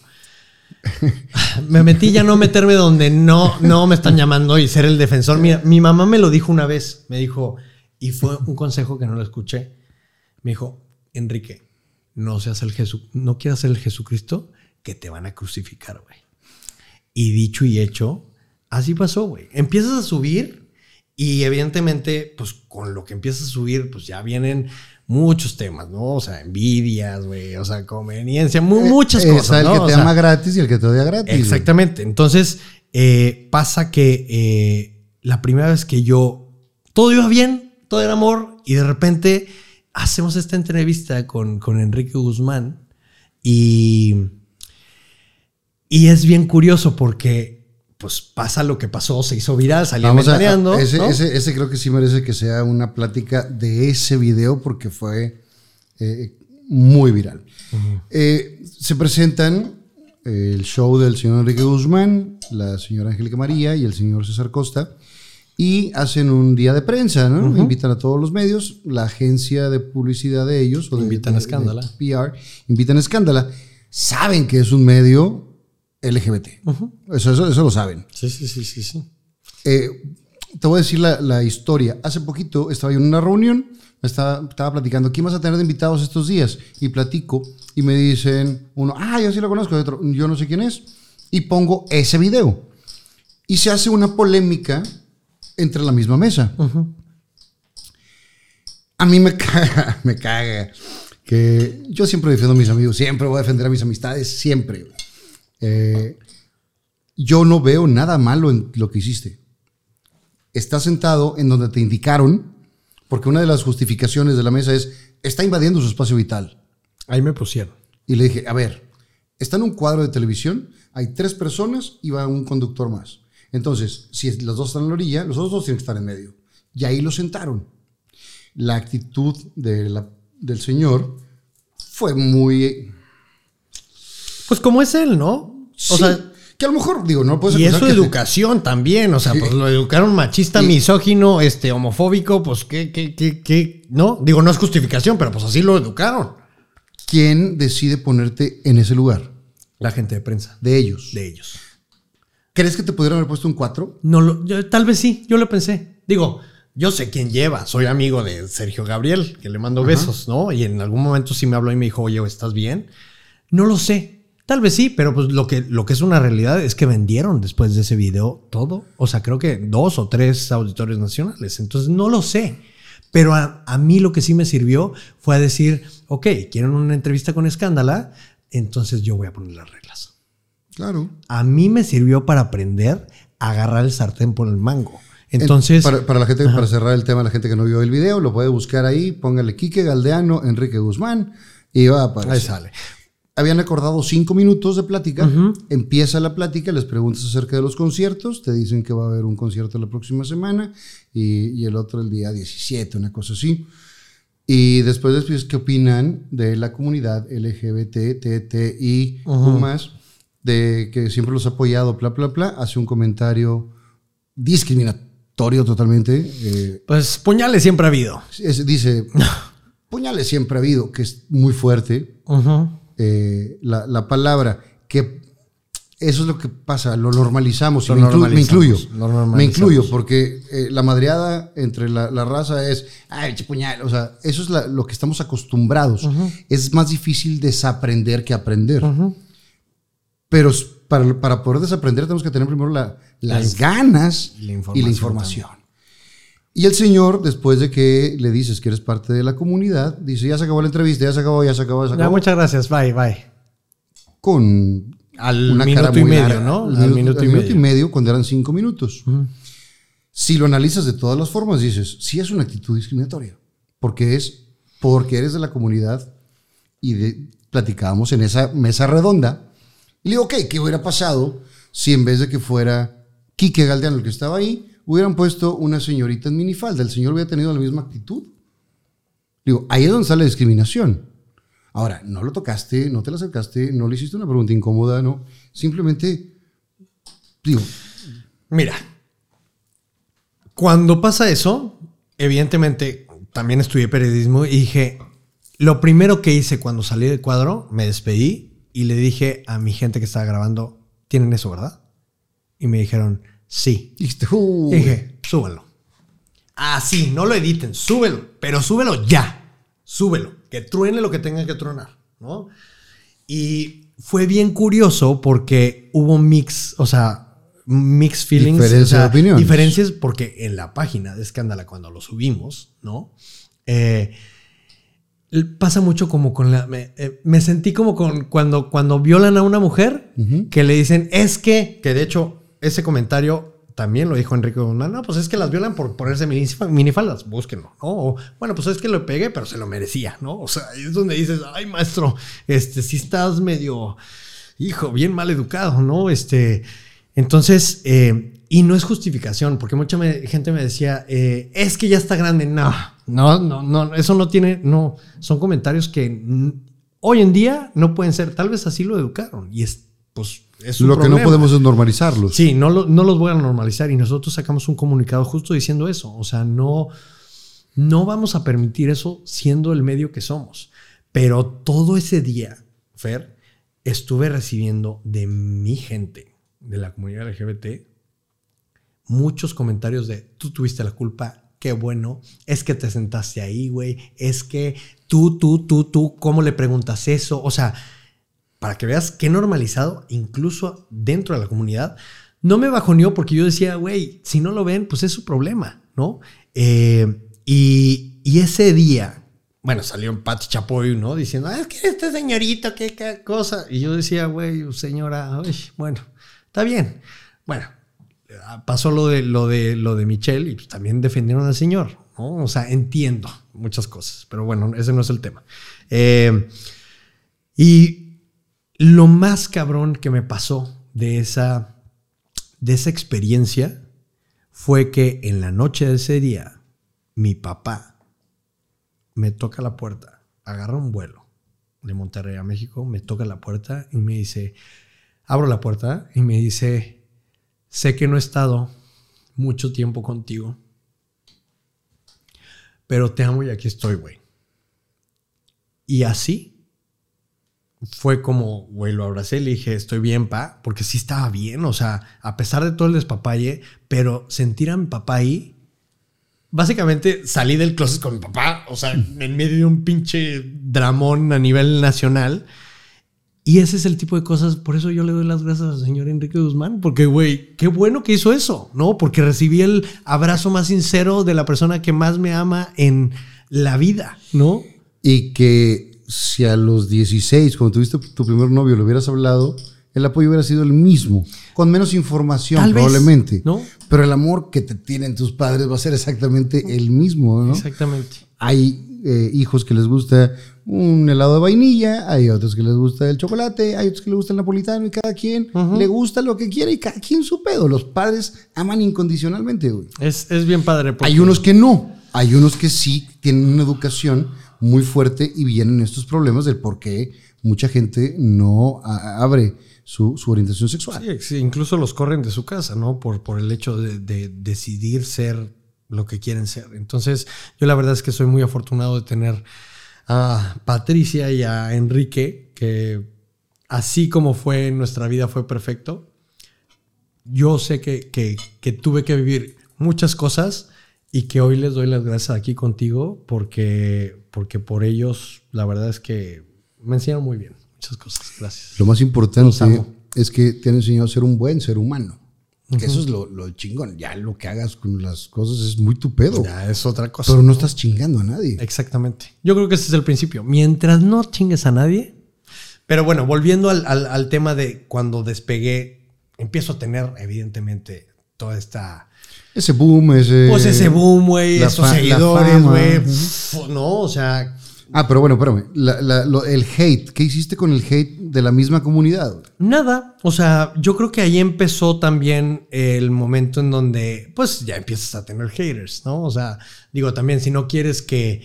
me metí ya no meterme donde no, no me están llamando y ser el defensor. Mira, mi mamá me lo dijo una vez. Me dijo, y fue un consejo que no lo escuché. Me dijo, Enrique, no seas el Jesús, no quieras ser el Jesucristo que te van a crucificar, güey. Y dicho y hecho, así pasó, güey. Empiezas a subir Y evidentemente, pues con lo que empieza a subir, pues ya vienen muchos temas, ¿no? O sea, envidias, güey, o sea, conveniencia, mu- Eh, muchas está cosas. el ¿no? que O te sea, ama gratis y el que te odia gratis. Exactamente. Entonces, eh, pasa que eh, la primera vez que yo, todo iba bien, todo era amor, y de repente hacemos esta entrevista con, con Enrique Guzmán y, y es bien curioso porque pues pasa lo que pasó, se hizo viral, salió ventaneando, ese, ¿no? ese, ese creo que sí merece que sea una plática de ese video porque fue eh, muy viral. Eh, se presentan eh, el show del señor Enrique Guzmán, la señora Angélica María y el señor César Costa y hacen un día de prensa, ¿no? Invitan a todos los medios, la agencia de publicidad de ellos, o de, Invitan a Escándala. PR, invitan a Escándala, saben que es un medio LGBT. eso, eso, eso lo saben. Sí, sí, sí, sí, sí. Eh, te voy a decir la, la historia. Hace poquito estaba yo en una reunión, me estaba, estaba platicando, ¿quién vas a tener de invitados estos días? Y platico y me dicen uno, ah, yo sí lo conozco, y otro, yo no sé quién es. Y pongo ese video. Y se hace una polémica entre la misma mesa. A mí me caga, me caga. Que yo siempre defiendo a mis amigos, siempre voy a defender a mis amistades, siempre. Eh, yo no veo nada malo en lo que hiciste. Estás sentado en donde te indicaron, porque una de las justificaciones de la mesa es, está invadiendo su espacio vital. Ahí me pusieron. Y le dije, a ver, está en un cuadro de televisión, hay tres personas y va un conductor más. Entonces, si los dos están en la orilla, los otros dos tienen que estar en medio. Y ahí lo sentaron. La actitud de la- del señor fue muy... Pues como es él, ¿no? O sí, sea, que a lo mejor, digo, no puedes y es su que- educación también, o sea, Sí. pues lo educaron machista, Sí. misógino, este, homofóbico, pues qué, qué, qué, qué, no, digo, no es justificación, pero pues así lo educaron. ¿Quién decide ponerte en ese lugar? La gente de prensa, De ellos. de ellos. ¿Crees que te pudieron haber puesto un 4? No lo, yo- tal vez sí, yo lo pensé. Digo, yo sé quién lleva, soy amigo de Sergio Gabriel, que le mando besos, ¿no? Y en algún momento sí me habló y me dijo, oye, ¿estás bien? No lo sé. Tal vez sí, pero pues lo que, lo que es una realidad es que vendieron después de ese video todo. O sea, creo que dos o tres auditorios nacionales. Entonces no lo sé. Pero a, a mí lo que sí me sirvió fue a decir, ok, quieren una entrevista con Escándala, entonces yo voy a poner las reglas. Claro. A mí me sirvió para aprender a agarrar el sartén por el mango. Entonces, para, para la gente, para cerrar el tema, la gente que no vio el video, lo puede buscar ahí, póngale Quique Galdeano, Enrique Guzmán, y va a aparecer. ahí sale. Habían acordado cinco minutos de plática. Empieza la plática, les preguntas acerca de los conciertos, te dicen que va a haber un concierto la próxima semana y, y el otro el día 17, una cosa así. Y después después qué opinan de la comunidad LGBT, TTI, más, de que siempre los ha apoyado, bla, bla, bla. Hace un comentario discriminatorio totalmente. eh, Pues puñales siempre ha habido. es- dice, puñales siempre ha habido, que es muy fuerte eh, la, la palabra, que eso es lo que pasa, lo normalizamos. y Lo me, inclu- me normalizamos, incluyo. normalizamos. Me incluyo, porque eh, la madreada entre la, la raza es, ay, puñal. O sea, eso es la- lo que estamos acostumbrados. Es más difícil desaprender que aprender. Pero para, para poder desaprender tenemos que tener primero la- las ganas y la y información. Y el señor, después de que le dices que eres parte de la comunidad, dice, ya se acabó la entrevista, ya se acabó, ya se acabó, ya se Ya, acabó. muchas gracias. Bye, bye. Con Al una minuto cara y muy medio, larga. ¿no? Al Al minuto, al y minuto medio. y medio cuando eran cinco minutos. Si lo analizas de todas las formas, dices, sí es una actitud discriminatoria. Porque es porque eres de la comunidad y de, platicábamos en esa mesa redonda. Y le digo, ok, ¿qué hubiera pasado si en vez de que fuera Quique Galdeano el que estaba ahí, hubieran puesto una señorita en minifalda? El señor hubiera tenido la misma actitud. Digo, ahí es donde sale la discriminación. Ahora, no lo tocaste, no te lo acercaste, no le hiciste una pregunta incómoda, no. Simplemente, digo, Mira, cuando pasa eso, evidentemente también estudié periodismo y dije, lo primero que hice cuando salí del cuadro, me despedí y le dije a mi gente que estaba grabando, ¿tienen eso, verdad? Y me dijeron, sí. dijiste, "Uy". Y dije, súbelo. Ah, sí, no lo editen, súbelo, pero súbelo ya. Súbelo, que truene lo que tenga que tronar, ¿no? Y fue bien curioso porque hubo mix, o sea, mixed feelings. Diferencia de opiniones. Diferencias porque en la página de Escándala, cuando lo subimos, ¿no? Eh, pasa mucho como con la... Me, eh, me sentí como con cuando, cuando violan a una mujer que le dicen, es que, que de hecho ese comentario también lo dijo Enrique Guzmán, no, pues es que las violan por ponerse minifaldas, búsquenlo, ¿no? O, bueno, pues es que lo pegué, pero se lo merecía, ¿no? O sea, es donde dices, ay, maestro, este, sí estás medio, hijo, bien mal educado, ¿no? Este, entonces, eh, y no es justificación, porque mucha gente me decía, eh, es que ya está grande, no, no, no, no, eso no tiene, no, son comentarios que hoy en día no pueden ser, tal vez así lo educaron, y es, pues, es un Lo que no podemos es normalizarlos. Sí, no, lo- no los voy a normalizar y nosotros sacamos un comunicado justo diciendo eso. O sea, no, no vamos a permitir eso siendo el medio que somos. Pero todo ese día, Fer, estuve recibiendo de mi gente, de la comunidad LGBT, muchos comentarios de tú tuviste la culpa, qué bueno, es que te sentaste ahí, güey, es que tú, tú, tú, tú, ¿cómo le preguntas eso? O sea, para que veas qué normalizado, incluso dentro de la comunidad, no me bajoneó porque yo decía, güey, si no lo ven, pues es su problema, ¿no? Eh, y, y ese día, bueno, salió en Pati Chapoy, ¿no? Diciendo, "Ah, es que este señorito, qué, qué cosa. Y yo decía, güey, señora, uy, bueno, está bien. Bueno, pasó lo de, lo de, lo de Michelle y pues también defendieron al señor, ¿no? O sea, entiendo muchas cosas, pero bueno, ese no es el tema. Eh, y lo más cabrón que me pasó de esa, de esa experiencia fue que en la noche de ese día, mi papá me toca la puerta, agarra un vuelo de Monterrey a México, me toca la puerta y me dice, abro la puerta y me dice, sé que no he estado mucho tiempo contigo, pero te amo y aquí estoy, güey. Y así fue como, güey, lo abracé y le dije, estoy bien, pa, porque sí estaba bien, o sea, a pesar de todo el despapalle, pero sentir a mi papá ahí, básicamente salí del closet con mi papá, o sea, en medio de un pinche dramón a nivel nacional. Y ese es el tipo de cosas, por eso yo le doy las gracias al señor Enrique Guzmán, porque, güey, qué bueno que hizo eso, ¿no? Porque recibí el abrazo más sincero de la persona que más me ama en la vida, ¿no? Y que si a los 16, cuando tuviste tu primer novio, le hubieras hablado, el apoyo hubiera sido el mismo, con menos información Tal vez, probablemente. ¿no? Pero el amor que te tienen tus padres va a ser exactamente el mismo, ¿no? Exactamente. Hay eh, hijos que les gusta un helado de vainilla, hay otros que les gusta el chocolate, hay otros que les gusta el napolitano y cada quien le gusta lo que quiere y cada quien su pedo. Los padres aman incondicionalmente, güey. Es, es bien padre. porque- Hay unos que no, hay unos que sí tienen una educación muy fuerte y vienen estos problemas del por qué mucha gente no abre su, su orientación sexual. Sí, incluso los corren de su casa, ¿no? Por, por el hecho de, de decidir ser lo que quieren ser. Entonces, yo la verdad es que soy muy afortunado de tener a Patricia y a Enrique, que así como fue nuestra vida fue perfecto. Yo sé que, que, que tuve que vivir muchas cosas y que hoy les doy las gracias aquí contigo porque, porque por ellos la verdad es que me enseñaron muy bien muchas cosas. Gracias. Lo más importante es que te han enseñado a ser un buen ser humano. Que eso es lo, lo chingón. Ya lo que hagas con las cosas es muy tu pedo. Ya es otra cosa. Pero no estás chingando a nadie. Exactamente. Yo creo que ese es el principio. Mientras no chingues a nadie. Pero bueno, volviendo al, al- al tema de cuando despegué, empiezo a tener, evidentemente, toda esta. Ese boom, ese. Pues ese boom, güey, esos seguidores, güey. No, o sea, Ah, pero bueno, espérame. La- la- lo- el hate. ¿Qué hiciste con el hate de la misma comunidad? nada. O sea, yo creo que ahí empezó también el momento en donde, pues ya empiezas a tener haters, ¿no? O sea, digo, también si no quieres que,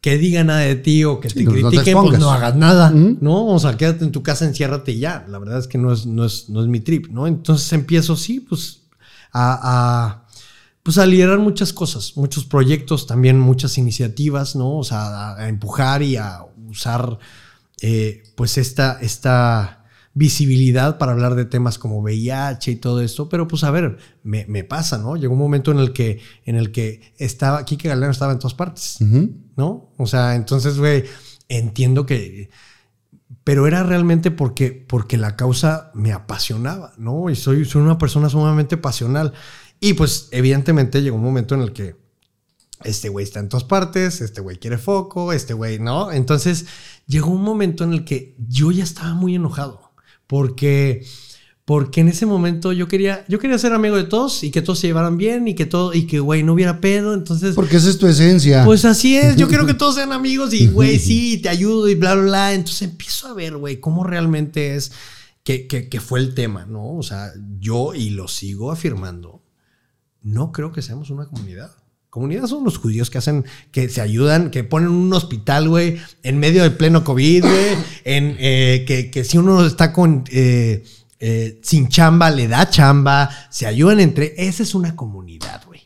que digan nada de ti o que Sí, te no- no te critiquen, pues expongas. no hagas nada. ¿no? O sea, quédate en tu casa, enciérrate y ya. La verdad es que no es, no es, no es mi trip, ¿no? Entonces empiezo, sí, pues a, a, pues a liderar muchas cosas, muchos proyectos, también muchas iniciativas, ¿no? O sea, a, a empujar y a usar, eh, pues esta, esta visibilidad para hablar de temas como VIH y todo esto, pero pues a ver, me, me pasa, ¿no? Llegó un momento en el que, en el que estaba, Kike Galeno estaba en todas partes. ¿no? O sea, entonces, güey, entiendo que pero era realmente porque, porque la causa me apasionaba, ¿no? Y soy, soy una persona sumamente pasional. Y pues evidentemente llegó un momento en el que este güey está en todas partes, este güey quiere foco, este güey no. Entonces llegó un momento en el que yo ya estaba muy enojado porque porque en ese momento yo quería yo quería ser amigo de todos y que todos se llevaran bien y que todo y que güey no hubiera pedo, entonces Porque esa es tu esencia. pues así es, yo quiero que todos sean amigos y güey, sí, te ayudo y bla bla bla, entonces empiezo a ver, güey, cómo realmente es que, que, que fue el tema, ¿no? O sea, yo y lo sigo afirmando, no creo que seamos una comunidad. Comunidad son los judíos que hacen, que se ayudan, que ponen un hospital, güey, en medio del pleno COVID, güey, en, eh, que, que si uno está con, eh, eh, sin chamba, le da chamba, se ayudan entre, esa es una comunidad, güey.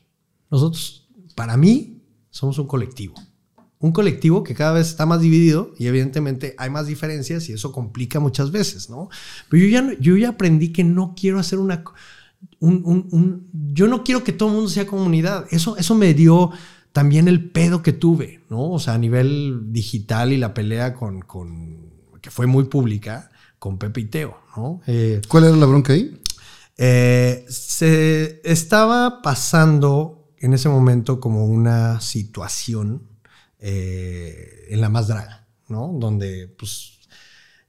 Nosotros, para mí, somos un colectivo. Un colectivo que cada vez está más dividido y evidentemente hay más diferencias y eso complica muchas veces, ¿no? Pero yo ya, yo ya aprendí que no quiero hacer una... un- un- un- yo no quiero que todo el mundo sea comunidad. Eso, eso me dio también el pedo que tuve, ¿no? O sea, a nivel digital y la pelea con, con que fue muy pública, con Pepe y Teo, ¿no? Eh, ¿Cuál era la bronca ahí? eh, se estaba pasando en ese momento como una situación eh, en la más draga, ¿no? Donde pues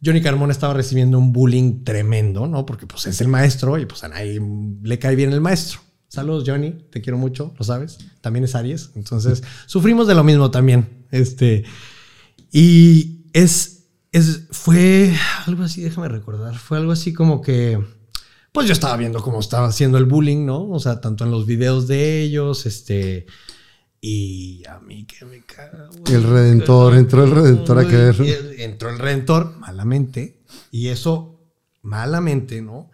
Johnny Carmona estaba recibiendo un bullying tremendo, ¿no? Porque pues es el maestro y pues a nadie le cae bien el maestro. Saludos Johnny, te quiero mucho, lo sabes. También es Aries, entonces sufrimos de lo mismo también. Este y es, es fue algo así, déjame recordar, fue algo así como que pues yo estaba viendo cómo estaba haciendo el bullying, ¿no? O sea, tanto en los videos de ellos, este. Y a mí que me güey. El Redentor, entró el Redentor a caer. El- Entró el Redentor, malamente. Y eso, malamente, ¿no?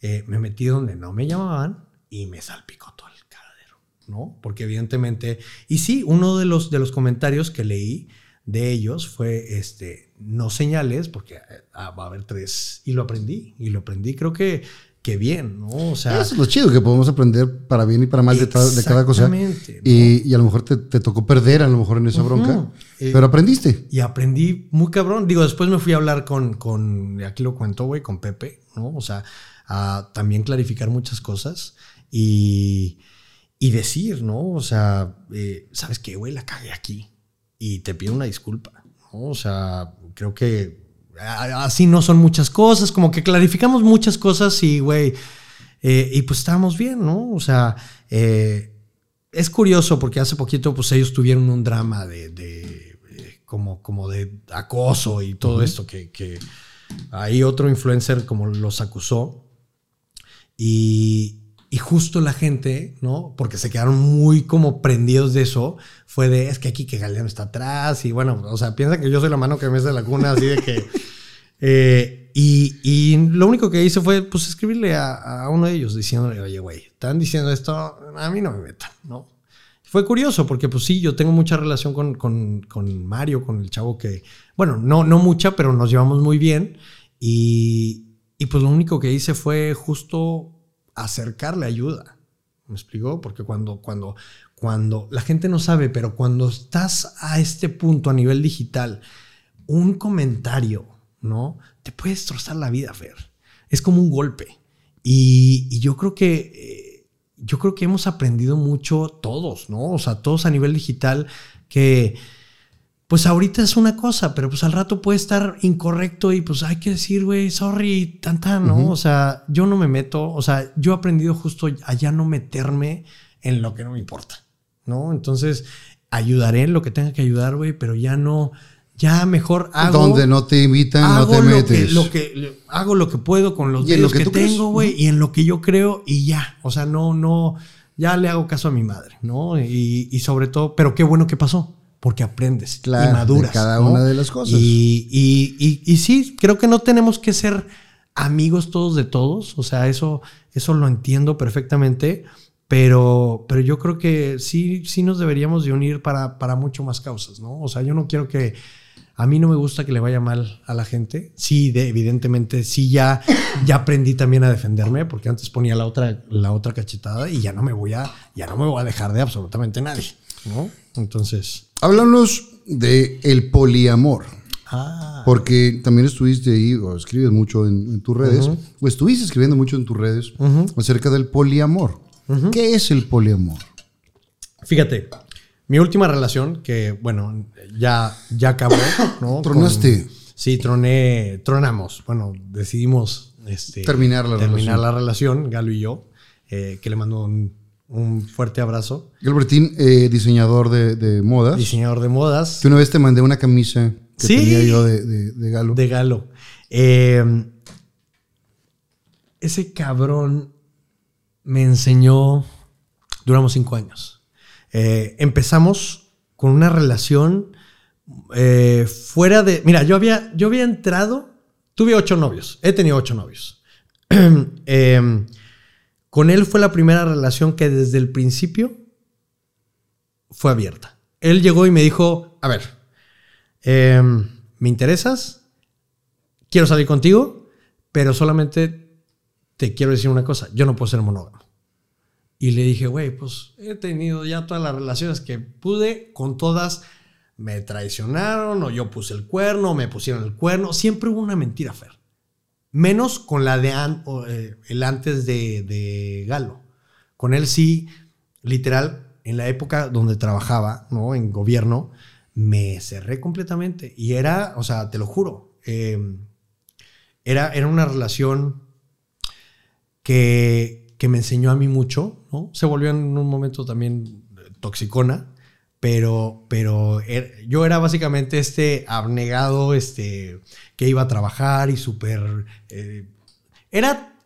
Eh, me metí donde no me llamaban y me salpicó todo el cagadero, ¿no? Porque evidentemente. Y sí, uno de los, de los comentarios que leí de ellos fue este no señales porque eh, ah, va a haber tres y lo aprendí y lo aprendí creo que que bien no o sea Eso es lo chido, que podemos aprender para bien y para mal de, cada cosa. Exactamente, ¿no? Y, y a lo mejor te, te tocó perder, a lo mejor en esa bronca. Eh, pero aprendiste. y aprendí muy cabrón. Digo, después me fui a hablar con, con aquí lo cuento, güey, con Pepe, ¿no? O sea, a también clarificar muchas cosas y, y decir, ¿no? O sea, eh, ¿sabes qué, güey? La cagué aquí y te pido una disculpa, ¿no? O sea, creo que así no son muchas cosas, como que clarificamos muchas cosas y, güey, eh, y pues estábamos bien, ¿no? O sea, eh, es curioso porque hace poquito pues ellos tuvieron un drama de, de, eh, como, como de acoso y todo esto que, que ahí otro influencer como los acusó y, y justo la gente, ¿no? Porque se quedaron muy como prendidos de eso, fue de, es que aquí que Galeano está atrás y bueno, o sea, piensa que yo soy la mano que me hace la cuna, así de que... eh, y, y lo único que hice fue pues escribirle a, a uno de ellos diciéndole, oye, güey, están diciendo esto, a mí no me metan, ¿no? Fue curioso porque pues sí, yo tengo mucha relación con, con, con Mario, con el chavo que, bueno, no, no mucha, pero nos llevamos muy bien y, y pues lo único que hice fue justo acercarle ayuda. ¿Me explicó? Porque cuando, cuando, cuando la gente no sabe, pero cuando estás a este punto a nivel digital, un comentario, ¿no? Te puede destrozar la vida, Fer. Es como un golpe. Y, yo creo que... eh, yo creo que hemos aprendido mucho todos, ¿no? O sea, todos a nivel digital que pues ahorita es una cosa, pero pues al rato puede estar incorrecto y pues hay que decir, güey, sorry, tanta, ¿no? O sea, yo no me meto, o sea, yo he aprendido justo a ya no meterme en lo que no me importa, ¿no? Entonces, ayudaré en lo que tenga que ayudar, güey, pero ya no, ya mejor hago. Donde no te invitan, no te lo metes. que, lo que hago lo que puedo con los medios que tengo, güey, y en lo que yo creo y ya. O sea, no, no, ya le hago caso a mi madre, ¿no? Y, y sobre todo, pero qué bueno que pasó, porque aprendes Claro, y maduras. de cada ¿no? una de las cosas. Y, y, y, y sí, creo que no tenemos que ser amigos todos de todos. O sea, eso, eso lo entiendo perfectamente. Pero, pero yo creo que sí, sí nos deberíamos de unir para, para mucho más causas, ¿no? O sea, yo no quiero que, a mí no me gusta que le vaya mal a la gente. Sí, de- evidentemente, sí ya, ya aprendí también a defenderme, porque antes ponía la otra, la otra cachetada y ya no me voy a, ya no me voy a dejar de absolutamente nadie, ¿no? Entonces, Háblanos de el poliamor. Ah. Porque también estuviste ahí, o escribes mucho en, en tus redes, o estuviste escribiendo mucho en tus redes acerca del poliamor. ¿Qué es el poliamor? Fíjate, mi última relación, que bueno, ya, ya acabó, ¿no? ¿Tronaste? Con- sí, troné, tronamos. Bueno, decidimos este, Terminar la terminar relación. la relación, Galo y yo, eh, que le mando un, un fuerte abrazo. Gilbertín, eh, diseñador de, de modas. Diseñador de modas. Que una vez te mandé una camisa que Sí. tenía yo de, de- de galo. De Galo. Eh, ese cabrón me enseñó. Duramos cinco años. Eh, empezamos con una relación eh, fuera de. Mira, yo había, yo había entrado. Tuve ocho novios. He tenido ocho novios. Eh, con él fue la primera relación que desde el principio fue abierta. Él llegó y me dijo: A ver, eh, ¿me interesas? Quiero salir contigo, pero solamente te quiero decir una cosa: yo no puedo ser monógamo. Y le dije, güey, pues he tenido ya todas las relaciones que pude, con todas me traicionaron, o yo puse el cuerno, o me pusieron el cuerno. Siempre hubo una mentira, Fer. Menos con la de an- eh, el antes de, de Galo. Con él sí, literal, en la época donde trabajaba, ¿no? En gobierno, me cerré completamente. Y era, o sea, te lo juro, eh, era, era una relación que, que me enseñó a mí mucho, ¿no? Se volvió en un momento también eh, toxicona, pero, pero er- yo era básicamente este abnegado, este, que iba a trabajar y súper... eh, era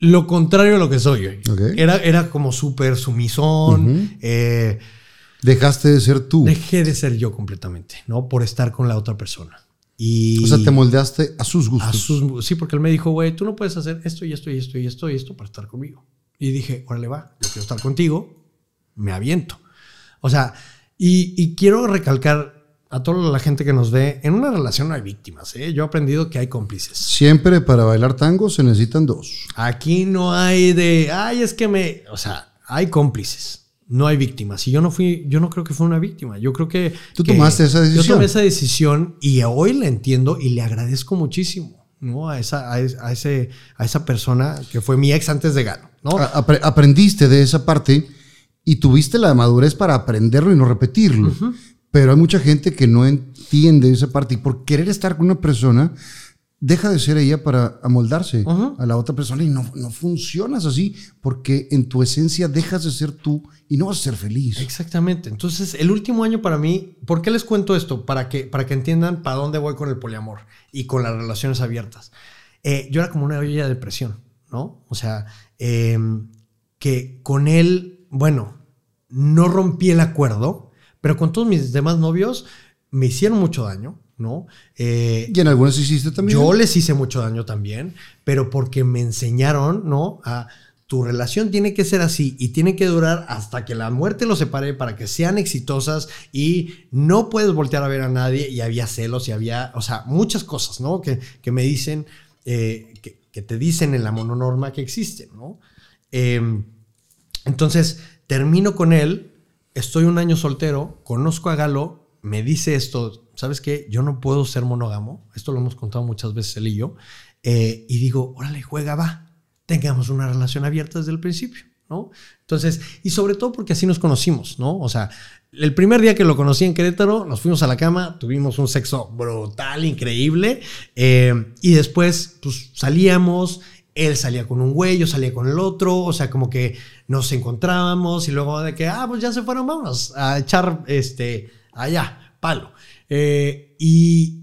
lo contrario a lo que soy hoy. Era, era como súper sumisón. eh, Dejaste de ser tú. dejé de ser yo completamente, ¿no? Por estar con la otra persona. Y O sea, te moldeaste a sus gustos. a sus- sí, porque él me dijo, güey, tú no puedes hacer esto y esto y esto y esto y esto para estar conmigo. Y dije, órale, va, yo quiero estar contigo, me aviento. O sea, y, y quiero recalcar a toda la gente que nos ve, en una relación no hay víctimas, ¿eh? Yo he aprendido que hay cómplices. Siempre para bailar tango se necesitan dos. Aquí no hay de, ay, es que me, o sea, hay cómplices. No hay víctimas. Y yo no fui, yo no creo que fue una víctima. Yo creo que. Tú que tomaste esa decisión. Yo tomé esa decisión y hoy la entiendo y le agradezco muchísimo, ¿no? A esa, a, es- a ese, a esa persona que fue mi ex antes de Galo, ¿no? A- apre- aprendiste de esa parte y tuviste la madurez para aprenderlo y no repetirlo. Pero hay mucha gente que no entiende esa parte y por querer estar con una persona deja de ser ella para amoldarse a la otra persona y no, no funcionas así porque en tu esencia dejas de ser tú y no vas a ser feliz. Exactamente. Entonces, el último año para mí, ¿por qué les cuento esto? Para que, para que entiendan para dónde voy con el poliamor y con las relaciones abiertas. Eh, yo era como una olla de presión, ¿no? O sea, eh, que con él, bueno, no rompí el acuerdo, pero con todos mis demás novios me hicieron mucho daño, ¿no? Eh, Y en algunas hiciste también. yo les hice mucho daño también, pero porque me enseñaron, ¿no? A tu relación tiene que ser así y tiene que durar hasta que la muerte los separe para que sean exitosas y no puedes voltear a ver a nadie y había celos y había, o sea, muchas cosas, ¿no? Que, que me dicen, eh, que, que te dicen en la mononorma que existen, ¿no? Eh, entonces, termino con él, estoy un año soltero, conozco a Galo, me dice esto, ¿sabes qué? Yo no puedo ser monógamo, esto lo hemos contado muchas veces él y yo, eh, y digo, órale, juega, va, tengamos una relación abierta desde el principio, ¿no? Entonces, y sobre todo porque así nos conocimos, ¿no? O sea, el primer día que lo conocí en Querétaro, nos fuimos a la cama, tuvimos un sexo brutal, increíble, eh, y después, pues salíamos, él salía con un güey, yo salía con el otro, o sea, como que nos encontrábamos y luego de que, ah, pues ya se fueron, vámonos a echar, este, allá, palo. Eh, y,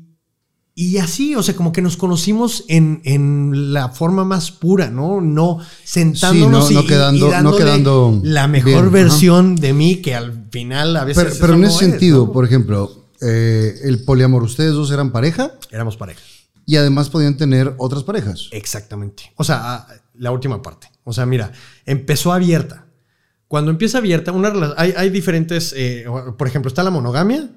y así, o sea, como que nos conocimos en, en la forma más pura, ¿no? No sentándonos Sí, no- no y- quedando- y no quedando la mejor bien, ajá. versión de mí que al final a veces pero, pero en ese sentido, ¿no? por ejemplo, eh, el poliamor, ustedes dos eran pareja éramos pareja. y además podían tener otras parejas. Exactamente. O sea, la última parte. O sea, mira, empezó abierta. Cuando empieza abierta, una hay, hay diferentes, eh, por ejemplo, está la monogamia,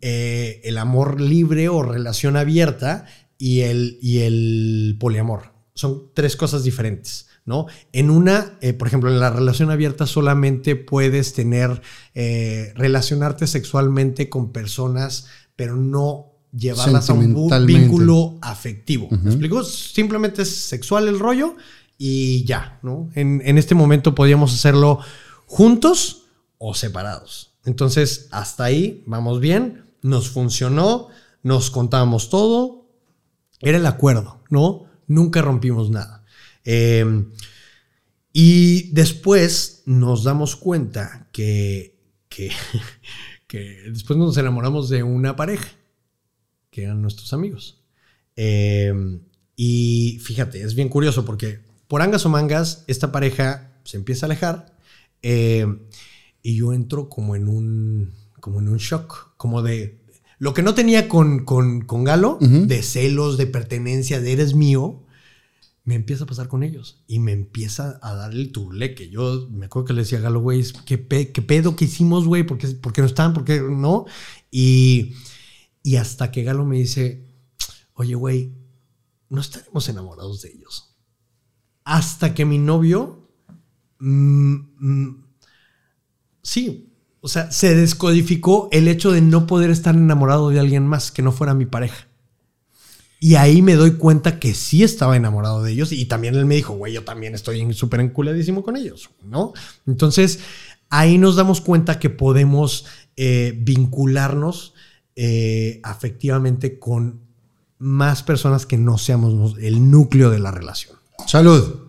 eh, el amor libre o relación abierta y el, y el poliamor. Son tres cosas diferentes, ¿no? En una, eh, por ejemplo, en la relación abierta solamente puedes tener, eh, relacionarte sexualmente con personas, pero no llevarlas a un vínculo afectivo. ¿Me explico? Simplemente es sexual el rollo y ya, ¿no? En, en este momento podíamos hacerlo juntos o separados. Entonces, hasta ahí vamos bien, nos funcionó, nos contábamos todo, era el acuerdo, ¿no? Nunca rompimos nada. Eh, y después nos damos cuenta que, que, después nos enamoramos de una pareja, que eran nuestros amigos. Eh, y fíjate, es bien curioso porque por angas o mangas, esta pareja se empieza a alejar eh, y yo entro como en un, como en un shock, como de lo que no tenía con, con, con Galo, de celos, de pertenencia, de eres mío, me empieza a pasar con ellos y me empieza a dar el turleque. Yo me acuerdo que le decía a Galo, güey, ¿qué, pe- qué pedo que hicimos, güey? ¿Por qué, por qué no están? ¿Por qué no? Y, y hasta que Galo me dice, oye, güey, no estaremos enamorados de ellos. Hasta que mi novio, mm, mm, sí, o sea, se descodificó el hecho de no poder estar enamorado de alguien más que no fuera mi pareja. Y ahí me doy cuenta que sí estaba enamorado de ellos. Y también él me dijo, güey, yo también estoy súper enculadísimo con ellos, ¿no? Entonces, ahí nos damos cuenta que podemos eh, vincularnos eh, afectivamente con más personas que no seamos el núcleo de la relación. Salud.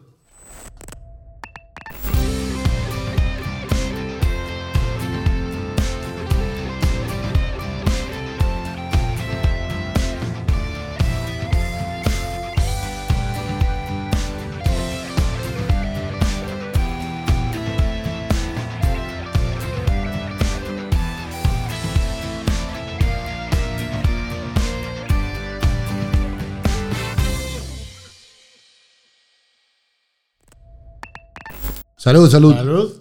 Salud, salud.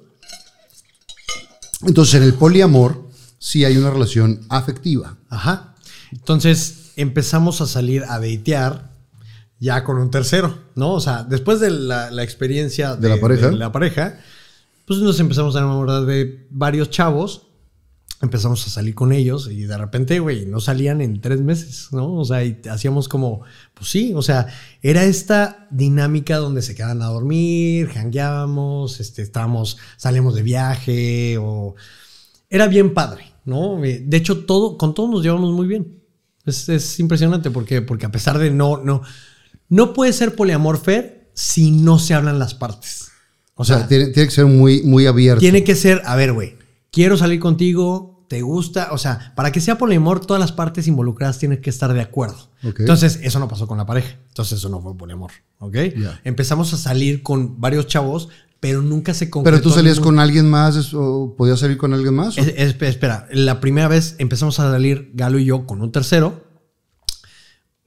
Entonces, en el poliamor sí hay una relación afectiva. Ajá. Entonces empezamos a salir a datear ya con un tercero, ¿no? O sea, después de la, la experiencia ¿De la pareja? de la pareja, pues nos empezamos a enamorar de varios chavos. Empezamos a salir con ellos y de repente, güey, no salían en tres meses, ¿no? O sea, y hacíamos como, pues sí, o sea, era esta dinámica donde se quedaban a dormir, jangueábamos, este, estábamos, salíamos de viaje o era bien padre, ¿no? Eh, De hecho, todo, con todos nos llevamos muy bien. Es, es impresionante porque, porque a pesar de no, no, no puede ser poliamor Fer si no se hablan las partes. O sea, tiene, tiene que ser muy, muy abierto. Tiene que ser, a ver, güey, quiero salir contigo, te gusta, o sea, para que sea poliamor, todas las partes involucradas tienen que estar de acuerdo. Entonces, eso no pasó con la pareja. Entonces, eso no fue poliamor, ¿ok? Ya. Empezamos a salir con varios chavos, pero nunca se concretó. Pero tú salías ningún- con alguien más o podías salir con alguien más. ¿o? Es- es- espera, la primera vez empezamos a salir Galo y yo con un tercero.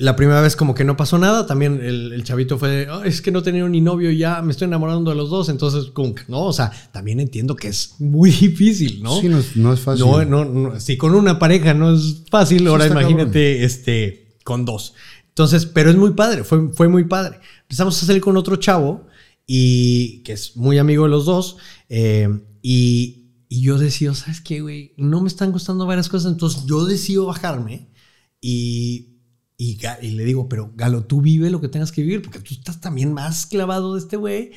La primera vez como que no pasó nada, también el, el chavito fue de, "Ay, es que no tenía ni novio y ya me estoy enamorando de los dos, entonces como que, no, o sea, también entiendo que es muy difícil, ¿no? Sí, no, es- no es fácil. No, no, no, si con una pareja no es fácil, ahora imagínate este, con dos. Entonces, pero es muy padre, fue, fue muy padre. Empezamos a salir con otro chavo y que es muy amigo de los dos eh, y, y yo decido, ¿sabes qué, güey? No me están gustando varias cosas, entonces yo decido bajarme y, y, le digo, pero Galo, tú vive lo que tengas que vivir porque tú estás también más clavado de este güey.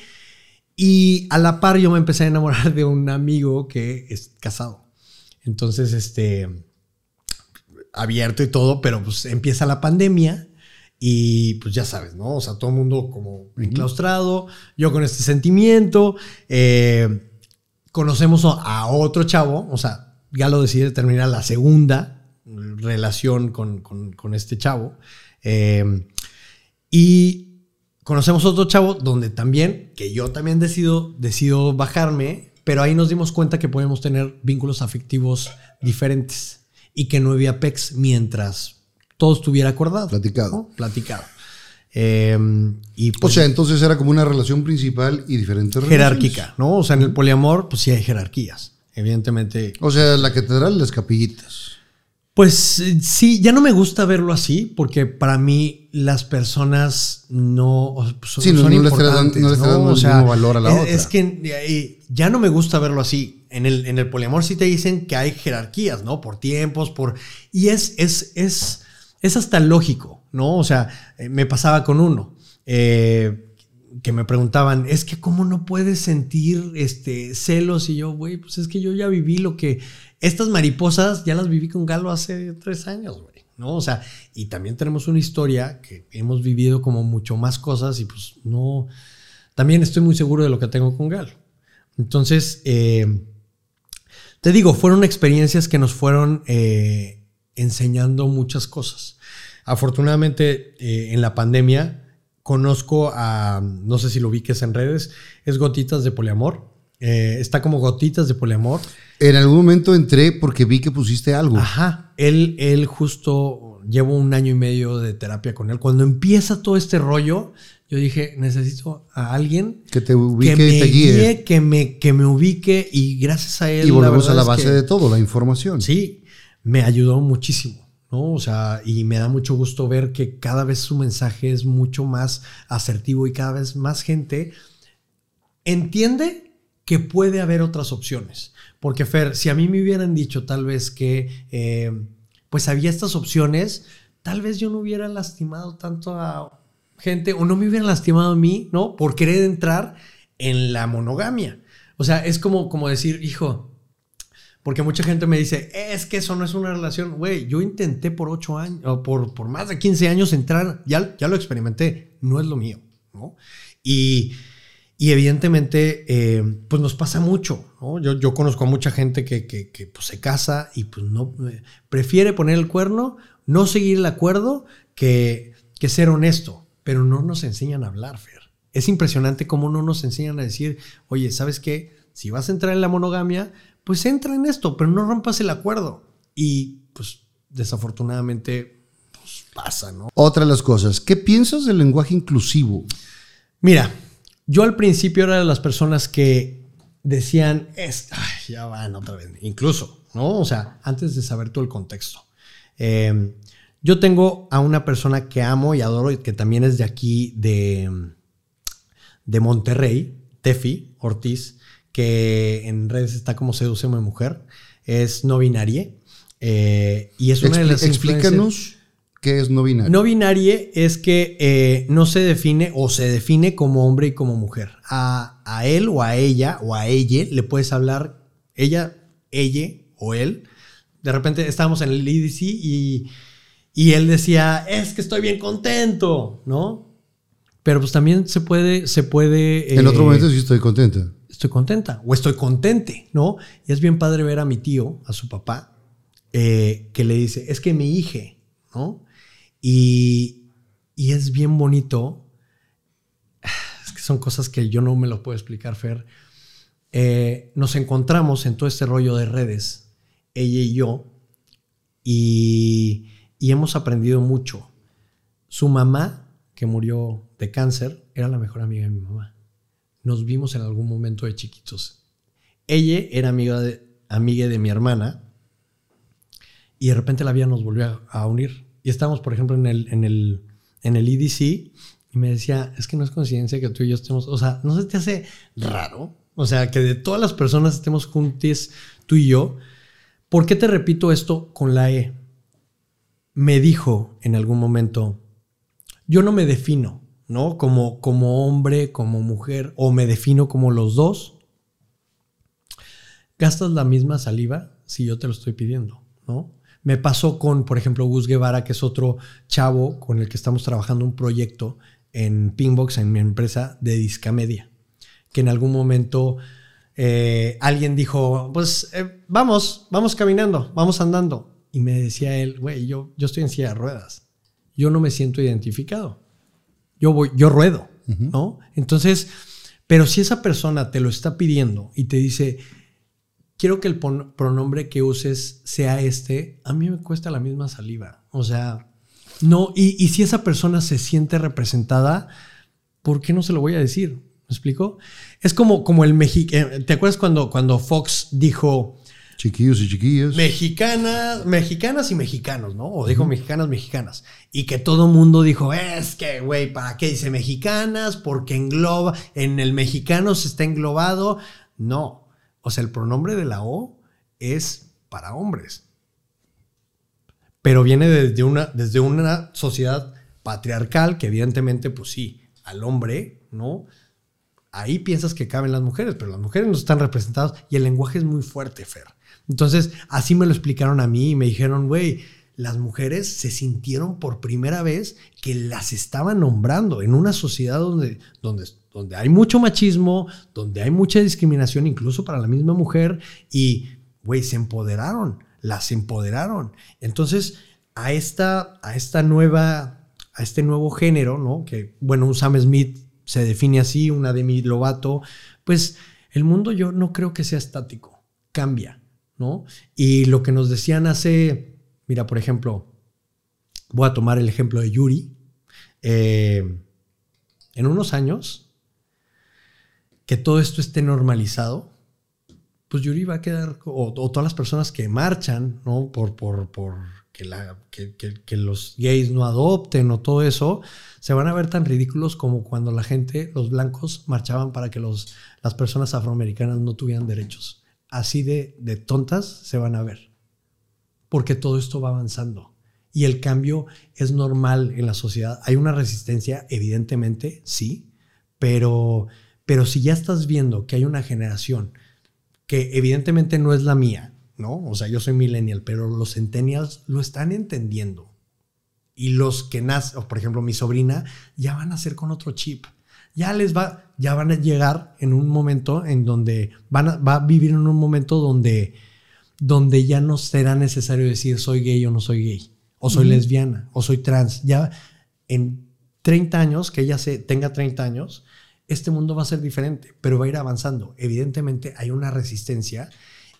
Y a la par yo me empecé a enamorar de un amigo que es casado. Entonces, este, abierto y todo, pero pues empieza la pandemia y pues ya sabes, ¿no? O sea, todo el mundo como enclaustrado, yo con este sentimiento, eh, conocemos a otro chavo, o sea, Galo decide terminar la segunda relación con, con- con este chavo. eh, y conocemos otro chavo donde también, que yo también decido, decido bajarme, pero ahí nos dimos cuenta que podemos tener vínculos afectivos diferentes y que no había PEX mientras todo estuviera acordado. Platicado. ¿no? Platicado. Eh, y O pues, sea, entonces era como una relación principal y diferentes relaciones. jerárquica, ¿no? O sea, en el poliamor, pues sí hay jerarquías. Evidentemente, O sea, la catedral, las capillitas. Pues eh, sí, ya no me gusta verlo así, porque para mí las personas no o- son, Sí, no- son no le estaré dan- importantes, no le dando el mismo valor a la es, otra. Es que eh, ya no me gusta verlo así. En el, en el poliamor sí te dicen que hay jerarquías, ¿no? Por tiempos, por... Y es, es, es, es hasta lógico, ¿no? O sea, eh, me pasaba con uno. Eh, que me preguntaban, es que cómo no puedes sentir este, celos y yo, güey, pues es que yo ya viví lo que estas mariposas ya las viví con Galo hace tres años, güey, ¿no? O sea, y también tenemos una historia que hemos vivido como mucho más cosas y pues no, también estoy muy seguro de lo que tengo con Galo. Entonces, eh, te digo, fueron experiencias que nos fueron eh, enseñando muchas cosas. Afortunadamente, eh, en la pandemia, conozco a, no sé si lo ubiques en redes, es Gotitas de Poliamor. Eh, está como Gotitas de Poliamor. En algún momento entré porque vi que pusiste algo. Ajá, él, él justo llevo un año y medio de terapia con él. Cuando empieza todo este rollo, yo dije, necesito a alguien que te ubique que y te me guíe. que me, que me ubique y gracias a él. Y volvemos a la es base que- de todo, la información. Sí, me ayudó muchísimo, ¿no? O sea, y me da mucho gusto ver que cada vez su mensaje es mucho más asertivo y cada vez más gente entiende que puede haber otras opciones. Porque, Fer, si a mí me hubieran dicho tal vez que eh, pues había estas opciones, tal vez yo no hubiera lastimado tanto a gente o no me hubieran lastimado a mí, ¿no? Por querer entrar en la monogamia. O sea, es como, como decir, hijo, porque mucha gente me dice, es que eso no es una relación. Güey, yo intenté por ocho años, por, por más de 15 años entrar, ya, ya lo experimenté, no es lo mío, ¿no? Y, y evidentemente, eh, pues nos pasa mucho, ¿no? Yo, yo conozco a mucha gente que, que, que, pues, se casa y pues no, eh, prefiere poner el cuerno, no seguir el acuerdo, que, que ser honesto, pero no nos enseñan a hablar, Fer. Es impresionante cómo no nos enseñan a decir, oye, ¿sabes qué? Si vas a entrar en la monogamia, pues entra en esto, pero no rompas el acuerdo. Y pues desafortunadamente pues, pasa, ¿no? Otra de las cosas, ¿qué piensas del lenguaje inclusivo? Mira, yo al principio era de las personas que decían, es, ay, ya van otra vez, incluso, ¿no? O sea, antes de saber todo el contexto. Eh, yo tengo a una persona que amo y adoro y que también es de aquí, de, de Monterrey, Tefi Ortiz, que en redes está como Sedúceme Mujer, es no binaria. eh, y es una de las explícanos qué es no binario. no binarie es que eh, no se define o se define como hombre y como mujer. A, a él o a ella o a ella le puedes hablar ella, ella o él. De repente estábamos en el EDC y, y él decía, es que estoy bien contento, ¿no? Pero pues también se puede, se puede... en eh, otro momento sí estoy contenta. Estoy contenta o estoy contente, ¿no? Y es bien padre ver a mi tío, a su papá, eh, que le dice, es que mi hija, ¿no? Y, y es bien bonito. Es que son cosas que yo no me lo puedo explicar, Fer. Eh, nos encontramos en todo este rollo de redes, ella y yo, y, y hemos aprendido mucho. Su mamá, que murió de cáncer, era la mejor amiga de mi mamá nos vimos en algún momento de chiquitos. Ella era amiga de, amiga de mi hermana y de repente la vida nos volvió a, unir. Y estábamos, por ejemplo, en el, en, el, en el EDC y me decía, es que no es coincidencia que tú y yo estemos, o sea, ¿no se te hace raro? O sea, que de todas las personas estemos juntos, tú y yo. ¿Por qué te repito esto con la E? Me dijo en algún momento, yo no me defino, ¿no? Como, como hombre, como mujer, o me defino como los dos. Gastas la misma saliva si yo te lo estoy pidiendo, ¿no? Me pasó con, por ejemplo, Gus Guevara, que es otro chavo con el que estamos trabajando un proyecto en Pinbox, en mi empresa de Discamedia, que en algún momento eh, alguien dijo, pues eh, vamos, vamos caminando, vamos andando. Y me decía él, güey, yo, yo estoy en silla de ruedas, yo no me siento identificado yo voy, yo ruedo, ¿no? Entonces, pero si esa persona te lo está pidiendo y te dice, quiero que el pronombre que uses sea este, a mí me cuesta la misma saliva. O sea, no, y, y si esa persona se siente representada, ¿por qué no se lo voy a decir? ¿Me explico? Es como, como el mexicano. ¿Te acuerdas cuando, cuando Fox dijo Chiquillos y chiquillas. mexicanas, mexicanas y mexicanos, ¿no? O dijo mexicanas, mexicanas. Y que todo mundo dijo, es que, güey, ¿para qué dice mexicanas? Porque engloba, en el mexicano se está englobado. No. O sea, el pronombre de la O es para hombres. pero viene desde una, desde una sociedad patriarcal que evidentemente, pues sí, al hombre, ¿no? Ahí piensas que caben las mujeres, pero las mujeres no están representadas y el lenguaje es muy fuerte, Fer. Entonces, así me lo explicaron a mí y me dijeron, güey, las mujeres se sintieron por primera vez que las estaban nombrando en una sociedad donde, donde, donde hay mucho machismo, donde hay mucha discriminación incluso para la misma mujer y, güey, se empoderaron, las empoderaron. Entonces, a esta, a esta nueva, a este nuevo género, ¿no? Que, bueno, un Sam Smith se define así, una Demi Lovato, pues el mundo yo no creo que sea estático, cambia, ¿no? Y lo que nos decían hace Mira, por ejemplo, voy a tomar el ejemplo de Yuri. Eh, en unos años, que todo esto esté normalizado, pues Yuri va a quedar, o, todas las personas que marchan, ¿no? Por, por, por que, que, los gays no adopten o todo eso, se van a ver tan ridículos como cuando la gente, los blancos, marchaban para que los, las personas afroamericanas no tuvieran derechos. Así de, de tontas se van a ver porque todo esto va avanzando. Y el cambio es normal en la sociedad. Hay una resistencia, evidentemente, sí, pero, pero si ya estás viendo que hay una generación que evidentemente no es la mía, ¿no? O sea, yo soy millennial, pero los centennials lo están entendiendo. Y los que nacen, por ejemplo, mi sobrina, ya van a ser con otro chip. Ya les va, ya van a llegar en un momento en donde van a, va a vivir en un momento donde donde ya no será necesario decir soy gay o no soy gay, o soy lesbiana, o soy trans. Ya en 30 años, que ella se, tenga 30 años, este mundo va a ser diferente, pero va a ir avanzando. Evidentemente hay una resistencia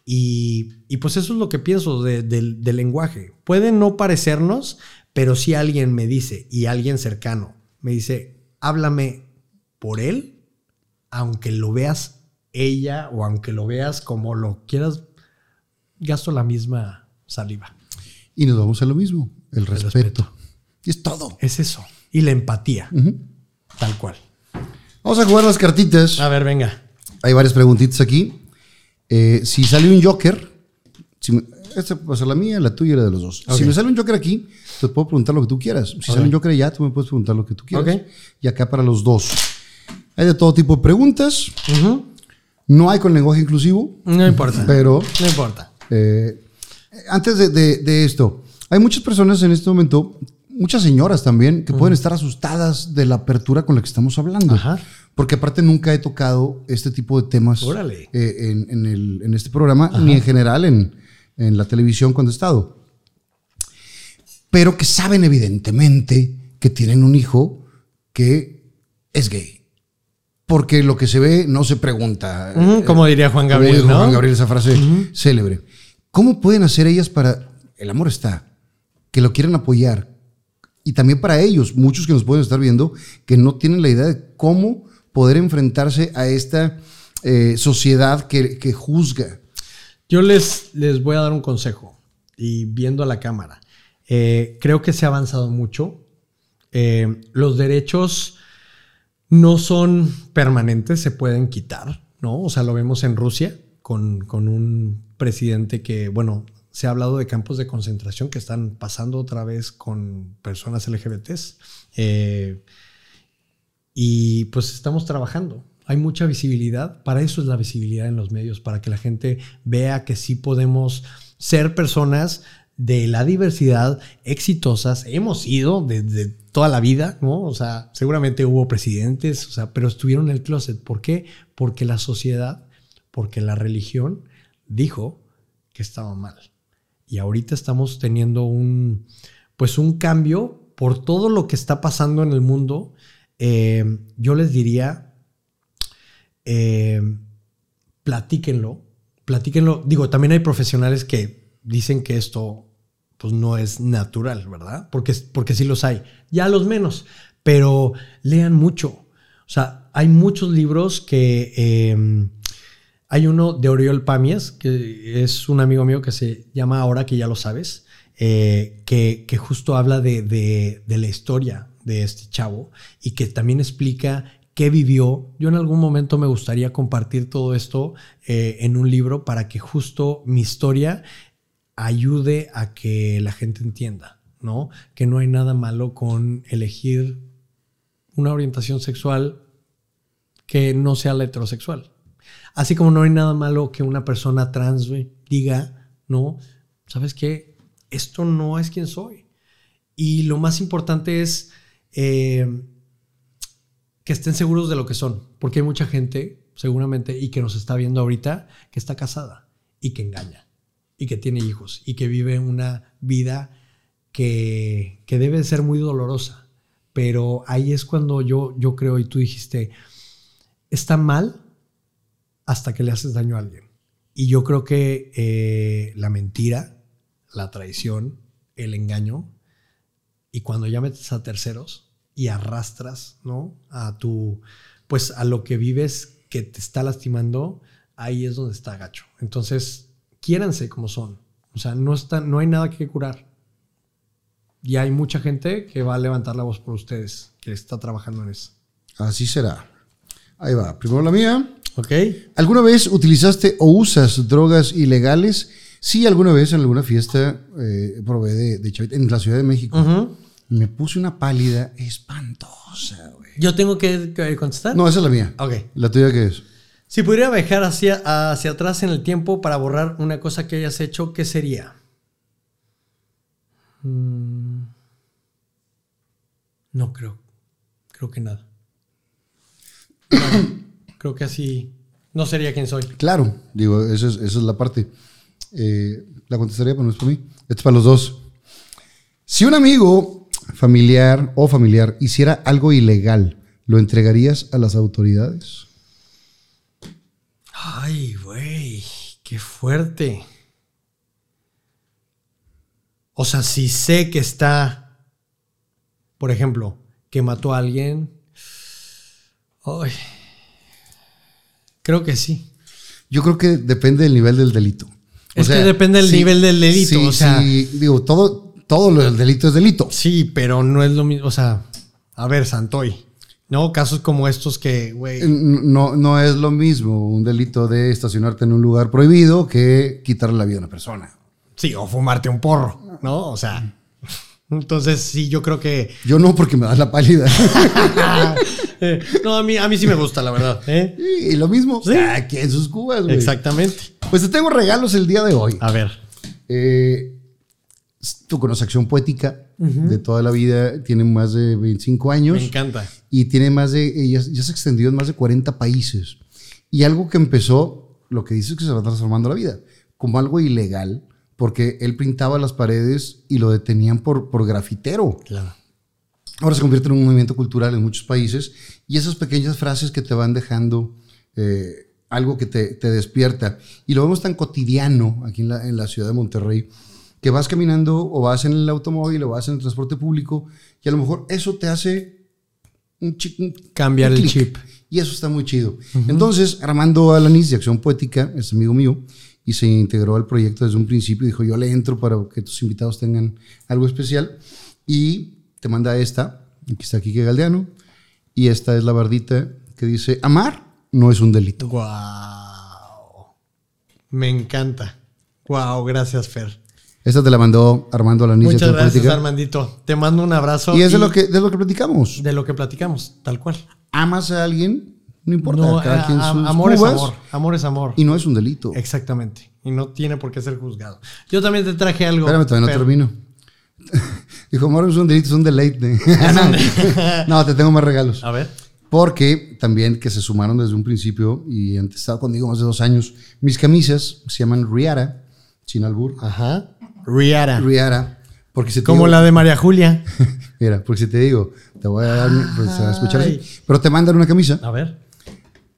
y, pues eso es lo que pienso del lenguaje. Puede no parecernos, pero si alguien me dice, y alguien cercano, me dice, háblame por él, aunque lo veas ella o aunque lo veas como lo quieras gasto la misma saliva. Y nos vamos a lo mismo, el respeto. Y es todo. Es eso. Y la empatía. Tal cual. Vamos a jugar las cartitas. A ver, venga. Hay varias preguntitas aquí. Eh, si sale un Joker, esta puede ser la mía, la tuya y la de los dos. Si me sale un Joker aquí, te puedo preguntar lo que tú quieras. Si sale un Joker allá, tú me puedes preguntar lo que tú quieras. Y acá para los dos. Hay de todo tipo de preguntas. No hay con lenguaje inclusivo. No importa. Pero. No importa. Eh, antes de, esto, hay muchas personas en este momento, muchas señoras también, que pueden estar asustadas de la apertura con la que estamos hablando. Porque aparte nunca he tocado este tipo de temas eh, en, este programa, ni en general en, la televisión cuando he estado. Pero que saben evidentemente que tienen un hijo que es gay porque lo que se ve no se pregunta. como diría Juan Gabriel. Juan Gabriel, esa frase célebre. ¿Cómo pueden hacer ellas para... El amor está, que lo quieran apoyar. Y también para ellos, muchos que nos pueden estar viendo, que no tienen la idea de cómo poder enfrentarse a esta eh, sociedad que, juzga. Yo les, les voy a dar un consejo y viendo a la cámara. Eh, creo que se ha avanzado mucho. Eh, los derechos no son permanentes, se pueden quitar, ¿no? O sea, lo vemos en Rusia con, con un presidente que, bueno, se ha hablado de campos de concentración que están pasando otra vez con personas LGBTs. Eh, y pues estamos trabajando. Hay mucha visibilidad. Para eso es la visibilidad en los medios, para que la gente vea que sí podemos ser personas de la diversidad exitosas. Hemos ido desde toda la vida, ¿no? O sea, seguramente hubo presidentes, o sea, pero estuvieron en el closet. ¿Por qué? Porque la sociedad, porque la religión dijo que estaba mal. Y ahorita estamos teniendo un, pues un cambio por todo lo que está pasando en el mundo. Eh, yo les diría, eh, platíquenlo, platíquenlo. Digo, también hay profesionales que dicen que esto pues no es natural, ¿verdad? Porque, porque sí los hay. Ya los menos, pero lean mucho. O sea, hay muchos libros que... Eh, hay uno de Oriol Pamias, que es un amigo mío que se llama Ahora que ya lo sabes, eh, que, justo habla de, la historia de este chavo y que también explica qué vivió. Yo en algún momento me gustaría compartir todo esto eh, en un libro para que justo mi historia ayude a que la gente entienda, ¿no? Que no hay nada malo con elegir una orientación sexual que no sea la heterosexual. Así como no hay nada malo que una persona trans diga, no, ¿sabes qué? Esto no es quien soy. Y lo más importante es eh, que estén seguros de lo que son, porque hay mucha gente, seguramente, y que nos está viendo ahorita, que está casada y que engaña, y que tiene hijos, y que vive una vida que, que debe ser muy dolorosa. Pero ahí es cuando yo, yo creo, y tú dijiste, está mal hasta que le haces daño a alguien. Y yo creo que eh, la mentira, la traición, el engaño, y cuando ya metes a terceros y arrastras, ¿no? A tu, pues a lo que vives que te está lastimando, ahí es donde está gacho. Entonces, quiéranse como son. O sea, no, está, no hay nada que curar. Y hay mucha gente que va a levantar la voz por ustedes, que está trabajando en eso. Así será. Ahí va. Primero la mía. ¿Ok? ¿Alguna vez utilizaste o usas drogas ilegales? Sí, alguna vez en alguna fiesta eh, probé de, de chavita en la Ciudad de México. Ujú. Me puse una pálida espantosa, güey. ¿Yo tengo que, que contestar? No, esa es la mía. Ok. ¿La tuya qué es? Si pudiera viajar hacia, hacia atrás en el tiempo para borrar una cosa que hayas hecho, ¿qué sería? Mm, No creo. Creo que nada. Creo que así no sería quien soy. Claro, digo, esa es, esa es la parte. Eh, la contestaría, pero no es para mí. Esto es para los dos. Si un amigo, familiar o familiar hiciera algo ilegal, ¿lo entregarías a las autoridades? Ay, güey, qué fuerte. O sea, si sé que está, por ejemplo, que mató a alguien, ay, creo que sí. Yo creo que depende del nivel del delito. Es que depende del nivel del delito, sí, o sea- sí, digo, todo, todo lo del delito es delito. Sí, pero no es lo mismo. O sea, a ver, Santoy. ¿No? Casos como estos que, güey. No, no es lo mismo un delito de estacionarte en un lugar prohibido que quitarle la vida a una persona. Sí, o fumarte un porro, ¿no? O sea. Entonces, sí, yo creo que. Yo no, porque me das la pálida. Eh, no, a mí, a mí sí me gusta, la verdad. ¿eh? y lo mismo, Sí. aquí en sus cubas, güey. Exactamente. Pues te tengo regalos el día de hoy. A ver. Eh, tú conoces Acción Poética de toda la vida, tiene más de 25 años. Me encanta. Y tiene más de, ya, ya se extendió en más de 40 países. Y algo que empezó, lo que dice es que se va transformando la vida, como algo ilegal, porque él pintaba las paredes y lo detenían por, por grafitero. Claro. Ahora se convierte en un movimiento cultural en muchos países y esas pequeñas frases que te van dejando eh, algo que te, te despierta. Y lo vemos tan cotidiano aquí en la, en la ciudad de Monterrey, que vas caminando o vas en el automóvil o vas en el transporte público y a lo mejor eso te hace un, chi- un- Cambiar un el chip. Y eso está muy chido. Entonces, Armando Alanis de Acción Poética es amigo mío y se integró al proyecto desde un principio. Dijo, yo le entro para que tus invitados tengan algo especial. Y te manda esta. Aquí está Kike Galdeano. Y esta es la bardita que dice, amar no es un delito. Wow. Me encanta. Wow, gracias, Fer. Esta te la mandó Armando Alanis de Muchas gracias, Poética. Armandito. Te mando un abrazo. Y es de lo, que, de lo que platicamos. de lo que platicamos, tal cual. Amas a alguien, no importa. No, cada a- quien sus amor cubas, es amor. Amor es amor. Y no es un delito. Exactamente. Y no tiene por qué ser juzgado. Yo también te traje algo. Espérame, todavía no Fer. termino. Dijo, amor, es un delito, es un deleite. no, te tengo más regalos. A ver. Porque también que se sumaron desde un principio y han estado conmigo más de dos años. Mis camisas se llaman Riara, sin albur. Ajá. Riara. Riara. Porque si te Como digo- la de María Julia. Mira, porque si te digo, te voy a dar, pues, a escuchar así. Pero te mandan una camisa. A ver.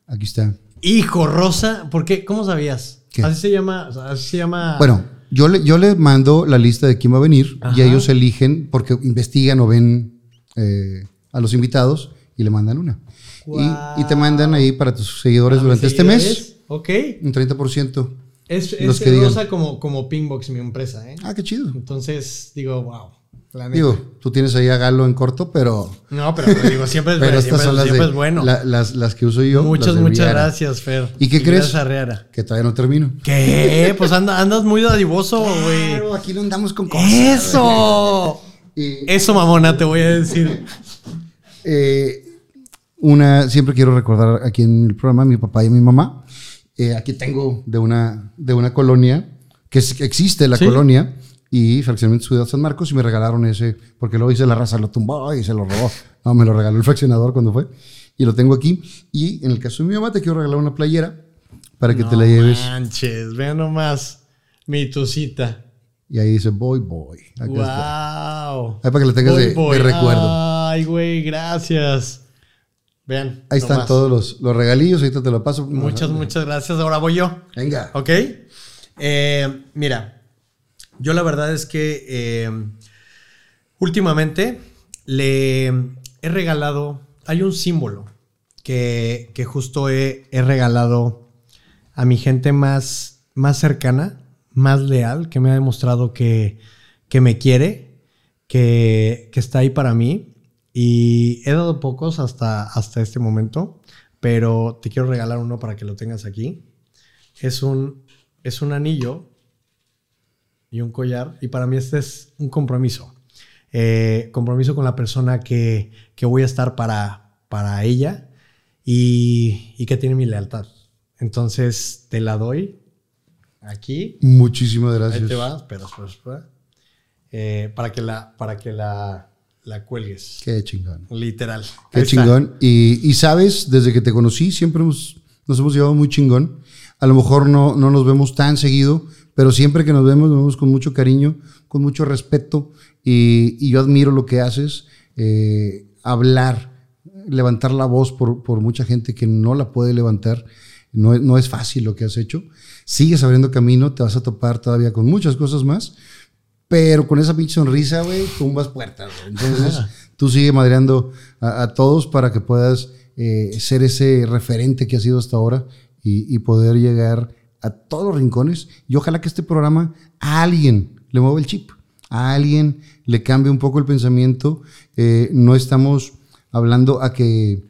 Aquí está. Hijo, Rosa. ¿Por qué? ¿Cómo sabías? ¿Qué? Así se llama. Así se llama. Bueno, yo le, yo le mando la lista de quién va a venir y ellos eligen porque investigan o ven eh, a los invitados y le mandan una. Y, y te mandan ahí para tus seguidores Para durante este mes. Ok. un 30%. Es, es que. Rosa como, como Pingbox, mi empresa, ¿eh? Ah, qué chido. Entonces, digo, wow. La. Digo, tú tienes ahí a Galo en corto, pero, No, pero digo, siempre es, pero siempre, son las, siempre de- es bueno. la- las, las que uso yo. muchas, muchas gracias, Fer. ¿Y qué crees? Gracias, Herrera. Que todavía no termino. ¿Qué? Pues anda- andas muy dadivoso, güey. Claro, aquí no andamos con cosas. ¡Eso! Y, Eso, mamona, te voy a decir. eh, una, siempre quiero recordar aquí en el programa a mi papá y a mi mamá. Eh, aquí tengo de una, de una colonia, que, es- existe la Sí. colonia, y fraccionamiento Ciudad San Marcos, y me regalaron ese, porque luego hice la raza, lo tumbó y se lo robó. No, me lo regaló el fraccionador cuando fue, y lo tengo aquí. Y en el caso de mi mamá, te quiero regalar una playera para que te la lleves. Manches, vean nomás. Mi tucita. Y ahí dice, boy, boy. Acá. Wow. Ahí para que la tengas de- de recuerdo. Ay, güey, gracias. Vean. Ahí están todos los, los regalillos, ahorita te lo paso. Muchas, muchas gracias. Ahora voy yo. Venga. ¿Ok? Eh, mira, yo la verdad es que eh, últimamente le he regalado, hay un símbolo que, que justo he, he regalado a mi gente más, más cercana, más leal, que me ha demostrado que, que me quiere, que, que está ahí para mí. Y he dado pocos hasta, hasta este momento, pero te quiero regalar uno para que lo tengas aquí. Es un, es un anillo y un collar. Y para mí este es un compromiso. Eh, compromiso con la persona que, que voy a estar para, para ella y, y que tiene mi lealtad. Entonces te la doy aquí. Muchísimas gracias. Ahí te va. Espera, espera, espera. Eh, para que la, para que la, la cuelgues. Qué chingón. Literal. Qué Ahí chingón. Y, y sabes, desde que te conocí, siempre hemos- nos hemos llevado muy chingón. A lo mejor no, no nos vemos tan seguido, pero siempre que nos vemos, nos vemos con mucho cariño, con mucho respeto. Y, y yo admiro lo que haces. eh, hablar, levantar la voz por, por mucha gente que no la puede levantar. No, no es fácil lo que has hecho. Sigues abriendo camino, te vas a topar todavía con muchas cosas más. Pero con esa pinche sonrisa, güey, tumbas puertas. Entonces, tú sigue madreando a, a todos para que puedas eh, ser ese referente que has sido hasta ahora y, y poder llegar a todos los rincones. Y ojalá que este programa a alguien le mueva el chip, a alguien le cambie un poco el pensamiento. Eh, no estamos hablando a que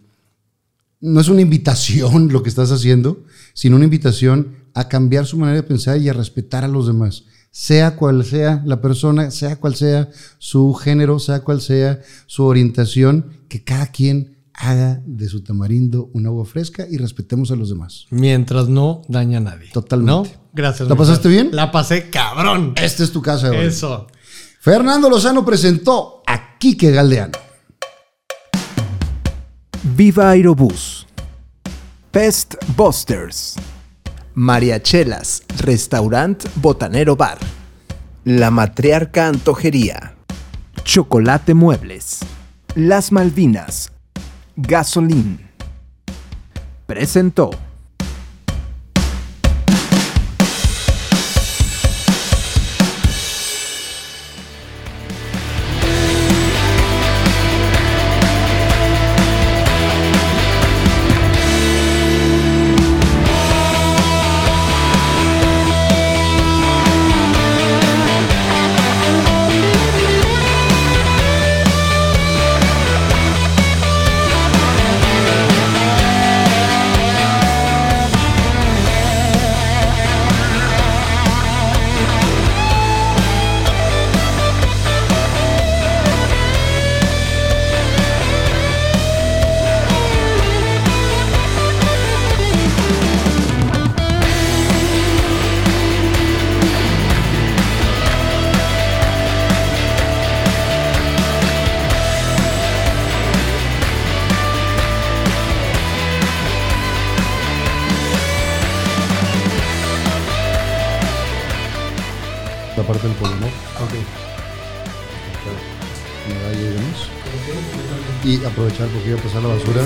no es una invitación lo que estás haciendo, sino una invitación a cambiar su manera de pensar y a respetar a los demás. Sea cual sea la persona, sea cual sea su género, sea cual sea su orientación, que cada quien haga de su tamarindo un agua fresca y respetemos a los demás. Mientras no daña a nadie. Totalmente. ¿No? Gracias. ¿La pasaste bien? La pasé cabrón. Esta es tu casa, güey. Eso. Fernando Lozano presentó a Quique Galdeano. Viva Aerobús. Pest Busters. Mariachelas, Restaurant Botanero Bar. La Matriarca Antojería. Chocolate Muebles. Las Malvinas. Gasolín. Presentó. Porque iba a pasar la basura